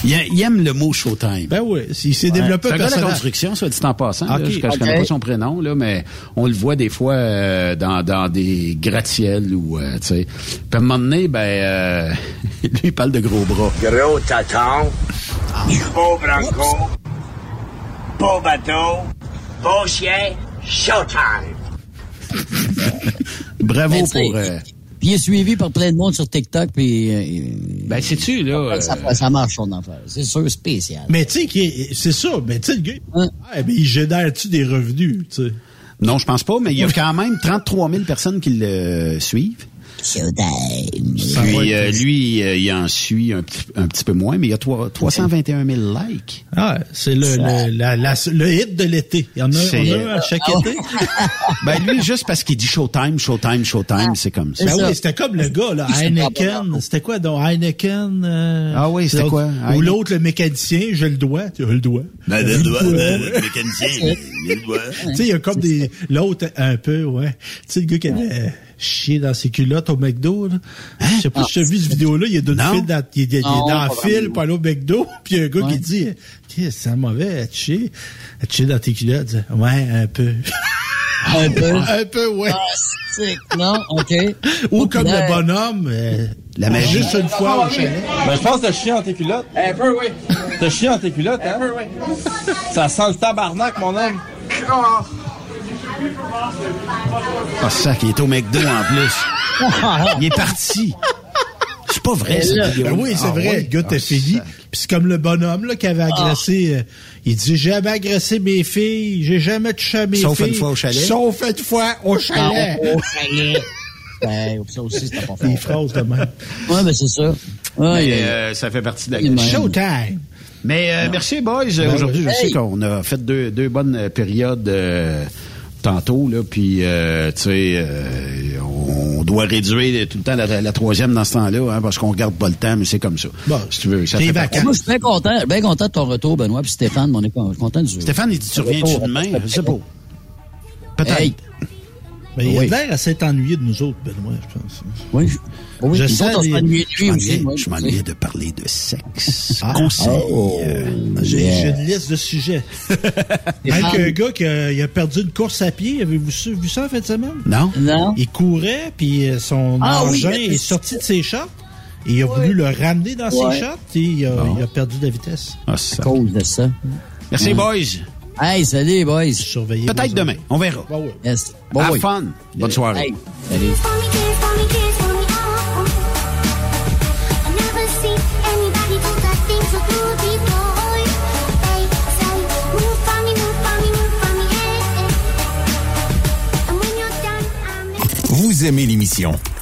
Il, aime le mot Showtime. Ben oui, il s'est développé C'est un gars de la personnage. construction, ça dit en passant. là. Ok, je, je connais pas son prénom, là, mais on le voit des fois euh, dans, dans des gratte-ciels ou, euh, tu sais. Puis à un moment donné, ben, euh, [LAUGHS] lui, il parle de gros bras. Gros taton, beau branco, beau bateau, beau chien, showtime! Bravo Ben, pour... Puis il est suivi par plein de monde sur TikTok, puis... euh, ben, sais-tu, là... ça, euh, ça marche, son affaire. C'est sûr, spécial. Mais tu sais, c'est ça. Mais tu sais, le gars, Hein? ah, ben, il génère-tu des revenus, tu sais? Non, je pense pas, mais il y a quand même 33 000 personnes qui le suivent. Puis euh, lui, euh, il en suit un, petit- un petit peu moins, mais il y a trois- 321 000 likes. Ah, c'est le, le, la- la- le hit de l'été. Il y en a, on a un à chaque Ah. été? Ben lui, juste parce qu'il dit Showtime, Showtime, Showtime, c'est comme ça. Ben ça. oui, c'était comme le gars, là, Heineken. C'était quoi, donc, Heineken? euh, Ah oui, c'était quoi? Ou l'autre, le mécanicien, je le dois. Tu le doigt. Ben, le doigt, le mécanicien, il le doigt. Tu sais, il y a comme des. L'autre, un peu, ouais. Tu sais, le gars qui avait chié dans ses culottes au McDo, là. Je sais pas si tu as vu cette vidéo-là, il y a Non. file dans, il, est- il est Non, dans pas la file pour aller au McDo, puis il y a un gars Ouais. qui dit, c'est mauvais à chier, à chier dans tes culottes. Ouais, un peu. Un peu. [LAUGHS] un peu, ouais. Ah, c'est- Non, [LAUGHS] OK. Ou comme le bonhomme, euh, La magie. juste une fois au chalet. Ben, je pense que t'as chié en tes culottes. Un peu, oui. T'as chié en tes culottes, hein? Un peu, oui. Ça sent le tabarnak, mon homme. Ah, ça, qui est au McDo en plus. Il est parti. C'est pas vrai, cette Ben oui, c'est Ah vrai. ouais? Le gars, t'as Ah, fini. ça- Puis c'est comme le bonhomme là, qui avait agressé. euh, il dit J'ai jamais agressé mes filles, j'ai jamais touché à mes Sauf filles. une fois au chalet. Sauf une fois au chalet. Ah, au chalet. [LAUGHS] Ben, ça aussi, c'était pas fort. Des phrases de même. Ouais, ben c'est ça. Ouais, Mais, euh, ça fait partie de la game. Showtime. Mais euh, merci, boys. Ben Aujourd'hui, je sais qu'on a fait deux, deux bonnes périodes euh, tantôt, là, puis, euh, tu sais, euh, on, doit réduire tout le temps la, la troisième dans ce temps-là, hein, parce qu'on regarde pas le temps, mais c'est comme ça. si tu veux, ça fait partie. Moi, je suis bien content, bien content de ton retour, Benoît, puis Stéphane, on est con- content du Stéphane, il dit, tu reviens-tu demain? Je sais pas. Peut-être. Hey. Mais il a Oui. l'air à s'être ennuyé de nous autres, Benoît, je pense. Oui, je, oui, Je autres, on les- s'ennuie de Je lui aussi. m'ennuyais- moi, je m'ennuyais de parler de sexe. [LAUGHS] Ah. Conseil. Oh. euh, J'ai Yeah. une liste de sujets. [LAUGHS] Même qu'un gars qui a, il a perdu une course à pied, avez-vous vu ça en fin de semaine? Non? Non. Il courait, puis euh, son Ah engin est sorti de ses shorts. Et il a voulu le ramener dans Ouais. ses shorts et il a, Bon. il a perdu de la vitesse. Ah, À ça. cause de ça. Merci, Ouais. boys. Hey, salut, boys. Surveillez. Peut-être demain. On verra. Ouais. Yes. Bon, Have oui. fun. Bonne soirée. Hey, salut. Vous aimez l'émission?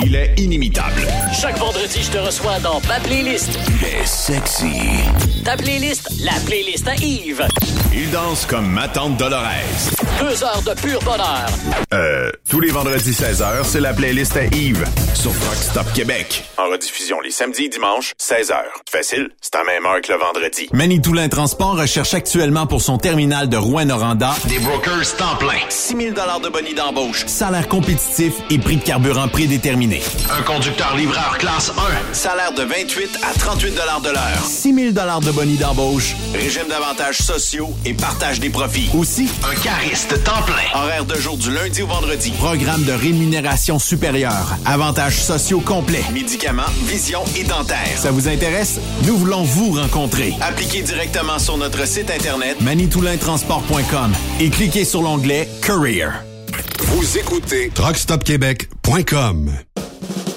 Il est inimitable. Chaque vendredi, je te reçois dans ma playlist. Il est sexy. Ta playlist, la playlist à Yves. Il danse comme ma tante Dolores. Deux heures de pur bonheur. Euh, tous les vendredis 16h, c'est la playlist à Yves sur Rock Stop Québec. En rediffusion les samedis et dimanches, 16h. Facile, c'est à même heure que le vendredi. Manitoulin Transport recherche actuellement pour son terminal de Rouen-Noranda des brokers temps plein. 6 000 de bonus d'embauche. Salaire compétitif et prix de carburant prédéterminé. Un conducteur livreur classe 1. Salaire de 28 à 38 de l'heure. 6 000 de bonus d'embauche. Régime d'avantages sociaux et partage des profits. Aussi, un cariste temps plein. Horaire de jour du lundi au vendredi. Programme de rémunération supérieure. Avantages sociaux complets. Médicaments, vision et dentaire. Ça vous intéresse? Nous voulons vous rencontrer. Appliquez directement sur notre site internet manitoulintransport.com et cliquez sur l'onglet Career. Vous écoutez truckstopquebec.com.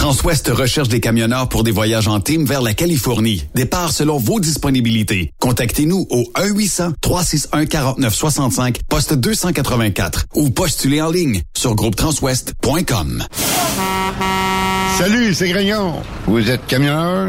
Transwest recherche des camionneurs pour des voyages en team vers la Californie. Départ selon vos disponibilités. Contactez-nous au 1-800-361-4965, poste 284 ou postulez en ligne sur groupetranswest.com. Salut, c'est Grignon. Vous êtes camionneur?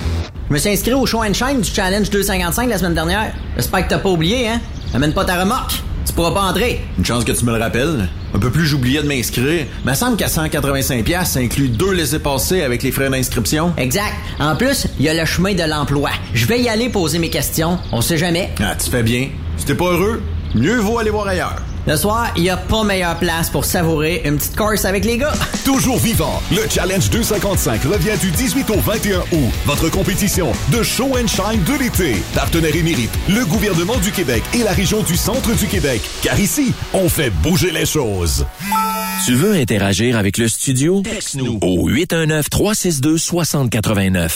Je me suis inscrit au show and shine du Challenge 255 la semaine dernière. J'espère que t'as pas oublié, hein? Amène pas ta remorque. Tu pourras pas entrer. Une chance que tu me le rappelles. Un peu plus j'oubliais de m'inscrire. Me semble qu'à 185 pièces, ça inclut deux laissés-passer avec les frais d'inscription. Exact. En plus, il y a le chemin de l'emploi. Je vais y aller poser mes questions. On sait jamais. Ah, tu fais bien. Si t'es pas heureux, mieux vaut aller voir ailleurs. Le soir, il n'y a pas meilleure place pour savourer une petite course avec les gars. [LAUGHS] Toujours vivant, le Challenge 255 revient du 18 au 21 août. Votre compétition de show and shine de l'été. Partenaire émérite, le gouvernement du Québec et la région du centre du Québec. Car ici, on fait bouger les choses. Tu veux interagir avec le studio? Texte-nous au 819-362-6089.